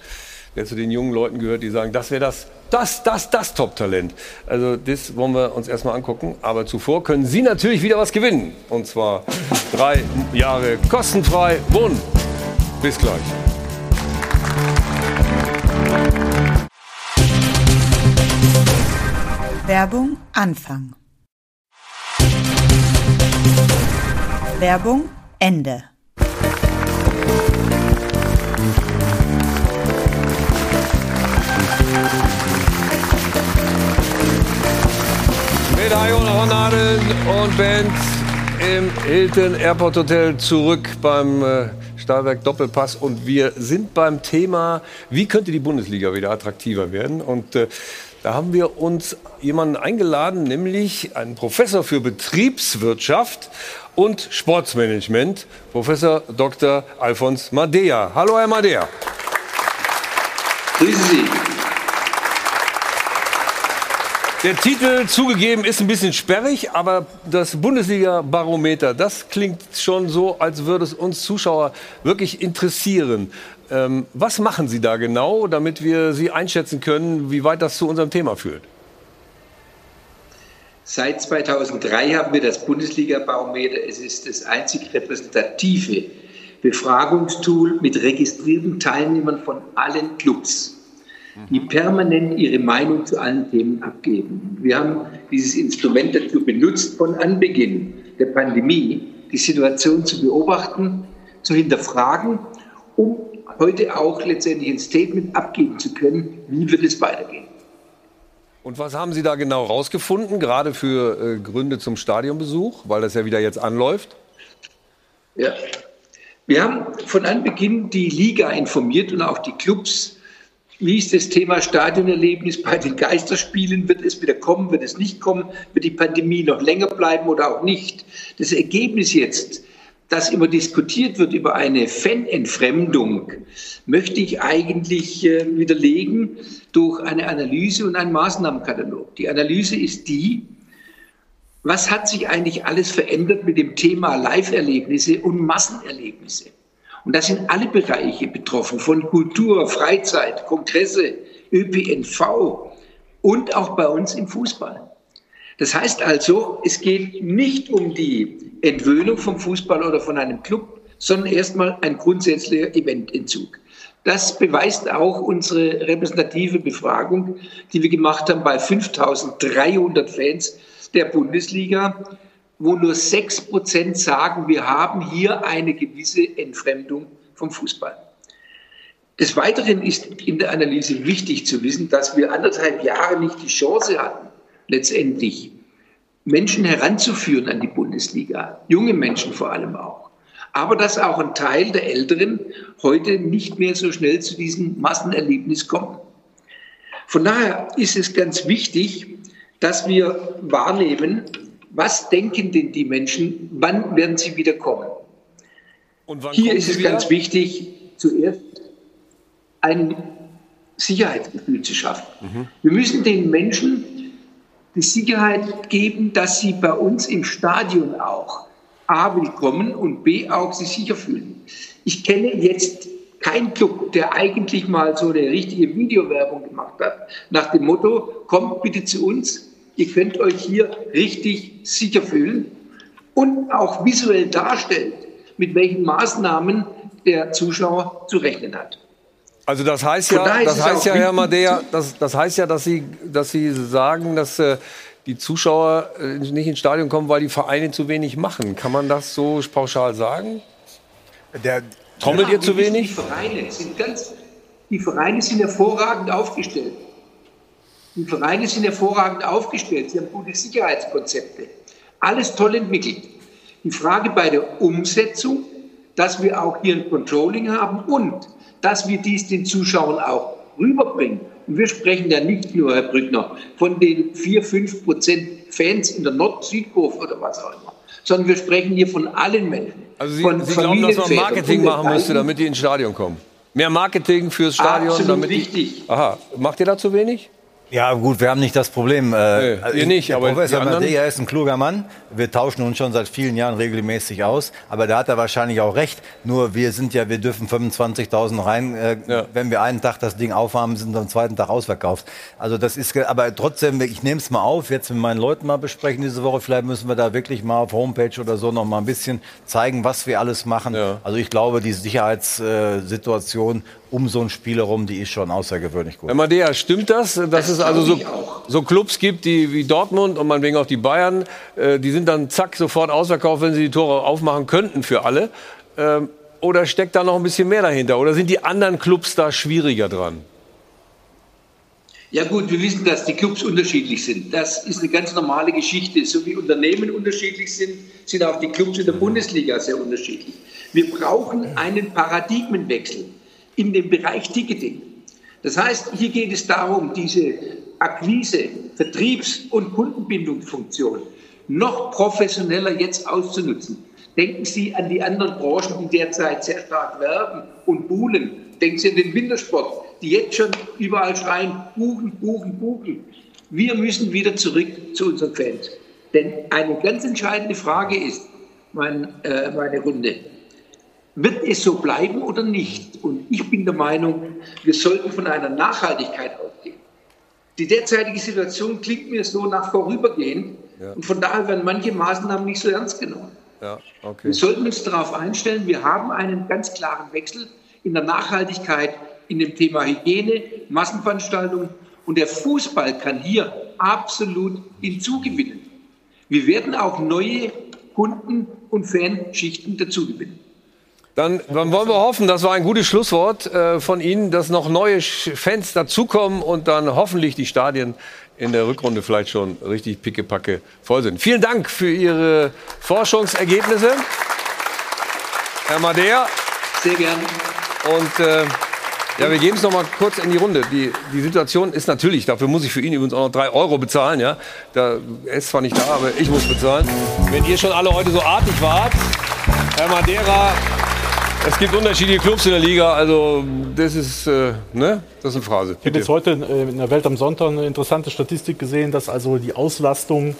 der zu den jungen Leuten gehört, die sagen, das wäre das, das, das, das Top-Talent. Also das wollen wir uns erstmal angucken. Aber zuvor können Sie natürlich wieder was gewinnen. Und zwar drei Jahre kostenfrei Wohnen. Bis gleich. Werbung Anfang. Werbung Ende. Mit Ion Ronalden und Band im Hilton Airport Hotel zurück beim äh, Stahlwerk Doppelpass und wir sind beim Thema, wie könnte die Bundesliga wieder attraktiver werden und äh, da haben wir uns jemanden eingeladen, nämlich einen Professor für Betriebswirtschaft und Sportsmanagement, Professor Dr. Alfons Madea. Hallo, Herr Madea. Grüße Sie. Der Titel zugegeben ist ein bisschen sperrig, aber das Bundesliga-Barometer, das klingt schon so, als würde es uns Zuschauer wirklich interessieren. Ähm, was machen Sie da genau, damit wir Sie einschätzen können, wie weit das zu unserem Thema führt? Seit 2003 haben wir das Bundesliga-Barometer. Es ist das einzig repräsentative Befragungstool mit registrierten Teilnehmern von allen Clubs die permanent ihre Meinung zu allen Themen abgeben. Wir haben dieses Instrument dazu benutzt, von Anbeginn der Pandemie die Situation zu beobachten, zu hinterfragen, um heute auch letztendlich ein Statement abgeben zu können, wie wird es weitergehen. Und was haben Sie da genau rausgefunden, gerade für äh, Gründe zum Stadionbesuch, weil das ja wieder jetzt anläuft? Ja. Wir haben von Anbeginn die Liga informiert und auch die Clubs wie ist das Thema Stadionerlebnis bei den Geisterspielen? Wird es wieder kommen? Wird es nicht kommen? Wird die Pandemie noch länger bleiben oder auch nicht? Das Ergebnis jetzt, dass immer diskutiert wird über eine Fanentfremdung, möchte ich eigentlich äh, widerlegen durch eine Analyse und einen Maßnahmenkatalog. Die Analyse ist die, was hat sich eigentlich alles verändert mit dem Thema Live-Erlebnisse und Massenerlebnisse? Und da sind alle Bereiche betroffen, von Kultur, Freizeit, Kongresse, ÖPNV und auch bei uns im Fußball. Das heißt also, es geht nicht um die Entwöhnung vom Fußball oder von einem Club, sondern erstmal ein grundsätzlicher Evententzug. Das beweist auch unsere repräsentative Befragung, die wir gemacht haben bei 5300 Fans der Bundesliga wo nur 6% sagen, wir haben hier eine gewisse Entfremdung vom Fußball. Des Weiteren ist in der Analyse wichtig zu wissen, dass wir anderthalb Jahre nicht die Chance hatten, letztendlich Menschen heranzuführen an die Bundesliga, junge Menschen vor allem auch. Aber dass auch ein Teil der Älteren heute nicht mehr so schnell zu diesem Massenerlebnis kommen. Von daher ist es ganz wichtig, dass wir wahrnehmen, was denken denn die Menschen, wann werden sie wieder kommen? Hier ist es ganz wichtig, zuerst ein Sicherheitsgefühl zu schaffen. Mhm. Wir müssen den Menschen die Sicherheit geben, dass sie bei uns im Stadion auch A willkommen und B auch sich sicher fühlen. Ich kenne jetzt keinen Club, der eigentlich mal so eine richtige Videowerbung gemacht hat, nach dem Motto, kommt bitte zu uns, Ihr könnt euch hier richtig sicher fühlen und auch visuell darstellt, mit welchen Maßnahmen der Zuschauer zu rechnen hat. Also das heißt ja, das heißt ja, Herr Madea, das, das heißt ja, dass Sie, dass Sie sagen, dass äh, die Zuschauer äh, nicht ins Stadion kommen, weil die Vereine zu wenig machen. Kann man das so pauschal sagen? Der, Trommelt ja, ihr zu wenig? Die Vereine, sind ganz, die Vereine sind hervorragend aufgestellt. Die Vereine sind hervorragend aufgestellt, sie haben gute Sicherheitskonzepte. Alles toll entwickelt. Die Frage bei der Umsetzung, dass wir auch hier ein Controlling haben und dass wir dies den Zuschauern auch rüberbringen Und wir sprechen ja nicht nur, Herr Brückner, von den 4, 5 Prozent Fans in der Nord-Südkurve oder was auch immer, sondern wir sprechen hier von allen Menschen. Also Sie, von Sie glauben, dass man Marketing machen müsste, damit die ins Stadion kommen? Mehr Marketing fürs Stadion? Absolut damit die- richtig. Aha, macht ihr da zu wenig? Ja, gut, wir haben nicht das Problem. Äh, Nee, ihr nicht, aber Professor? Madea ist ein kluger Mann. Wir tauschen uns schon seit vielen Jahren regelmäßig aus. Aber da hat er wahrscheinlich auch recht. Nur wir sind ja, wir dürfen 25.000 rein. Äh, Wenn wir einen Tag das Ding aufhaben, sind wir am zweiten Tag ausverkauft. Also das ist, aber trotzdem, ich nehme es mal auf, jetzt mit meinen Leuten mal besprechen diese Woche. Vielleicht müssen wir da wirklich mal auf Homepage oder so noch mal ein bisschen zeigen, was wir alles machen. Also ich glaube, die Sicherheitssituation um so ein Spiel herum, die ist schon außergewöhnlich gut. Herr Madea, stimmt das, dass es also so, so Clubs gibt, die wie Dortmund und meinetwegen auch die Bayern, äh, die sind dann zack sofort ausverkauft, wenn sie die Tore aufmachen könnten für alle? Ähm, oder steckt da noch ein bisschen mehr dahinter? Oder sind die anderen Clubs da schwieriger dran? Ja gut, wir wissen, dass die Clubs unterschiedlich sind. Das ist eine ganz normale Geschichte. So wie Unternehmen unterschiedlich sind, sind auch die Clubs in der Bundesliga sehr unterschiedlich. Wir brauchen einen Paradigmenwechsel in dem Bereich Ticketing. Das heißt, hier geht es darum, diese Akquise, Vertriebs- und Kundenbindungsfunktion noch professioneller jetzt auszunutzen. Denken Sie an die anderen Branchen, die derzeit sehr stark werben und buhlen. Denken Sie an den Wintersport, die jetzt schon überall schreien, buchen, buchen, buchen. Wir müssen wieder zurück zu unseren Fans. Denn eine ganz entscheidende Frage ist, mein, äh, meine Runde, wird es so bleiben oder nicht? Und ich bin der Meinung, wir sollten von einer Nachhaltigkeit ausgehen. Die derzeitige Situation klingt mir so nach vorübergehend Ja. und von daher werden manche Maßnahmen nicht so ernst genommen. Ja, okay. Wir sollten uns darauf einstellen, wir haben einen ganz klaren Wechsel in der Nachhaltigkeit, in dem Thema Hygiene, Massenveranstaltungen und der Fußball kann hier absolut hinzugewinnen. Wir werden auch neue Kunden- und Fanschichten dazugewinnen. Dann, dann wollen wir hoffen, das war ein gutes Schlusswort äh, von Ihnen, dass noch neue Fans dazukommen und dann hoffentlich die Stadien in der Rückrunde vielleicht schon richtig pickepacke voll sind. Vielen Dank für Ihre Forschungsergebnisse, Herr Madea. Sehr gern. Und äh, ja, wir geben es noch mal kurz in die Runde. Die, die Situation ist natürlich, dafür muss ich für ihn übrigens auch noch drei Euro bezahlen. Ja? Da, er ist zwar nicht da, aber ich muss bezahlen. Wenn ihr schon alle heute so artig wart, Herr Madeira, es gibt unterschiedliche Clubs in der Liga, also das ist, äh, ne? das ist eine Phrase. Ich habe jetzt heute äh, in der Welt am Sonntag eine interessante Statistik gesehen, dass also die Auslastung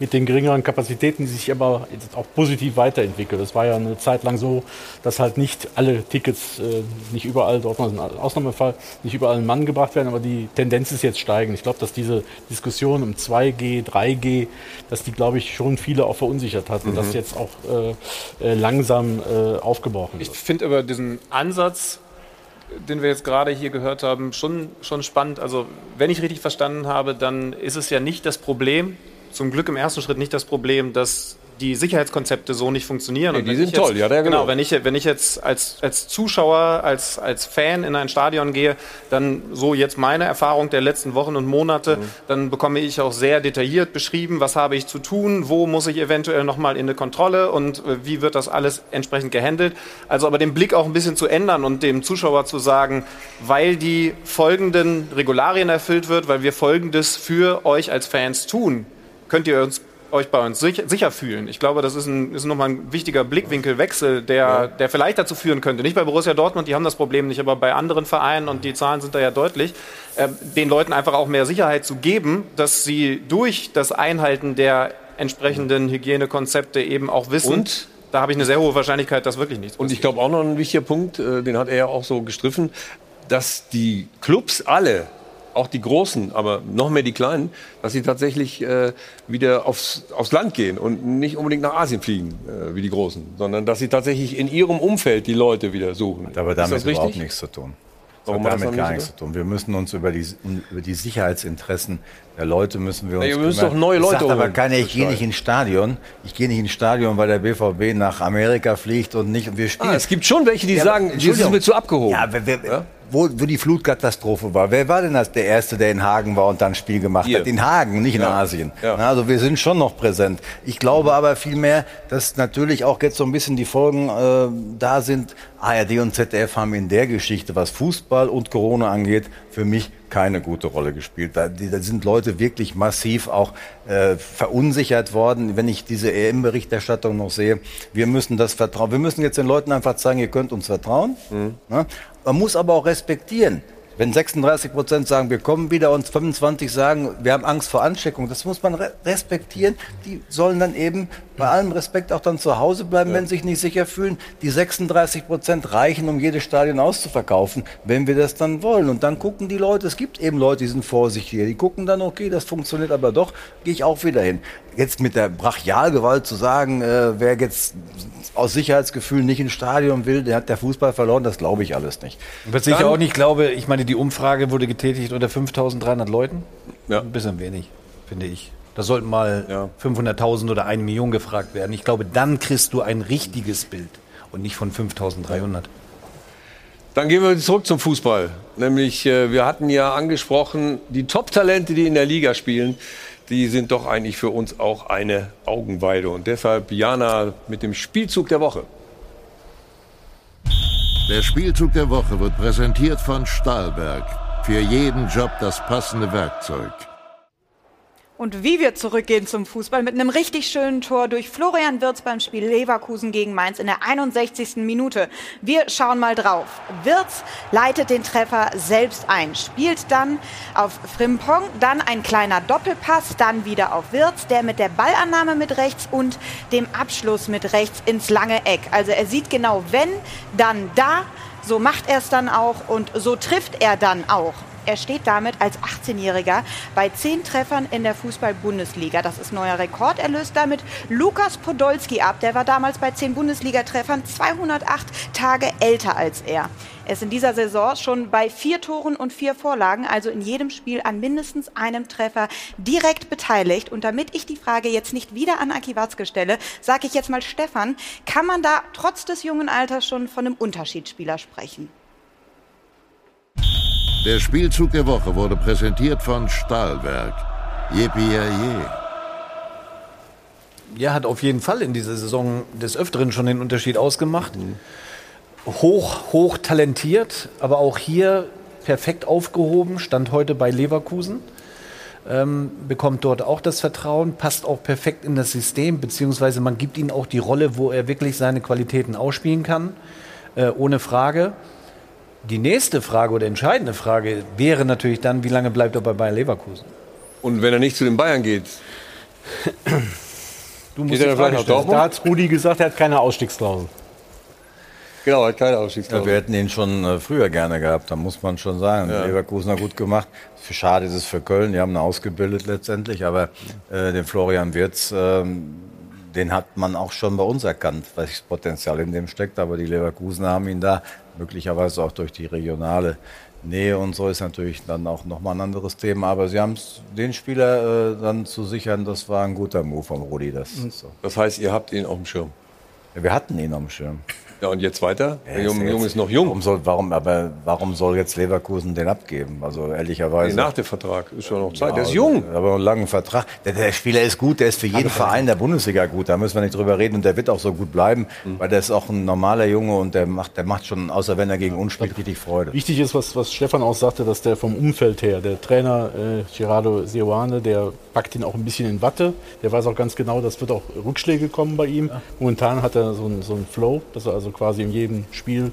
mit den geringeren Kapazitäten, die sich aber jetzt auch positiv weiterentwickelt. Das war ja eine Zeit lang so, dass halt nicht alle Tickets, äh, nicht überall, Dortmund ist ein Ausnahmefall, nicht überall ein Mann gebracht werden, aber die Tendenz ist jetzt steigend. Ich glaube, dass diese Diskussion um 2G, 3G, dass die, glaube ich, schon viele auch verunsichert hat und Mhm. das jetzt auch äh, äh, langsam äh, aufgebrochen Ich wird. finde aber diesen Ansatz, den wir jetzt gerade hier gehört haben, schon, schon spannend. Also, wenn ich richtig verstanden habe, dann ist es ja nicht das Problem, zum Glück im ersten Schritt nicht das Problem, dass die Sicherheitskonzepte so nicht funktionieren. Und die sind jetzt, toll, ja, ja, genau. Genau, wenn ich, wenn ich jetzt als, als Zuschauer, als, als Fan in ein Stadion gehe, dann so jetzt meine Erfahrung der letzten Wochen und Monate, Mhm. dann bekomme ich auch sehr detailliert beschrieben, was habe ich zu tun, wo muss ich eventuell nochmal in eine Kontrolle und äh, wie wird das alles entsprechend gehandelt. Also aber den Blick auch ein bisschen zu ändern und dem Zuschauer zu sagen, weil die folgenden Regularien erfüllt wird, weil wir folgendes für euch als Fans tun, könnt ihr uns euch bei uns sicher, sicher fühlen. Ich glaube, das ist, ein, ist nochmal ein wichtiger Blickwinkelwechsel, der, der vielleicht dazu führen könnte. Nicht bei Borussia Dortmund, die haben das Problem nicht, aber bei anderen Vereinen, und die Zahlen sind da ja deutlich, äh, den Leuten einfach auch mehr Sicherheit zu geben, dass sie durch das Einhalten der entsprechenden Hygienekonzepte eben auch wissen, Und? da habe ich eine sehr hohe Wahrscheinlichkeit, dass wirklich nichts Und ich glaube auch noch ein wichtiger Punkt, äh, den hat er ja auch so gestriffen, dass die Clubs alle, auch die Großen, aber noch mehr die Kleinen, dass sie tatsächlich äh, wieder aufs, aufs Land gehen und nicht unbedingt nach Asien fliegen, äh, wie die Großen, sondern dass sie tatsächlich in ihrem Umfeld die Leute wieder suchen. Aber Ist damit das überhaupt richtig? nichts zu tun. Warum das hat hat damit gar nicht nichts zu tun. Wir müssen uns über die, über die Sicherheitsinteressen der Leute müssen wir uns Ja, ihr müsst doch neue Leute sagt aber keiner, ich gehe nicht ins Stadion. Ich gehe nicht ins Stadion, weil der BVB nach Amerika fliegt und nicht und wir spielen. Ah, es gibt schon welche, die Ja, sagen, aber das ist mir zu abgehoben. Ja, wer, wer, wo, wo die Flutkatastrophe war. Wer war denn das, der Erste, der in Hagen war und dann ein Spiel gemacht Hier. hat? In Hagen, nicht in Ja. Asien. Ja. Also wir sind schon noch präsent. Ich glaube aber vielmehr, dass natürlich auch jetzt so ein bisschen die Folgen äh, da sind. ARD und ZDF haben in der Geschichte, was Fußball und Corona angeht, für mich keine gute Rolle gespielt. Da, die, da sind Leute wirklich massiv auch äh, verunsichert worden. Wenn ich diese EM-Berichterstattung noch sehe, wir müssen das vertrauen. Wir müssen jetzt den Leuten einfach zeigen, ihr könnt uns vertrauen. Ne? Man muss aber auch respektieren. Wenn 36 Prozent sagen, wir kommen wieder und 25 sagen, wir haben Angst vor Ansteckung, das muss man re respektieren. Die sollen dann eben bei allem Respekt auch dann zu Hause bleiben, wenn sie sich nicht sicher fühlen. Die 36 Prozent reichen, um jedes Stadion auszuverkaufen, wenn wir das dann wollen. Und dann gucken die Leute, es gibt eben Leute, die sind vorsichtig. Die gucken dann, okay, das funktioniert aber doch, gehe ich auch wieder hin. Jetzt mit der Brachialgewalt zu sagen, äh, wer jetzt aus Sicherheitsgefühl nicht ins Stadion will, der hat der Fußball verloren, das glaube ich alles nicht. Was ich auch nicht glaube, ich meine, die Umfrage wurde getätigt unter 5300 Leuten. Ja. Ein bisschen wenig, finde ich. Da sollten mal 500.000 oder eine Million gefragt werden. Ich glaube, dann kriegst du ein richtiges Bild und nicht von 5300. Dann gehen wir zurück zum Fußball. Nämlich, äh, wir hatten ja angesprochen, die Top-Talente, die in der Liga spielen, die sind doch eigentlich für uns auch eine Augenweide. Und deshalb Jana mit dem Spielzug der Woche. Der Spielzug der Woche wird präsentiert von Stahlberg. Für jeden Job das passende Werkzeug. Und wie wir zurückgehen zum Fußball mit einem richtig schönen Tor durch Florian Wirz beim Spiel Leverkusen gegen Mainz in der 61. Minute. Wir schauen mal drauf. Wirz leitet den Treffer selbst ein, spielt dann auf Frimpong, dann ein kleiner Doppelpass, dann wieder auf Wirz, der mit der Ballannahme mit rechts und dem Abschluss mit rechts ins lange Eck. Also er sieht genau, wenn, dann da. So macht er es dann auch und so trifft er dann auch. Er steht damit als 18-Jähriger bei 10 Treffern in der Fußball-Bundesliga. Das ist neuer Rekord. Er löst damit Lukas Podolski ab. Der war damals bei 10 Bundesliga-Treffern 208 Tage älter als er. Er ist in dieser Saison schon bei vier Toren und vier Vorlagen, also in jedem Spiel an mindestens einem Treffer direkt beteiligt. Und damit ich die Frage jetzt nicht wieder an Aki Watzke stelle, sage ich jetzt mal Stefan, kann man da trotz des jungen Alters schon von einem Unterschiedsspieler sprechen? Der Spielzug der Woche wurde präsentiert von Stahlberg. Yippie Ja, hat auf jeden Fall in dieser Saison des Öfteren schon den Unterschied ausgemacht. Hoch, hoch talentiert, aber auch hier perfekt aufgehoben, stand heute bei Leverkusen. Ähm, bekommt dort auch das Vertrauen, passt auch perfekt in das System, beziehungsweise man gibt ihm auch die Rolle, wo er wirklich seine Qualitäten ausspielen kann, äh, ohne Frage. Die nächste Frage oder entscheidende Frage wäre natürlich dann, wie lange bleibt er bei Bayer Leverkusen? Und wenn er nicht zu den Bayern geht, Du Geht er vielleicht nach Dortmund? Da hat Rudi gesagt, er hat keine Ausstiegsklausel. Genau, hat keine Ja, Ausstiegsklausel. wir hätten ihn schon äh, früher gerne gehabt, da muss man schon sagen. Ja. Leverkusen hat gut gemacht. Schade ist es für Köln, die haben ihn ausgebildet letztendlich, aber äh, den Florian Wirtz, ähm, den hat man auch schon bei uns erkannt, welches Potenzial in dem steckt. Aber die Leverkusen haben ihn da, möglicherweise auch durch die regionale Nähe und so ist natürlich dann auch nochmal ein anderes Thema. Aber sie haben es, den Spieler äh, dann zu sichern, das war ein guter Move von Rudi. Das, ist so. Das heißt, ihr habt ihn auf dem Schirm. ja, wir hatten ihn auf dem Schirm. Ja, und jetzt weiter? Der Ja, Junge, jetzt- Junge ist noch jung. Warum soll, warum, aber warum soll jetzt Leverkusen den abgeben? Also ehrlicherweise. Nee, nach dem Vertrag ist schon noch Zeit. Der ist jung. Aber einen langen Vertrag. Der, der Spieler ist gut, der ist für jeden Verein der Bundesliga gut. Da müssen wir nicht drüber reden und der wird auch so gut bleiben, Mhm. weil der ist auch ein normaler Junge und der macht, der macht schon, außer wenn er gegen uns spielt, richtig Freude. Wichtig ist, was, was Stefan auch sagte, dass der vom Umfeld her, der Trainer äh, Gerardo Seoane, der packt ihn auch ein bisschen in Watte. Der weiß auch ganz genau, das wird auch Rückschläge kommen bei ihm. Momentan hat er so einen so einen Flow, dass er also quasi in jedem Spiel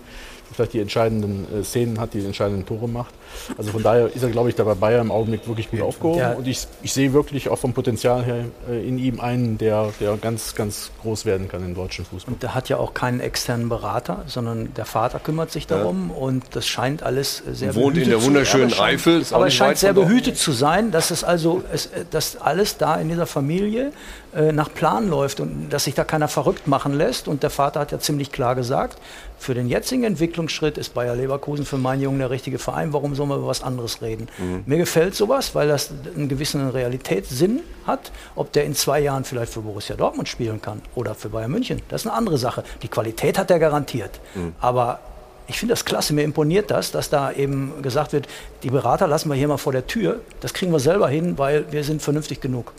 vielleicht die entscheidenden äh, Szenen hat, die entscheidenden Tore macht. Also von daher ist er, glaube ich, da bei Bayern im Augenblick wirklich gut aufgehoben. Ja. Und ich, ich sehe wirklich auch vom Potenzial her äh, in ihm einen, der, der ganz, ganz groß werden kann im deutschen Fußball. Und der hat ja auch keinen externen Berater, sondern der Vater kümmert sich darum und das scheint alles sehr Wohnt in behütet der zu- wunderschönen aber es scheint- Eifel, ist Aber es scheint sehr behütet zu sein, dass es also, es, dass alles da in dieser Familie äh, nach Plan läuft und dass sich da keiner verrückt machen lässt. Und der Vater hat ja ziemlich klar gesagt, für den jetzigen Entwicklungsschritt ist Bayer Leverkusen für meinen Jungen der richtige Verein. Warum soll man über was anderes reden? Mhm. Mir gefällt sowas, weil das einen gewissen Realitätssinn hat. Ob der in zwei Jahren vielleicht für Borussia Dortmund spielen kann oder für Bayern München, das ist eine andere Sache. Die Qualität hat er garantiert. Mhm. Aber ich finde das klasse, mir imponiert das, dass da eben gesagt wird, die Berater lassen wir hier mal vor der Tür, das kriegen wir selber hin, weil wir sind vernünftig genug.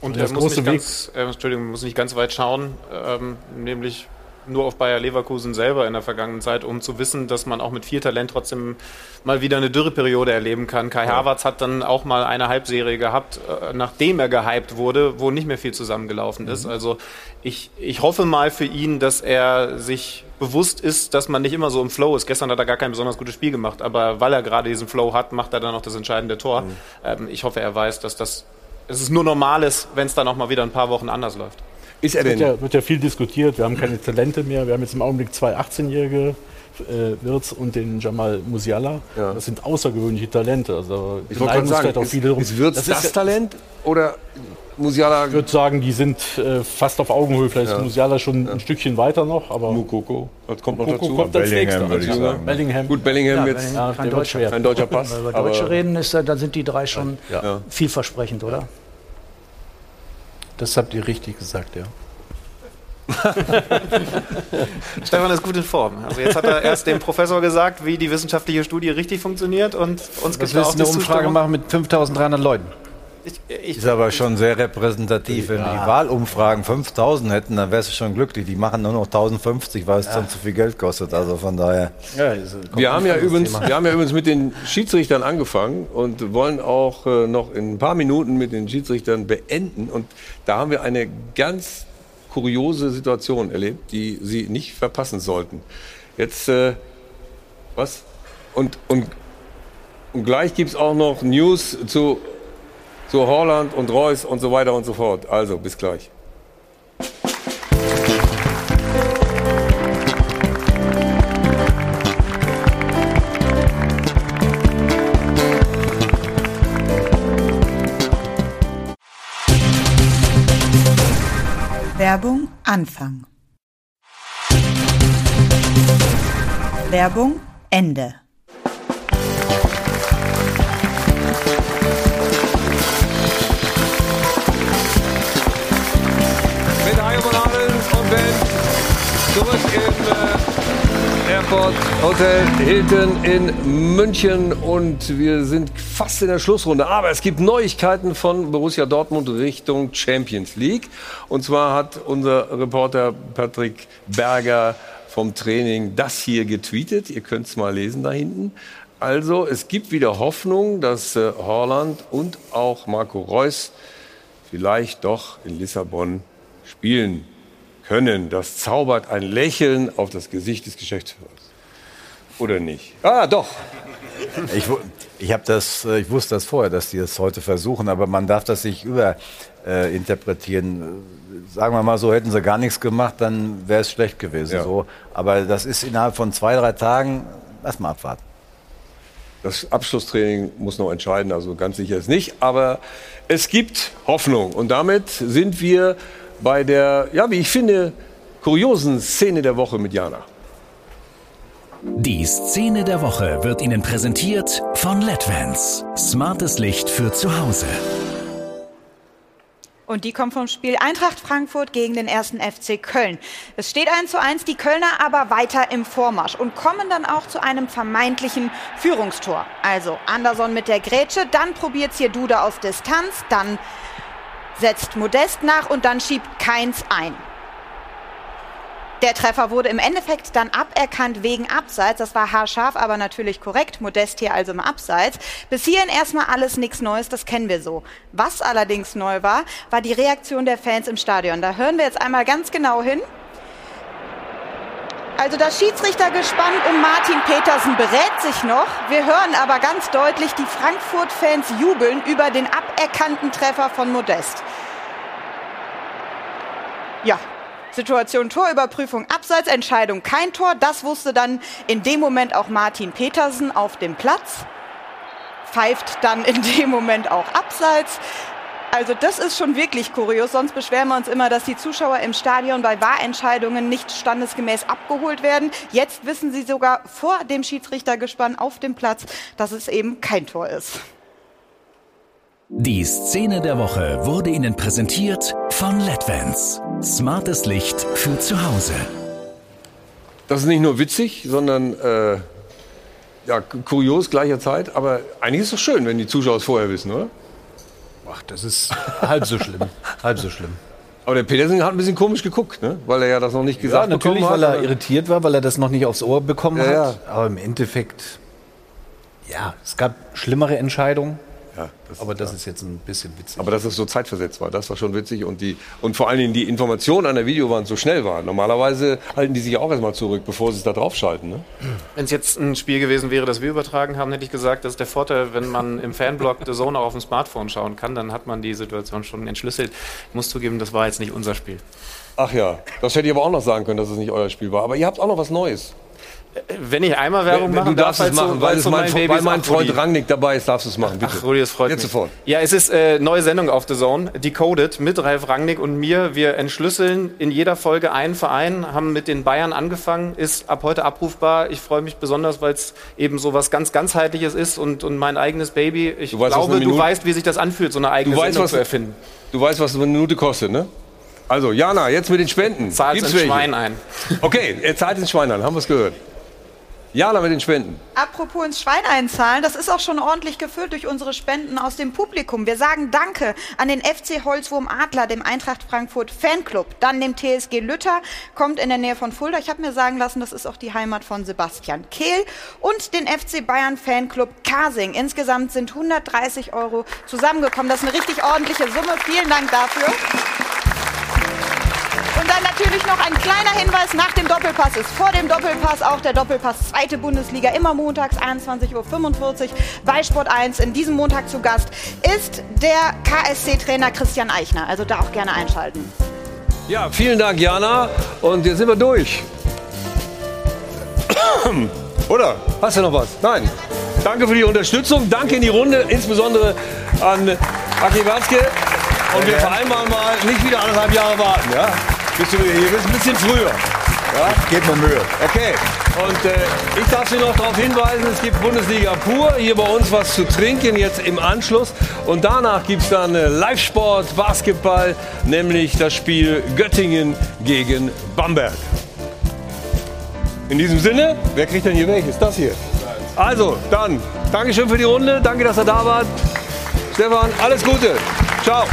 Und Das er muss große nicht, ganz, äh, Entschuldigung, muss nicht ganz weit schauen, ähm, nämlich nur auf Bayer Leverkusen selber in der vergangenen Zeit, um zu wissen, dass man auch mit viel Talent trotzdem mal wieder eine Dürreperiode erleben kann. Kai Havertz hat dann auch mal eine Halbserie gehabt, äh, nachdem er gehypt wurde, wo nicht mehr viel zusammengelaufen ist. Also ich, ich hoffe mal für ihn, dass er sich bewusst ist, dass man nicht immer so im Flow ist. Gestern hat er gar kein besonders gutes Spiel gemacht, aber weil er gerade diesen Flow hat, macht er dann noch das entscheidende Tor. Ähm, ich hoffe, er weiß, dass das es ist nur normal ist, wenn es dann auch mal wieder ein paar Wochen anders läuft. Ist er Wird denn? ja, wird ja viel diskutiert. Wir haben keine Talente mehr. Wir haben jetzt im Augenblick zwei 18-jährige, äh, Wirtz und den Jamal Musiala. Das sind außergewöhnliche Talente. Also Ich wollte sagen, auch ist, viele ist Wirtz Das das, ist ja- Talent oder Musiala? Ich würde sagen, die sind äh, fast auf Augenhöhe. Vielleicht Ja. ist Musiala schon ein Stückchen weiter noch, aber Mukoko, das kommt noch Mukoko dazu. kommt als Bellingham, nächster. würde ich Also, sagen. Bellingham. Gut, Bellingham Ja, jetzt ja, kein wird Deutscher. schwer. ein deutscher Pass. Wenn wir über aber- Deutsche reden, ist, da- dann sind die drei schon Ja. vielversprechend, oder? Das habt ihr richtig gesagt, ja. Stefan ist gut in Form. Also jetzt hat er erst dem Professor gesagt, wie die wissenschaftliche Studie richtig funktioniert und uns gibt willst auch eine Umfrage Zustimmung. machen mit 5300 Leuten? Ich, ich, Ist aber schon sehr repräsentativ. Wenn die Wahlumfragen 5000 hätten, dann wärst du schon glücklich. Die machen nur noch 1050, weil es dann zu viel Geld kostet. Also von daher. Ja, Wir haben, ja übrigens, wir haben ja übrigens mit den Schiedsrichtern angefangen und wollen auch äh, noch in ein paar Minuten mit den Schiedsrichtern beenden. Und da haben wir eine ganz kuriose Situation erlebt, die Sie nicht verpassen sollten. Jetzt, äh, was? Und, und, und gleich gibt es auch noch News zu, zu Holland und Reus und so weiter und so fort. Also, bis gleich. Werbung Anfang. Werbung Ende. Zurück im äh, Airport Hotel Hilton in München und wir sind fast in der Schlussrunde. Aber es gibt Neuigkeiten von Borussia Dortmund Richtung Champions League. Und zwar hat unser Reporter Patrick Berger vom Training das hier getweetet. Ihr könnt es mal lesen da hinten. Also es gibt wieder Hoffnung, dass äh, Horland und auch Marco Reus vielleicht doch in Lissabon spielen können. Das zaubert ein Lächeln auf das Gesicht des Geschäftsführers. Oder nicht? Ah, doch. Ich, ich, das, äh, ich wusste das vorher, dass die das heute versuchen, aber man darf das nicht überinterpretieren. Interpretieren. Äh, Sagen wir mal so, hätten sie gar nichts gemacht, dann wäre es schlecht gewesen. Ja. So. Aber das ist innerhalb von zwei, drei Tagen, lass mal abwarten. Das Abschlusstraining muss noch entscheiden, also ganz sicher ist nicht. Aber es gibt Hoffnung. Und damit sind wir bei der, ja, wie ich finde, kuriosen Szene der Woche mit Jana. Die Szene der Woche wird Ihnen präsentiert von LEDVANCE. Smartes Licht für zu Hause. Und die kommt vom Spiel Eintracht Frankfurt gegen den ersten FC Köln. Es steht 1 zu 1, die Kölner aber weiter im Vormarsch und kommen dann auch zu einem vermeintlichen Führungstor. Also Anderson mit der Grätsche, dann probiert hier Duda aus Distanz, dann setzt Modest nach und dann schiebt Keins ein. Der Treffer wurde im Endeffekt dann aberkannt wegen Abseits. Das war haarscharf, aber natürlich korrekt. Modest hier also im Abseits. Bis hierhin erstmal alles nichts Neues, das kennen wir so. Was allerdings neu war, war die Reaktion der Fans im Stadion. Da hören wir jetzt einmal ganz genau hin. Also das Schiedsrichtergespann um Martin Petersen berät sich noch. Wir hören aber ganz deutlich, die Frankfurt-Fans jubeln über den aberkannten Treffer von Modest. Ja, Situation Torüberprüfung, Abseitsentscheidung, kein Tor. Das wusste dann in dem Moment auch Martin Petersen auf dem Platz. Pfeift dann in dem Moment auch Abseits. Also das ist schon wirklich kurios. Sonst beschweren wir uns immer, dass die Zuschauer im Stadion bei Wahrentscheidungen nicht standesgemäß abgeholt werden. Jetzt wissen sie sogar vor dem Schiedsrichtergespann auf dem Platz, dass es eben kein Tor ist. Die Szene der Woche wurde Ihnen präsentiert von LEDVANCE. Smartes Licht für zu Hause. Das ist nicht nur witzig, sondern äh, ja, kurios gleicher Zeit. Aber eigentlich ist es doch schön, wenn die Zuschauer es vorher wissen, oder? Ach, das ist halb so schlimm. halb so schlimm. Aber der Petersen hat ein bisschen komisch geguckt, ne? weil er ja das noch nicht gesagt ja, natürlich, bekommen weil hat. er irritiert war, weil er das noch nicht aufs Ohr bekommen Ja, hat. Aber im Endeffekt, ja, es gab schlimmere Entscheidungen. Ja, aber das ist jetzt ein bisschen witzig. Aber dass es so zeitversetzt war, das war schon witzig. Und, die, und vor allen Dingen die Informationen an der Videowand so schnell waren. Normalerweise halten die sich auch erstmal zurück, bevor sie es da draufschalten. Ne? Wenn es jetzt ein Spiel gewesen wäre, das wir übertragen haben, hätte ich gesagt, das ist der Vorteil, wenn man im Fanblog The Zone auch auf dem Smartphone schauen kann, dann hat man die Situation schon entschlüsselt. Ich muss zugeben, das war jetzt nicht unser Spiel. Ach ja, das hätte ich aber auch noch sagen können, dass es nicht euer Spiel war. Aber ihr habt auch noch was Neues. Wenn ich einmal Werbung du machen darfst darf, es machen, so- weil, es so mein, mein Baby weil mein Freund Rudi. Rangnick dabei ist, darfst du es machen. Bitte. Ach, Rudi, das freut Jetzt mich. sofort. Ja, es ist äh, neue Sendung auf The Zone, Decoded, mit Ralf Rangnick und mir. Wir entschlüsseln in jeder Folge einen Verein, haben mit den Bayern angefangen, ist ab heute abrufbar. Ich freue mich besonders, weil es eben so was ganz ganzheitliches ist und, und mein eigenes Baby. Ich Du weißt, glaube, du weißt, wie sich das anfühlt, so eine eigene Du weißt, Sendung was, zu erfinden. du weißt, was eine Minute kostet, ne? Also, Jana, jetzt mit den Spenden. Gibt's ins? Schwein ein. Okay, er zahlt ins Schwein ein, haben wir es gehört. Jana mit den Spenden. Apropos ins Schwein einzahlen, das ist auch schon ordentlich gefüllt durch unsere Spenden aus dem Publikum. Wir sagen Danke an den FC Holzwurm Adler, dem Eintracht Frankfurt Fanclub, dann dem TSG Lütter, kommt in der Nähe von Fulda. Ich habe mir sagen lassen, das ist auch die Heimat von Sebastian Kehl und den FC Bayern Fanclub Kasing. Insgesamt sind 130 Euro zusammengekommen. Das ist eine richtig ordentliche Summe. Vielen Dank dafür. Dann natürlich noch ein kleiner Hinweis nach dem Doppelpass ist vor dem Doppelpass auch der Doppelpass zweite Bundesliga immer montags 21.45 Uhr bei Sport 1. In diesem Montag zu Gast ist der KSC-Trainer Christian Eichner. Also da auch gerne einschalten. Ja, vielen Dank, Jana. Und jetzt sind wir durch. Oder? Hast du noch was? Nein. Danke für die Unterstützung. Danke in die Runde, insbesondere an Aki Watzke. Und wir vereinbaren mal nicht wieder anderthalb Jahre warten. Ja? Bist du wieder hier bist, ein bisschen früher. Ja? Geht mir Mühe. Okay. Und äh, ich darf Sie noch darauf hinweisen, es gibt Bundesliga pur. Hier bei uns was zu trinken jetzt im Anschluss. Und danach gibt es dann äh, Live-Sport, Basketball, nämlich das Spiel Göttingen gegen Bamberg. In diesem Sinne, wer kriegt denn hier welches? Das hier. Also, dann, Dankeschön für die Runde. Danke, dass ihr da wart. Stefan, alles Gute. Ciao.